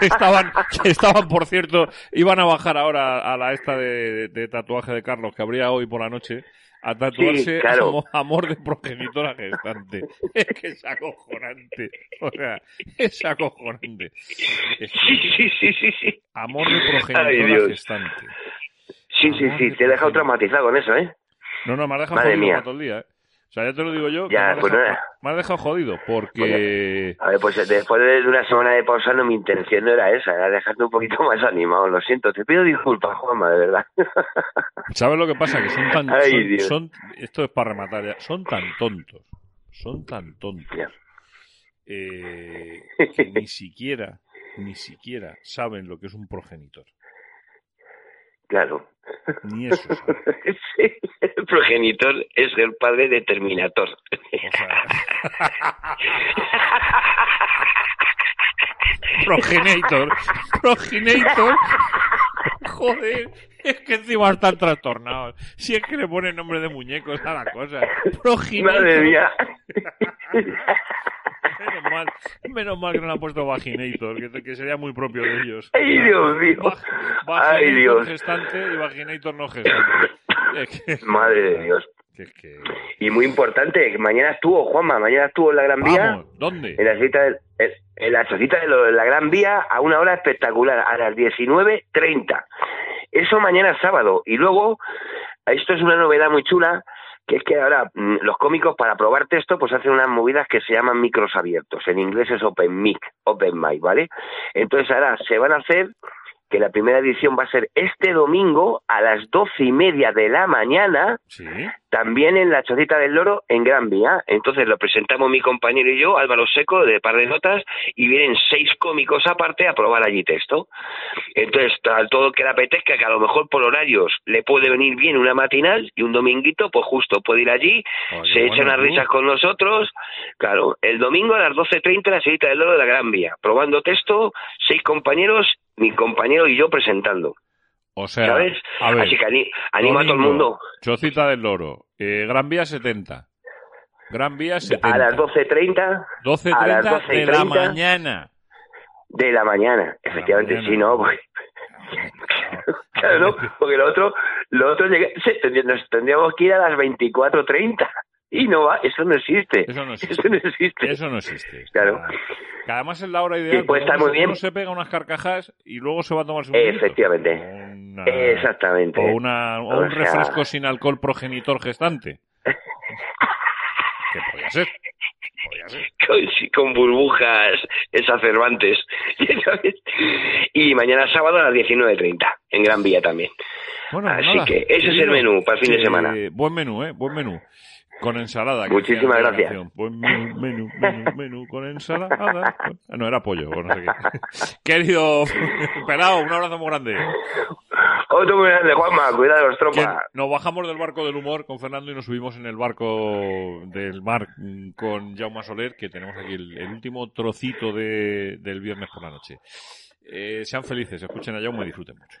estaban, que estaban, por cierto, iban a bajar ahora a la esta de, de tatuaje de Carlos que habría hoy por la noche a tatuarse Sí, claro. como amor de progenitora gestante. Es que es acojonante. O sea, es acojonante. Es que- Sí, sí, sí, sí, sí. Amor de Ay, progenitora Dios. gestante. Sí, sí, sí, te he dejado traumatizado con eso, ¿eh? No, no, me has dejado Madre jodido mía. para todo el día, ¿eh? O sea, ya te lo digo yo, Ya, me, has pues dejado, nada. me has dejado jodido, porque... A ver, pues después de una semana de pausa no, mi intención no era esa, era dejarte un poquito más animado, lo siento, te pido disculpas, Juanma, de verdad. ¿Sabes lo que pasa? Que son tan... Ay, son- esto es para rematar ya. Son tan tontos. Son tan tontos. eh, que ni siquiera, ni siquiera saben lo que es un progenitor. Claro. Ni eso. Sí, el progenitor es el padre de Terminator. Progenitor. Progenitor. Joder, es que encima están trastornados. Si es que le ponen nombre de muñecos a la cosa. Progenitor. Madre mía. Menos mal, menos mal que no le han puesto Vaginator, que, que sería muy propio de ellos. Ay, Dios mío. Vaginator Ay, Dios. gestante y Vaginator no gestante. Es que- Madre de Dios. que es que- Y muy importante, que mañana estuvo, Juanma, mañana estuvo en la Gran Vía. Vamos, ¿dónde? En la cita de, en- la de, lo- de la Gran Vía a una hora espectacular, a las 19.30. Eso mañana sábado. Y luego, esto es una novedad muy chula, que es que ahora mm, los cómicos para probar texto pues hacen unas movidas que se llaman micros abiertos. En inglés es open mic, open mic, ¿vale? Entonces ahora se van a hacer que la primera edición va a ser este domingo a las doce y media de la mañana, también en la Chocita del Loro, en Gran Vía. Entonces lo presentamos mi compañero y yo, Álvaro Seco, de Par de Notas, y vienen seis cómicos aparte a probar allí texto. Entonces, tal todo que le apetezca, que a lo mejor por horarios le puede venir bien una matinal y un dominguito, pues justo puede ir allí, Oye, se echa bueno, unas tú. risas con nosotros. Claro, el domingo a las 12.30 en la Chocita del Loro de la Gran Vía, probando texto, seis compañeros, mi compañero y yo presentando. O sea, ¿Sabes? a ver, Así que ani- animo a todo el domingo, mundo. Chocita del Loro, eh, Gran Vía 70. Gran Vía 70. A las 12.30. 12.30 a las 12 y de la 30 mañana. De la mañana, efectivamente, mañana. sí, no, porque... claro, no, porque lo otro, lo otro llega- nos tendríamos que ir a las 24.30 y no va, eso no existe. Eso no existe. Eso no existe. Eso no existe. Claro. Que además es la hora ideal. Puede estar muy se- bien. uno se pega unas carcajas y luego se va a tomar su. Efectivamente. Exactamente. O, una, o O un sea- refresco sin alcohol progenitor gestante. que podría ser. Con, sí, con burbujas exacerbantes. Y mañana sábado a las 19.30, en Gran Vía también. Bueno, Así nada, que ese es el menú para el fin de que semana. Buen menú, ¿eh? Buen menú. Con ensalada. que Muchísimas gracias. Buen menú, menú, menú, menú con ensalada. Ah, no, era pollo, no sé qué. Querido pelado, un abrazo muy grande. Otro muy grande, Juanma, cuidado de los tropas. nos bajamos del barco del humor con Fernando y nos subimos en el barco del mar con Jaume Soler, que tenemos aquí el, el último trocito de, del viernes por la noche. Eh, sean felices, escuchen a Jaume y disfruten mucho.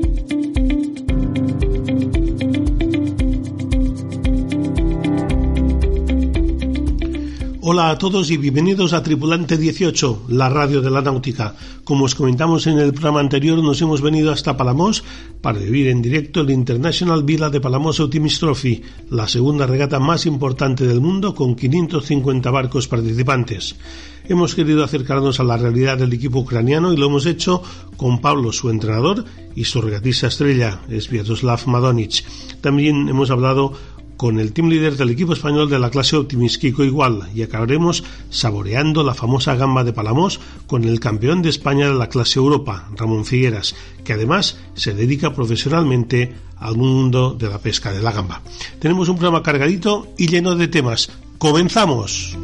Hola a todos y bienvenidos a Tripulante 18, la radio de la náutica. Como os comentamos en el programa anterior, nos hemos venido hasta Palamos para vivir en directo el International Villa de Palamos Optimist Trophy, la segunda regata más importante del mundo con 550 barcos participantes. Hemos querido acercarnos a la realidad del equipo ucraniano y lo hemos hecho con Pablo, su entrenador, y su regatista estrella, Sviatoslav Madonic. También hemos hablado con el team leader del equipo español de la clase Optimist Kiko Igual y acabaremos saboreando la famosa gamba de Palamos con el campeón de España de la clase Europa, Ramón Figueras, que además se dedica profesionalmente al mundo de la pesca de la gamba. Tenemos un programa cargadito y lleno de temas. ¡Comenzamos!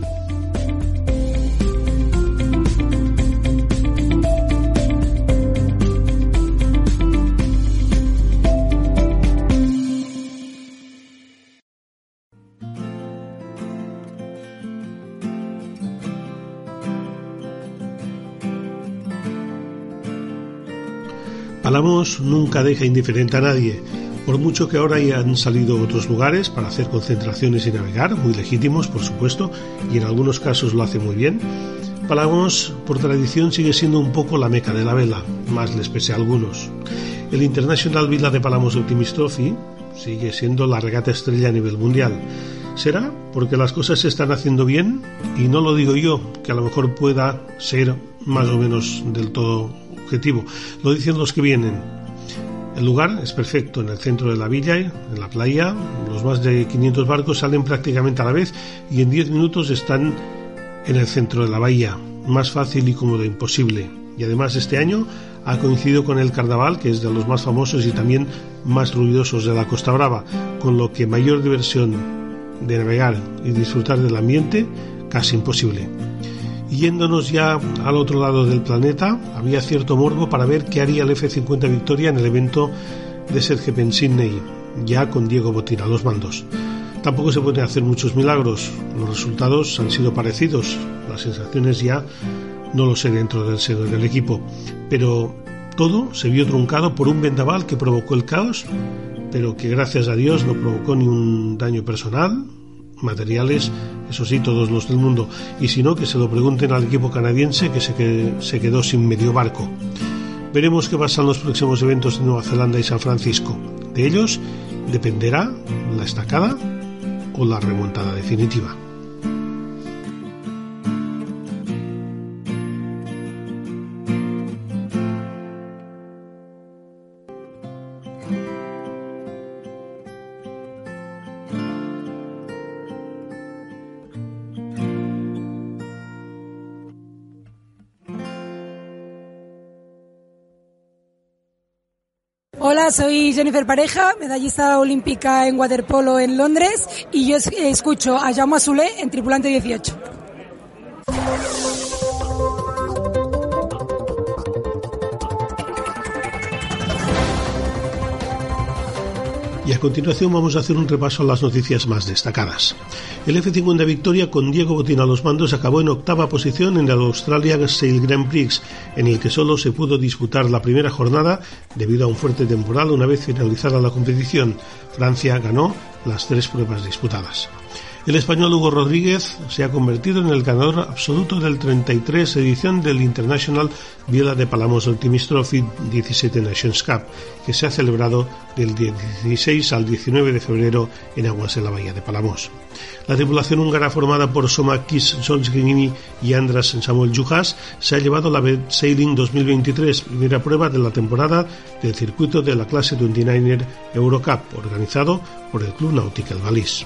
Palamos nunca deja indiferente a nadie, por mucho que ahora hayan salido otros lugares para hacer concentraciones y navegar, muy legítimos por supuesto, y en algunos casos lo hace muy bien, Palamos por tradición sigue siendo un poco la meca de la vela, más les pese a algunos. El International Villa de Palamos Optimist Trophy sigue siendo la regata estrella a nivel mundial. ¿Será porque las cosas se están haciendo bien? Y no lo digo yo, que a lo mejor pueda ser más o menos del todo Lo dicen los que vienen. El lugar es perfecto en el centro de la villa, en la playa. Los más de 500 barcos salen prácticamente a la vez y en 10 minutos están en el centro de la bahía. Más fácil y cómodo imposible. Y además este año ha coincidido con el carnaval, que es de los más famosos y también más ruidosos de la Costa Brava, con lo que mayor diversión de navegar y disfrutar del ambiente casi imposible. Yéndonos ya al otro lado del planeta, había cierto morbo para ver qué haría el F-50 Victoria en el evento de Sergio en Sydney, ya con Diego Botín a los mandos. Tampoco se pueden hacer muchos milagros. Los resultados han sido parecidos. Las sensaciones ya no lo sé dentro del seno del equipo. Pero todo se vio truncado por un vendaval que provocó el caos, pero que gracias a Dios no provocó ni un daño personal, materiales, eso sí, todos los del mundo. Y si no, que se lo pregunten al equipo canadiense que se, se quedó sin medio barco. Veremos qué pasa en los próximos eventos de Nueva Zelanda y San Francisco. De ellos dependerá la estacada o la remontada definitiva. Soy Jennifer Pareja, medallista olímpica en waterpolo en Londres y yo escucho a Jaume Azulé en Tripulante 18. Y a continuación vamos a hacer un repaso a las noticias más destacadas. El F-50 Victoria con Diego Botín a los mandos acabó en octava posición en el Australia Sail Grand Prix, en el que solo se pudo disputar la primera jornada debido a un fuerte temporal una vez finalizada la competición. Francia ganó las tres pruebas disputadas. El español Hugo Rodríguez se ha convertido en el ganador absoluto del 33 edición del International Viela de Palamos Optimist Trophy 17 Nations Cup, que se ha celebrado del 16 al 19 de febrero en aguas de la bahía de Palamos. La tripulación húngara formada por Soma Kis Solzhenitsyn y Andras Samuel Juhas se ha llevado la Sailing 2023, primera prueba de la temporada del circuito de la clase 29er Eurocup, organizado por el Club Nautical Valís.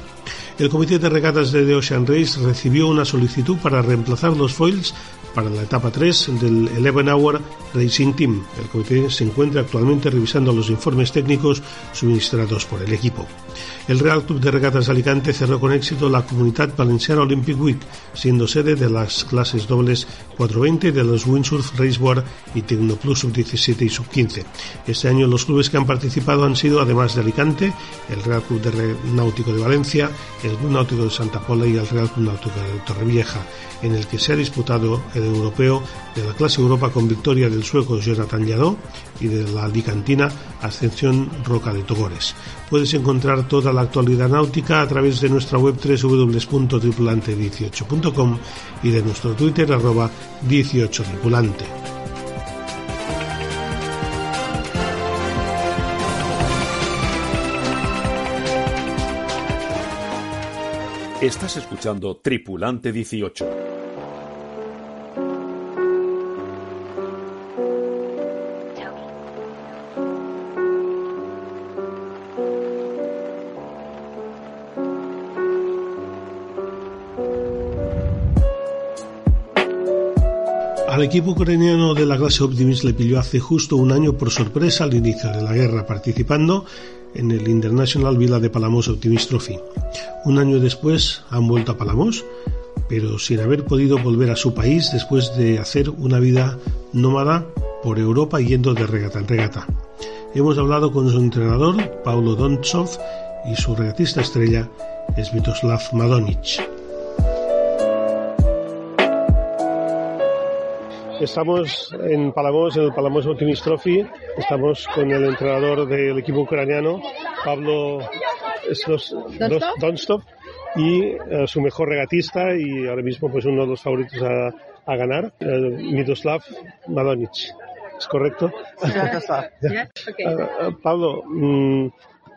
el Comité de Regatas de Ocean Race recibió una solicitud para reemplazar los foils para la etapa 3 del 11 Hour Racing Team. El comité se encuentra actualmente revisando los informes técnicos suministrados por el equipo. El Real Club de Regatas Alicante cerró con éxito la Comunidad Valenciana Olympic Week, siendo sede de las clases dobles 420 de los Windsurf Raceboard y Tecnoplus Sub-17 y Sub-15. Este año los clubes que han participado han sido, además de Alicante, el Real Club de Náutico de Valencia, el Club Náutico de Santa Pola y el Real Club Náutico de Torrevieja, en el que se ha disputado el europeo de la clase Europa con victoria del sueco Jonathan Lladó y de la alicantina Ascensión Roca de Togores. Puedes encontrar toda la actualidad náutica a través de nuestra web www.tripulante18.com y de nuestro Twitter arroba 18tripulante. Estás escuchando Tripulante 18. Al equipo ucraniano de la clase Optimist le pilló hace justo un año por sorpresa al inicio de la guerra, participando en el International Villa de Palamos Optimist Trophy. Un año después han vuelto a Palamos, pero sin haber podido volver a su país después de hacer una vida nómada por Europa yendo de regata en regata. Hemos hablado con su entrenador, Paulo Dontsov, y su regatista estrella, Svitoslav Madonic. Estamos en Palamos, en el Palamos Optimist Trophy. Estamos con el entrenador del equipo ucraniano, Pablo Donstov. Y eh, su mejor regatista y ahora mismo pues uno de los favoritos a, a ganar, eh, Miroslav Malonic. ¿Es correcto? Okay. Eh, eh, Pablo, mm,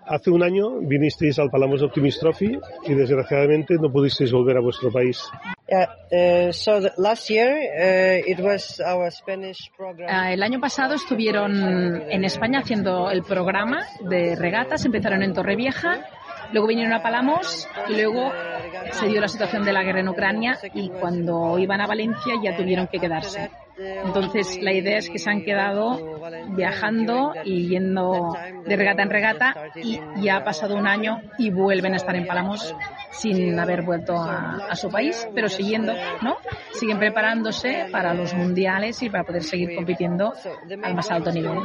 hace un año vinisteis al Palamos Optimist Trophy y desgraciadamente no pudisteis volver a vuestro país. Yeah, so the, last year it was our Spanish program. Ah, el año pasado estuvieron en España haciendo el programa de regatas, empezaron en Torrevieja, luego vinieron a Palamos y luego se dio la situación de la guerra en Ucrania y cuando iban a Valencia ya tuvieron que quedarse. Entonces la idea es que se han quedado viajando y yendo de regata en regata y ya ha pasado un año y vuelven a estar en Palamos sin haber vuelto a, a su país, pero siguiendo, ¿no? Siguen preparándose para los mundiales y para poder seguir compitiendo al más alto nivel.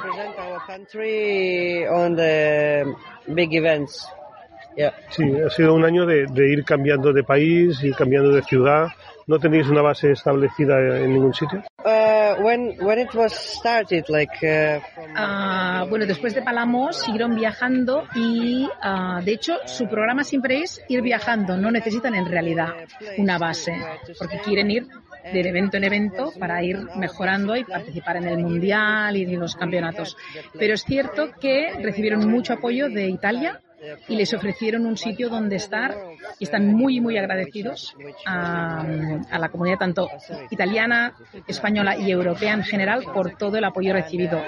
Yeah. Sí, ha sido un año de, de ir cambiando de país, ir cambiando de ciudad. ¿No tenéis una base establecida en ningún sitio? Uh, when when it was started, like uh, from Ah, bueno, después de Palamos siguieron viajando y, ah, de hecho, su programa siempre es ir viajando. No necesitan en realidad una base, porque quieren ir de evento en evento para ir mejorando y participar en el mundial y en los campeonatos. Pero es cierto que recibieron mucho apoyo de Italia y les ofrecieron un sitio donde estar y están muy, muy agradecidos a, a la comunidad tanto italiana, española y europea en general por todo el apoyo recibido.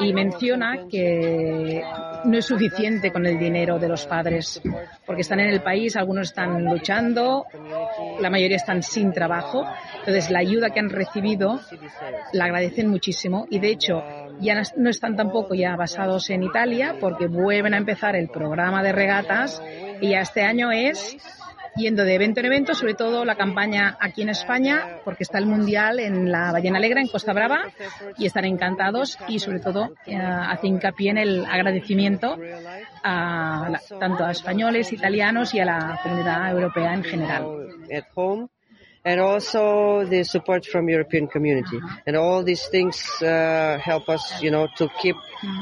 Y menciona que no es suficiente con el dinero de los padres, porque están en el país, algunos están luchando, la mayoría están sin trabajo. Entonces, la ayuda que han recibido la agradecen muchísimo y, de hecho, ya no- están tampoco ya basados en Italia porque vuelven a empezar el programa de regatas y ya este año es yendo de evento en evento, sobre todo la campaña aquí en España, porque está el Mundial en la Ballena Negra, en Costa Brava, y están encantados y sobre todo eh, hace hincapié en el agradecimiento a tanto a españoles, italianos y a la comunidad europea en general. At home, and also the support from European community, and all these things uh, help us, you know, to keep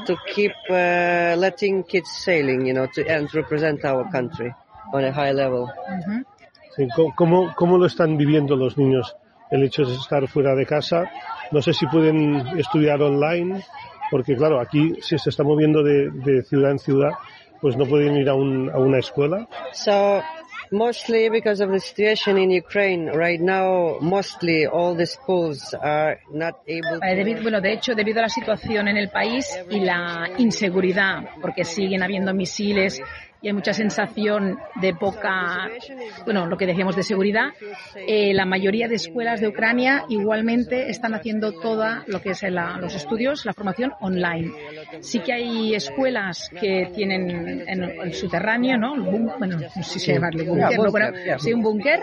to keep uh, letting kids sailing, you know, to and represent our country on a high level. Sí, ¿cómo- ¿Cómo, ¿Cómo lo están viviendo los niños el hecho de estar fuera de casa? No sé si pueden estudiar online, porque claro, aquí si se está moviendo de, de ciudad en ciudad, pues no pueden ir a, un- a una escuela. So mostly because of the situation in Ukraine right now, mostly all the schools are not able. Eh, debido- bueno, de hecho, debido a la situación en el país y la inseguridad, porque siguen habiendo misiles y hay mucha sensación de poca, bueno, lo que decíamos de seguridad, eh, la mayoría de escuelas de Ucrania igualmente están haciendo toda lo que es la- los estudios, la formación online. Sí que hay escuelas que tienen en el subterráneo, ¿no? El bueno, no sé si llamarle búnker, ¿no? Yeah. sí, un búnker,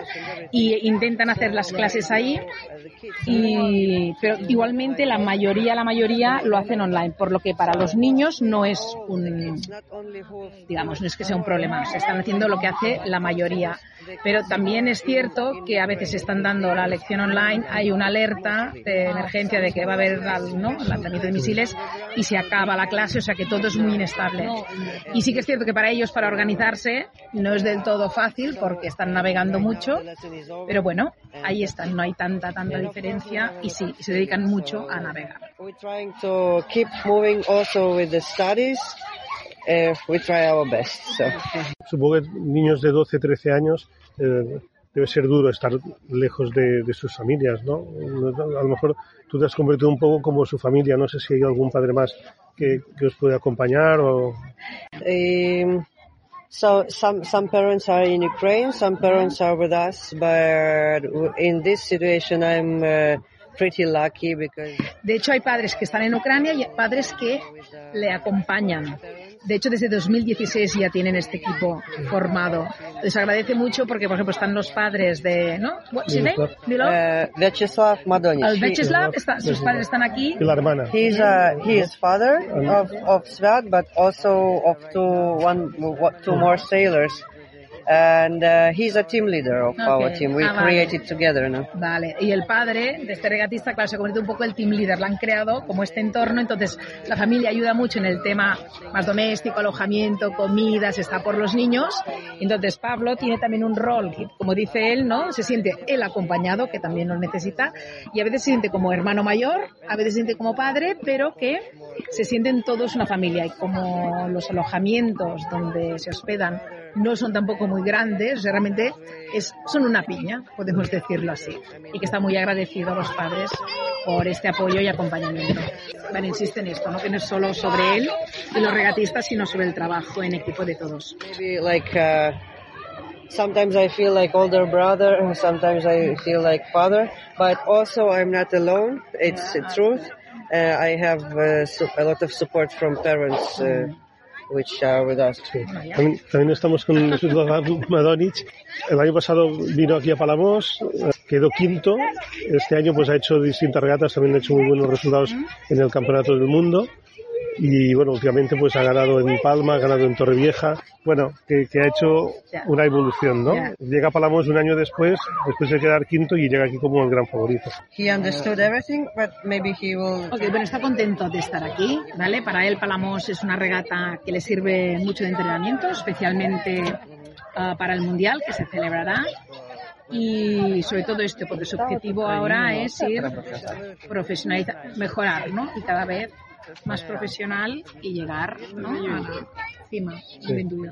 y intentan hacer las clases ahí y, pero igualmente la mayoría, la mayoría lo hacen online, por lo que para los niños no es un, digamos, no es que sea un problema, se están haciendo lo que hace la mayoría. Pero también es cierto que a veces están dando la lección online, hay una alerta de emergencia de que va a haber ¿no? lanzamiento de misiles y se acaba la clase, o sea que todo es muy inestable. Y sí que es cierto que para ellos, para organizarse, no es del todo fácil porque están navegando mucho, pero bueno, ahí están, no hay tanta, tanta diferencia y sí, se dedican mucho a navegar. Uh, we try our best. So. Supongo que niños de 12, 13 años eh, debe ser duro estar lejos de, de sus familias, ¿no? A lo mejor tú te has convertido un poco como su familia. No sé si hay algún padre más que, que os puede acompañar o... Um, so some some parents are in Ukraine, some parents are with us, but in this situation, I'm uh, pretty lucky because De hecho, hay padres que están en Ucrania y padres que le acompañan. De hecho, desde 2016 ya tienen este equipo formado. Les agradece mucho porque, por ejemplo, están los padres de, ¿no? What's his name? Dilo. uh, Vyacheslav Madonich. El he- Vyacheslav, está- sus padres están aquí. Y la hermana. He's uh, he is father of of Svat, but also of two one two more sailors. And uh, he's a team leader of our Okay. team. We Ah, vale. created together now. Vale, y el padre de este regatista, claro, se convierte un poco el team leader, la han creado como este entorno, entonces la familia ayuda mucho en el tema más doméstico, alojamiento, comidas, está por los niños, entonces Pablo tiene también un rol, como dice él, ¿no? Se siente él acompañado, que también lo necesita, y a veces se siente como hermano mayor, a veces se siente como padre, pero que se sienten todos una familia, y como los alojamientos donde se hospedan no son tampoco muy grandes, realmente es, son una piña, podemos decirlo así, y que está muy agradecido a los padres por este apoyo y acompañamiento. Vale, insiste en esto, ¿no? que no es solo sobre él y los regatistas, sino sobre el trabajo en equipo de todos. Maybe like uh, sometimes I feel like older brother, and sometimes I feel like father, but also I'm not alone. It's the truth. Uh, I have uh, a lot of support from parents, uh, us. También, también estamos con Slobodan Madonic. El año pasado vino aquí a Palamos, eh, quedó quinto. Este año pues ha hecho distintas regatas, también ha hecho muy buenos resultados en el Campeonato del Mundo. Y bueno, últimamente pues ha ganado en Palma, ha ganado en Torrevieja. Bueno, que, que ha hecho una evolución, ¿no? Llega a Palamos un año después, después de quedar quinto y llega aquí como el gran favorito. He understood everything, but maybe he will. Ok, bueno, está contento de estar aquí, ¿vale? Para él Palamos es una regata que le sirve mucho de entrenamiento, especialmente ah, para el Mundial que se celebrará. Y sobre todo esto, porque su objetivo ahora es ir profesionalizar, mejorar, ¿no? Y cada vez más profesional y llegar, ¿no? A la cima, Sí. sin duda.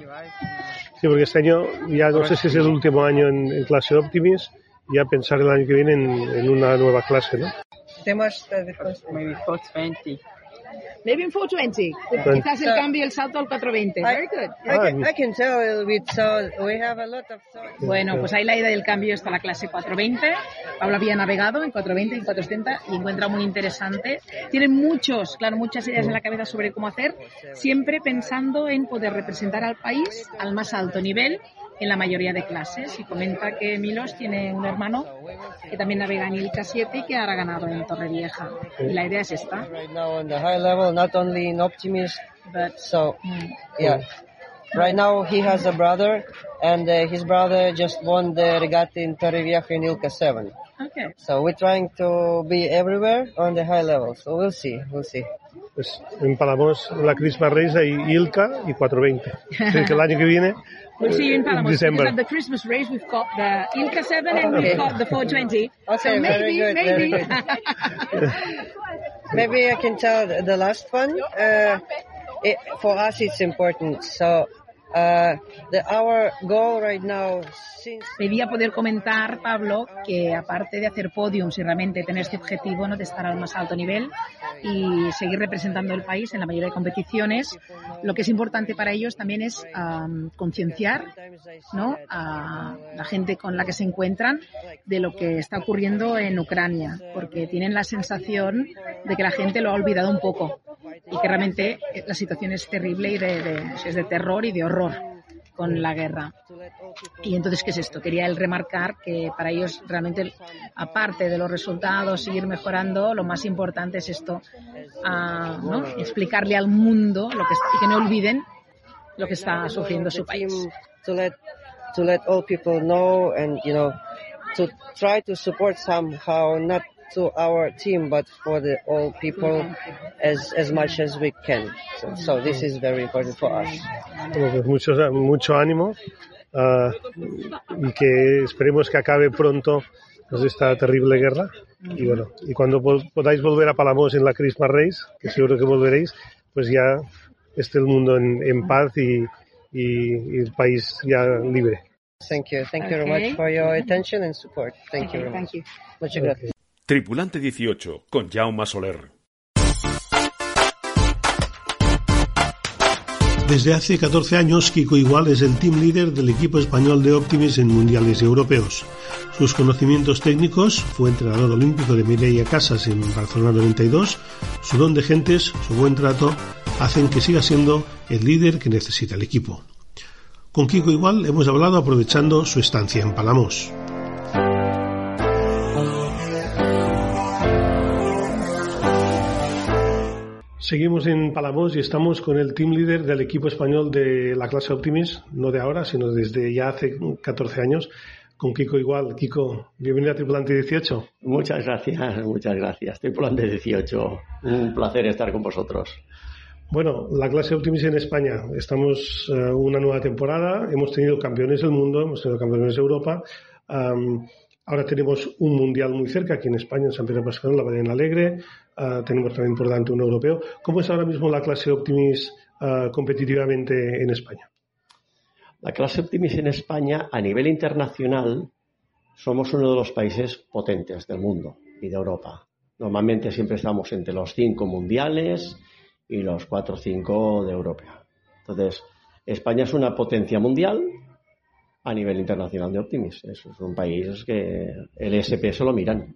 Sí, porque este año ya no sé si es el último año en, en clase Optimis, ya pensar el año que viene en, en una nueva clase, ¿no? The first, maybe 420. Maybe in 420. Bueno. Quizás el cambio el salto al 420. Very good. I can, I can tell a little bit. So we have a lot of thoughts. Bueno, pues ahí la idea del cambio está la clase 420. Pablo había navegado en 420 y 470 y encuentra muy interesante. Tiene muchos, claro, muchas ideas en la cabeza sobre cómo hacer, siempre pensando en poder representar al país al más alto nivel en la mayoría de clases. Y comenta que Milos tiene un hermano que también navega en Ilka 7 y que ahora ha ganado en Torrevieja. Y la idea es esta. Right now on the high level, not only in Optimist, but so yeah. Right now he has a brother, and uh, his brother just won the regatta in Torrevieja in Ilka 7. Okay. So we're trying to be everywhere on the high level. So we'll see, we'll see. Pues en Palamos, la Christmas Race hay Ilka y 420. Así que el año que viene, We'll see you in en Palamos. diciembre. Because at the Christmas race, we've got the Ilka 7 and Okay. we've got the 420. Okay, so maybe, good, maybe. Maybe I can tell the the last one. Uh, it, for us, it's important. So uh, Pedía poder comentar, Pablo, que aparte de hacer podiums y realmente tener este objetivo ¿no? de estar al más alto nivel y seguir representando el país en la mayoría de competiciones, lo que es importante para ellos también es am, concienciar ¿no? a la gente con la que se encuentran de lo que está ocurriendo en Ucrania, porque tienen la sensación de que la gente lo ha olvidado un poco y que realmente la situación es terrible y de, de- es de terror y de horror con la guerra. Y entonces, ¿qué es esto? Quería él remarcar que para ellos realmente, aparte de los resultados, seguir mejorando, lo más importante es esto, ah, ¿no? explicarle al mundo lo que, y que no olviden lo que está sufriendo su país. to let all people know and you know to try to support somehow not to our team but for the all people as as much as we can so, so this is very important for us Bueno, pues mucho, mucho ánimo ah, y que esperemos que acabe pronto pues, esta terrible guerra. Y bueno, y cuando po- podáis volver a Palamos en la Christmas Race, que seguro que volveréis, pues ya esté el mundo en, en paz y, y- y el país ya libre. thank you thank you very Okay. much for your attention and support thank you Okay, very thank much you. muchas gracias Tripulante 18 con Jaume Soler. Desde hace 14 años, Kiko Igual es el team leader del equipo español de Optimis en mundiales europeos. Sus conocimientos técnicos, fue entrenador olímpico de Mireia Casas en Barcelona 92, su don de gentes, su buen trato, hacen que siga siendo el líder que necesita el equipo. Con Kiko Igual hemos hablado aprovechando su estancia en Palamos. Seguimos en Palamos y estamos con el team leader del equipo español de la clase Optimis, no de ahora, sino desde ya hace 14 años, con Kiko igual. Kiko, bienvenido a Tripulante 18. Muchas gracias, muchas gracias. Tripulante 18, un placer estar con vosotros. Bueno, la clase Optimis en España. Estamos uh, una nueva temporada, hemos tenido campeones del mundo, hemos tenido campeones de Europa. Um, Ahora tenemos un mundial muy cerca aquí en España, en San Pedro Pascal, la Ballena Alegre. Uh, tenemos también por delante un europeo. ¿Cómo es ahora mismo la clase Optimis uh, competitivamente en España? La clase Optimis en España, a nivel internacional, somos uno de los países potentes del mundo y de Europa. Normalmente siempre estamos entre los cinco mundiales y los cuatro o cinco de Europa. Entonces, España es una potencia mundial a nivel internacional de Optimis. Eso es un país que el SP se lo miran.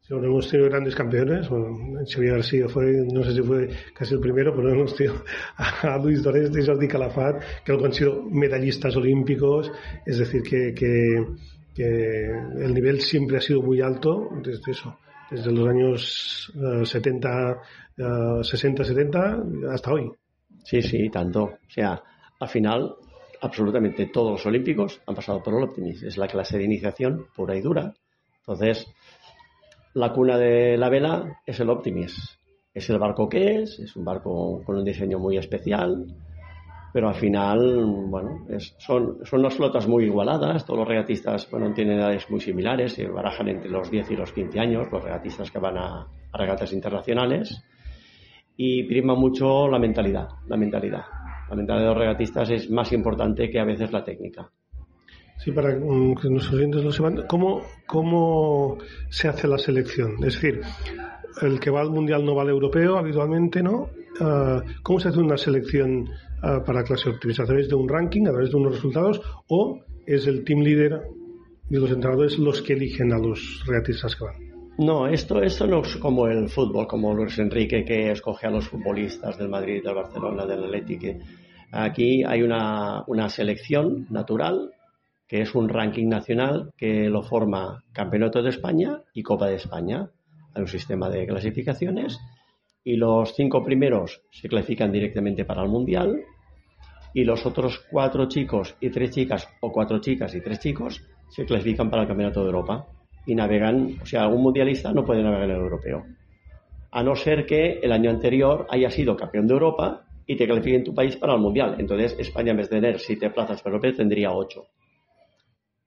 Sí, bueno, hemos tenido grandes campeones. Bueno, Xavier García fue, no sé si fue casi el primero, pero hemos tenido a Luis Doreste y Jordi Calafat, que han sido medallistas olímpicos. Es decir, que, que, que, el nivel siempre ha sido muy alto desde eso, desde los años uh, 70, uh, 60, 70 hasta hoy. Sí, sí, tanto. O sea, al final absolutamente todos los olímpicos han pasado por el Optimis. Es la clase de iniciación pura y dura. Entonces, la cuna de la vela es el Optimis. Es el barco que es, es un barco con un diseño muy especial, pero al final, bueno, son, son unas flotas muy igualadas. Todos los regatistas, bueno, tienen edades muy similares, se barajan entre los 10 y los 15 años, los regatistas que van a, a regatas internacionales. Y prima mucho la mentalidad, la mentalidad la mentalidad de los regatistas es más importante que a veces la técnica. Sí, para um, que nuestros oyentes lo sepan, ¿cómo, ¿cómo se hace la selección? Es decir, el que va al mundial no va al europeo habitualmente, ¿no? Uh, ¿Cómo se hace una selección uh, para clase optimista? ¿A través de un ranking, a través de unos resultados? ¿O es el team leader y los entrenadores los que eligen a los regatistas que van? No, esto, esto no es como el fútbol, como Luis Enrique que escoge a los futbolistas del Madrid, del Barcelona, del Atlético. Aquí hay una, una selección natural, que es un ranking nacional que lo forma Campeonato de España y Copa de España. Hay un sistema de clasificaciones y los cinco primeros se clasifican directamente para el Mundial y los otros cuatro chicos y tres chicas o cuatro chicas y tres chicos se clasifican para el Campeonato de Europa y navegan, o sea, algún mundialista no puede navegar en el europeo. A no ser que el año anterior haya sido campeón de Europa y te califique en tu país para el mundial. Entonces, España en vez de tener siete plazas para europeo tendría ocho.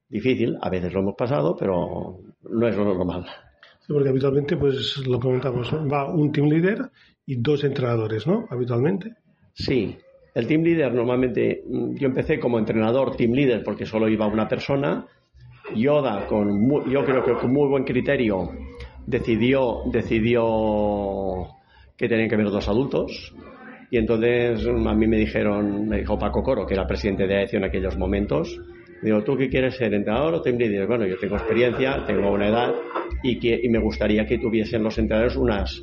Difícil, a veces lo hemos pasado, pero no es lo normal. Sí, porque habitualmente, pues lo comentamos, va un team leader y dos entrenadores, ¿no? Habitualmente. Sí, el team leader normalmente, mm, yo empecé como entrenador team leader porque solo iba una persona Yoda, yo creo que con muy buen criterio, decidió, que tenían que haber dos adultos. Y entonces a mí me dijeron, me dijo Paco Coro, que era presidente de AECIO en aquellos momentos, digo, ¿tú qué quieres ser, entrenador o team leader? Bueno, yo tengo experiencia, tengo una edad y me gustaría que tuviesen los entrenadores unas,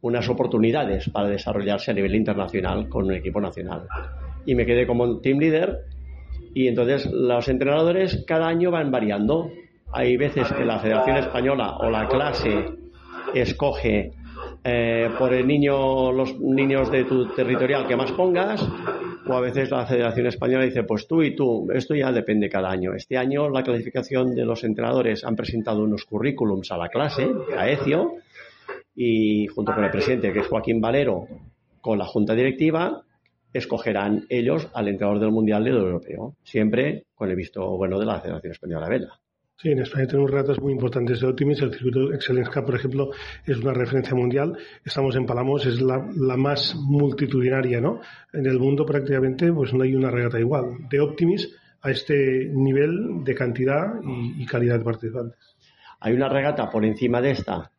unas oportunidades para desarrollarse a nivel internacional con un equipo nacional. Y me quedé como team leader y entonces los entrenadores cada año van variando. Hay veces que la Federación Española o la clase escoge eh, por el niño, los niños de tu territorial que más pongas, o a veces la Federación Española dice, pues tú y tú, esto ya depende cada año. Este año la clasificación de los entrenadores han presentado unos currículums a la clase, a ECIO, y junto con el presidente, que es Joaquín Valero, con la junta directiva, escogerán ellos al entrenador del Mundial del Europeo, siempre con el visto bueno de la Federación Española de Vela. Sí, en España tenemos regatas muy importantes de Optimis. El circuito Excellence Cup, por ejemplo, es una referencia mundial. Estamos en Palamos, es la, la, más multitudinaria, ¿no? En el mundo prácticamente pues no hay una regata igual. De Optimis a este nivel de cantidad y, y calidad de participantes. Hay una regata por encima de esta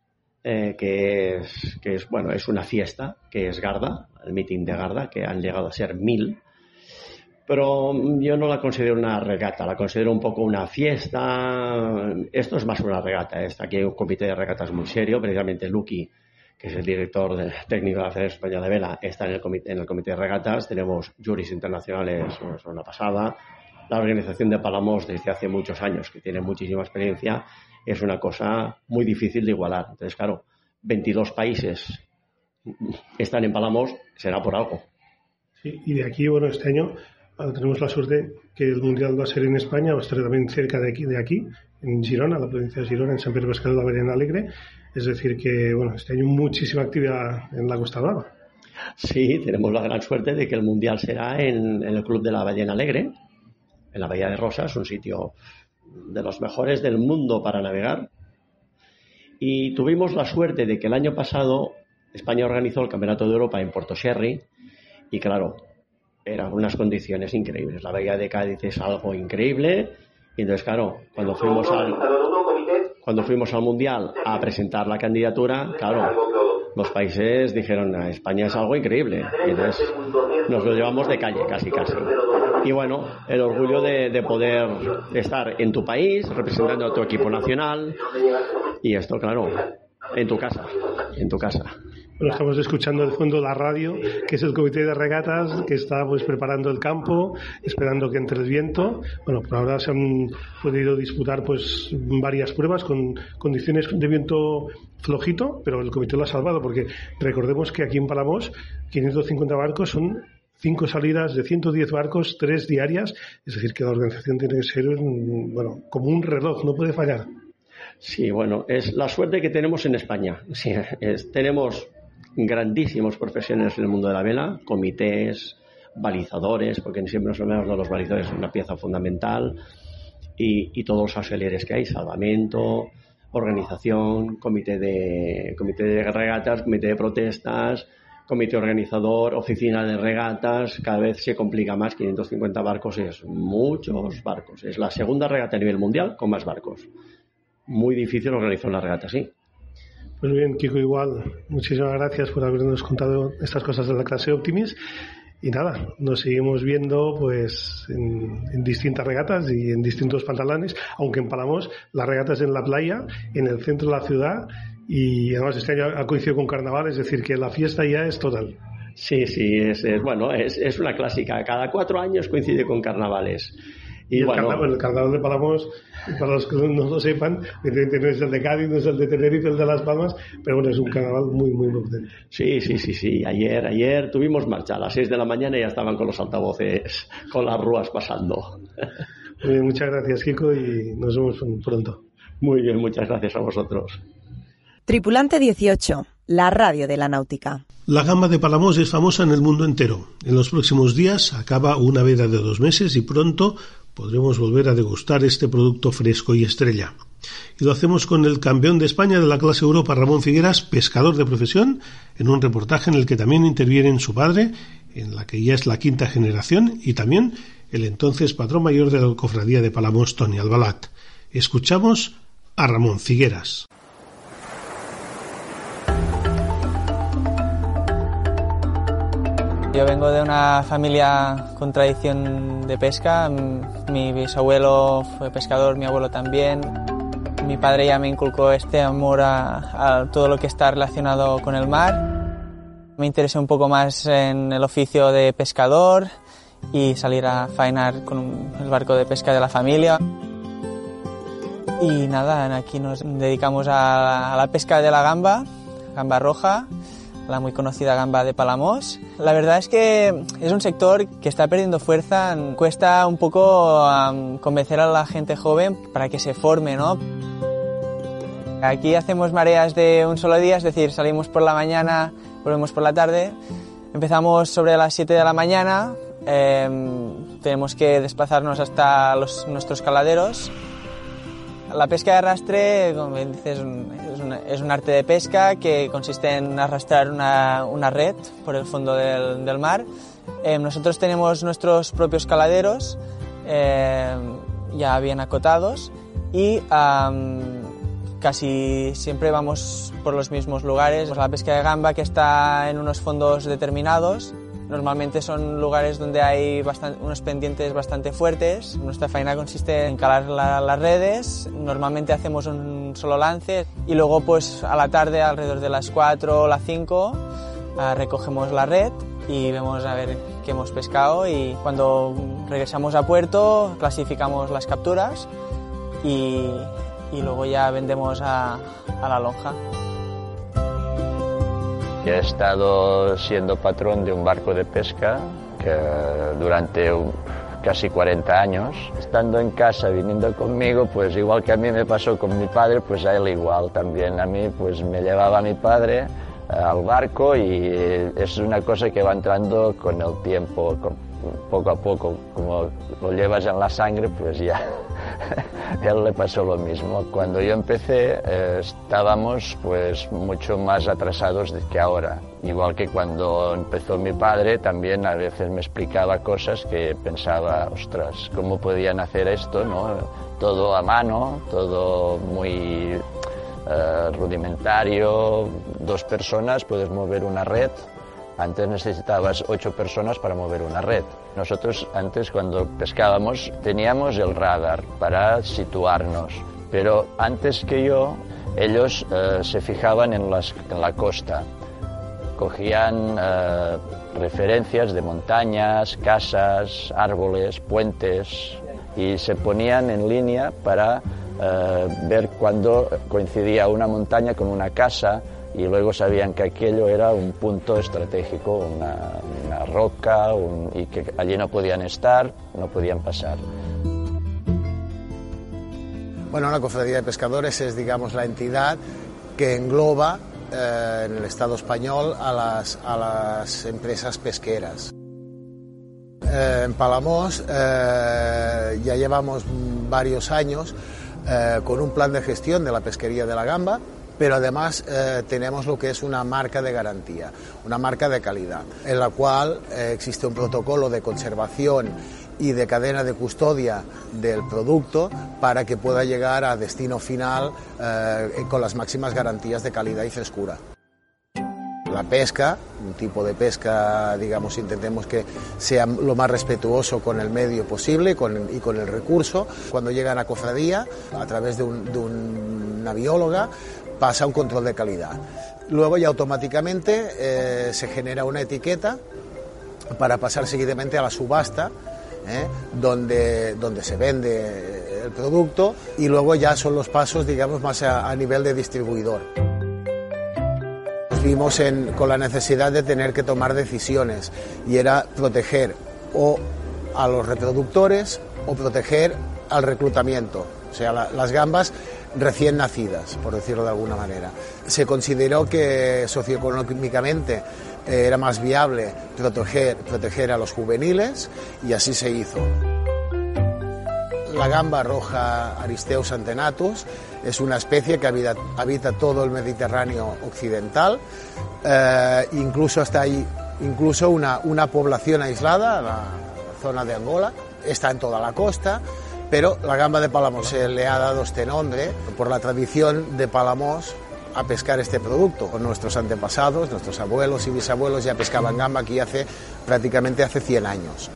eh, que, es, que es, bueno, es una fiesta, que es Garda, el meeting de Garda, que han llegado a ser mil. Pero yo no la considero una regata, la considero un poco una fiesta. Esto es más una regata. Está aquí hay un comité de regatas muy serio, precisamente Lucky, que es el director de, técnico de la Federación Española de Vela, está en el, comité, en el comité de regatas. Tenemos juris internacionales, es una pasada. La organización de Palamos desde hace muchos años, que tiene muchísima experiencia, es una cosa muy difícil de igualar. Entonces, claro, 22 países están en Palamos será por algo. Sí, y de aquí, bueno, este año tenemos la suerte que el Mundial va a ser en España, va a estar también cerca de aquí, de aquí en Girona, la provincia de Girona, en San Pedro de la Verena Alegre. Es decir, que bueno, este año muchísima actividad en la Costa Brava. Sí, tenemos la gran suerte de que el Mundial será en, en el Club de la Ballena Alegre, en la Bahía de Rosas, un sitio de los mejores del mundo para navegar. Y tuvimos la suerte de que el año pasado España organizó el Campeonato de Europa en Puerto Sherry y claro, eran unas condiciones increíbles. La Bahía de Cádiz es algo increíble y entonces claro, cuando fuimos al cuando fuimos al Mundial a presentar la candidatura, claro, los países dijeron, "A España es algo increíble. Y entonces nos lo llevamos de calle, casi, casi. Y bueno, el orgullo de, de poder estar en tu país, representando a tu equipo nacional, y esto, claro, en tu casa, en tu casa. Bueno, estamos escuchando de fondo la radio, que es el comité de regatas que está pues preparando el campo, esperando que entre el viento. Bueno, por ahora se han podido disputar pues varias pruebas con condiciones de viento flojito, pero el comité lo ha salvado porque recordemos que aquí en Palamos 550 barcos son cinco salidas de 110 barcos, tres diarias, es decir, que la organización tiene que ser bueno, como un reloj, no puede fallar. Sí, bueno, es la suerte que tenemos en España. Tenemos grandísimos profesionales en el mundo de la vela, comités, balizadores, porque siempre nos olvidamos de los balizadores, es una pieza fundamental, y, y todos los auxiliares que hay, salvamento, organización, comité de, comité de regatas, comité de protestas, comité organizador, oficina de regatas, cada vez se complica más, 550 barcos es muchos barcos, es la segunda regata a nivel mundial con más barcos. Muy difícil organizar una regata así. Pues bien, Kiko, igual, muchísimas gracias por habernos contado estas cosas de la clase Optimis. Y nada, nos seguimos viendo pues en, en distintas regatas y en distintos pantalones, aunque en Palamos la regata es en la playa, en el centro de la ciudad y además este año ha coincidido con carnaval, es decir, que la fiesta ya es total. Sí, sí, es, es- bueno, es, es una clásica. Cada cuatro años coincide con carnavales. Y, Y el, bueno, carnaval, el carnaval de Palamos, para los que no lo sepan, evidentemente no es el de Cádiz, no es el de Tenerife, el de Las Palmas, pero bueno, es un carnaval muy, muy potente. sí, sí, sí, sí. Ayer, ayer tuvimos marcha a las seis de la mañana y ya estaban con los altavoces, con las rúas pasando. Muy bien, muchas gracias, Kiko, y nos vemos pronto. Muy bien, muchas gracias a vosotros. Tripulante 18, la radio de la náutica. La gamba de Palamos es famosa en el mundo entero. En los próximos días acaba una veda de dos meses y pronto podremos volver a degustar este producto fresco y estrella. Y lo hacemos con el campeón de España de la clase Europa, Ramón Figueras, pescador de profesión, en un reportaje en el que también intervienen su padre, en la que ya es la quinta generación, y también el entonces patrón mayor de la cofradía de Palamos, Tony Albalat. Escuchamos a Ramón Figueras. Yo vengo de una familia con tradición de pesca. Mi bisabuelo fue pescador, mi abuelo también. Mi padre ya me inculcó este amor a, todo lo que está relacionado con el mar. Me interesé un poco más en el oficio de pescador y salir a faenar con el barco de pesca de la familia. Y nada, aquí nos dedicamos a la pesca de la gamba, gamba roja, la muy conocida gamba de Palamos. La verdad es que es un sector que está perdiendo fuerza. Cuesta un poco convencer a la gente joven para que se forme, ¿no? Aquí hacemos mareas de un solo día, es decir, salimos por la mañana, volvemos por la tarde. Empezamos sobre las 7 de la mañana, em, tenemos que desplazarnos hasta los- nuestros caladeros. La pesca de arrastre, como dices, es un, arte de pesca que consiste en arrastrar una, una red por el fondo del, del mar. Eh, nosotros tenemos nuestros propios caladeros eh, ya bien acotados y casi siempre vamos por los mismos lugares. Pues la pesca de gamba que está en unos fondos determinados. Normalmente son lugares donde hay unos pendientes bastante fuertes. Nuestra faena consiste en calar la- las redes. Normalmente hacemos un solo lance y luego pues a la tarde alrededor de las 4 o las 5 ah, recogemos la red y vemos a ver qué hemos pescado y cuando regresamos a puerto clasificamos las capturas y, luego ya vendemos a la lonja. He estado siendo patrón de un barco de pesca que durante casi 40 años, estando en casa, viniendo conmigo, pues igual que a mí me pasó con mi padre, pues a él igual también. A mí pues me llevaba mi padre eh, al barco y es una cosa que va entrando con el tiempo, poco a poco, como lo llevas en la sangre, pues ya él le pasó lo mismo. Cuando yo empecé eh, estábamos pues mucho más atrasados que ahora. Igual que cuando empezó mi padre, también a veces me explicaba cosas que pensaba, ostras, ¿cómo podían hacer esto? ¿no? Todo a mano, todo muy eh, rudimentario, dos personas, puedes mover una red antes necesitabas ocho personas para mover una red. Nosotros antes cuando pescábamos teníamos el radar para situarnos, pero antes que yo ellos eh, se fijaban en, la costa. Cogían eh, referencias de montañas, casas, árboles, puentes y se ponían en línea para eh, ver cuándo coincidía una montaña con una casa, y luego sabían que aquello era un punto estratégico, una, roca y que allí no podían estar, no podían pasar. Bueno, la Cofradía de Pescadores es, digamos, la entidad que engloba eh, en el Estado español a las, a las empresas pesqueras. Eh, en Palamos eh, ya llevamos varios años con un plan de gestión de la pesquería de la gamba, pero además eh, tenemos lo que es una marca de garantía, una marca de calidad, en la cual eh, existe un protocolo de conservación y de cadena de custodia del producto para que pueda llegar a destino final eh, con las máximas garantías de calidad y frescura. La pesca, un tipo de pesca, digamos, intentemos que sea lo más respetuoso con el medio posible y con el recurso. Cuando llegan a cofradía, a través de, de una bióloga, pasa un control de calidad. Luego ya automáticamente eh, se genera una etiqueta para pasar seguidamente a la subasta, ¿eh? donde, donde se vende el producto y luego ya son los pasos, digamos, más a, nivel de distribuidor. Nos vimos con la necesidad de tener que tomar decisiones y era proteger o a los reproductores o proteger al reclutamiento. O sea, las gambas recién nacidas, por decirlo de alguna manera. Se consideró que socioeconómicamente eh, era más viable proteger, a los juveniles y así se hizo. La gamba roja Aristeus antenatus es una especie que habita, todo el Mediterráneo occidental, eh, incluso hasta ahí, incluso una, una población aislada, la zona de Angola, está en toda la costa pero la gamba de Palamos se le ha dado este nombre por la tradición de Palamos a pescar este producto. Nuestros antepasados, nuestros abuelos y bisabuelos ya pescaban gamba aquí hace prácticamente hace 100 años.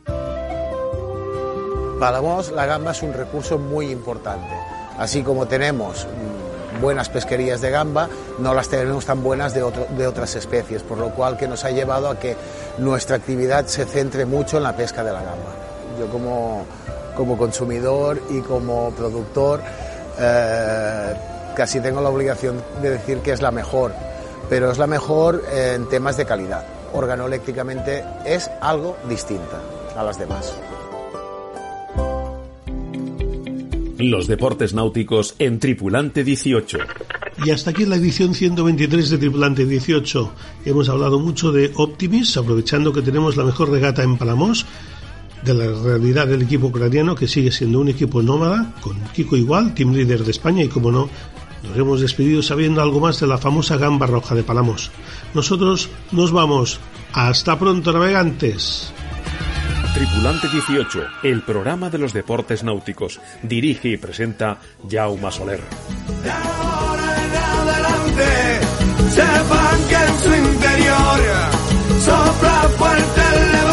Palamos, la gamba es un recurso muy importante. Así como tenemos buenas pesquerías de gamba, no las tenemos tan buenas de, de otras especies, por lo cual que nos ha llevado a que nuestra actividad se centre mucho en la pesca de la gamba. Yo como como consumidor y como productor eh, casi tengo la obligación de decir que es la mejor, pero es la mejor en temas de calidad. Organoléctricamente es algo distinta a las demás. Los deportes náuticos en Tripulante 18. Y hasta aquí la edición 123 de Tripulante 18. Hemos hablado mucho de Optimis, aprovechando que tenemos la mejor regata en Palamos de la realidad del equipo ucraniano que sigue siendo un equipo nómada, con Kiko igual, team leader de España y como no, nos hemos despedido sabiendo algo más de la famosa gamba roja de Palamos. Nosotros nos vamos. Hasta pronto, navegantes. Tripulante 18, el programa de los deportes náuticos. Dirige y presenta Jaume Soler. sepan que en su interior sopla fuerte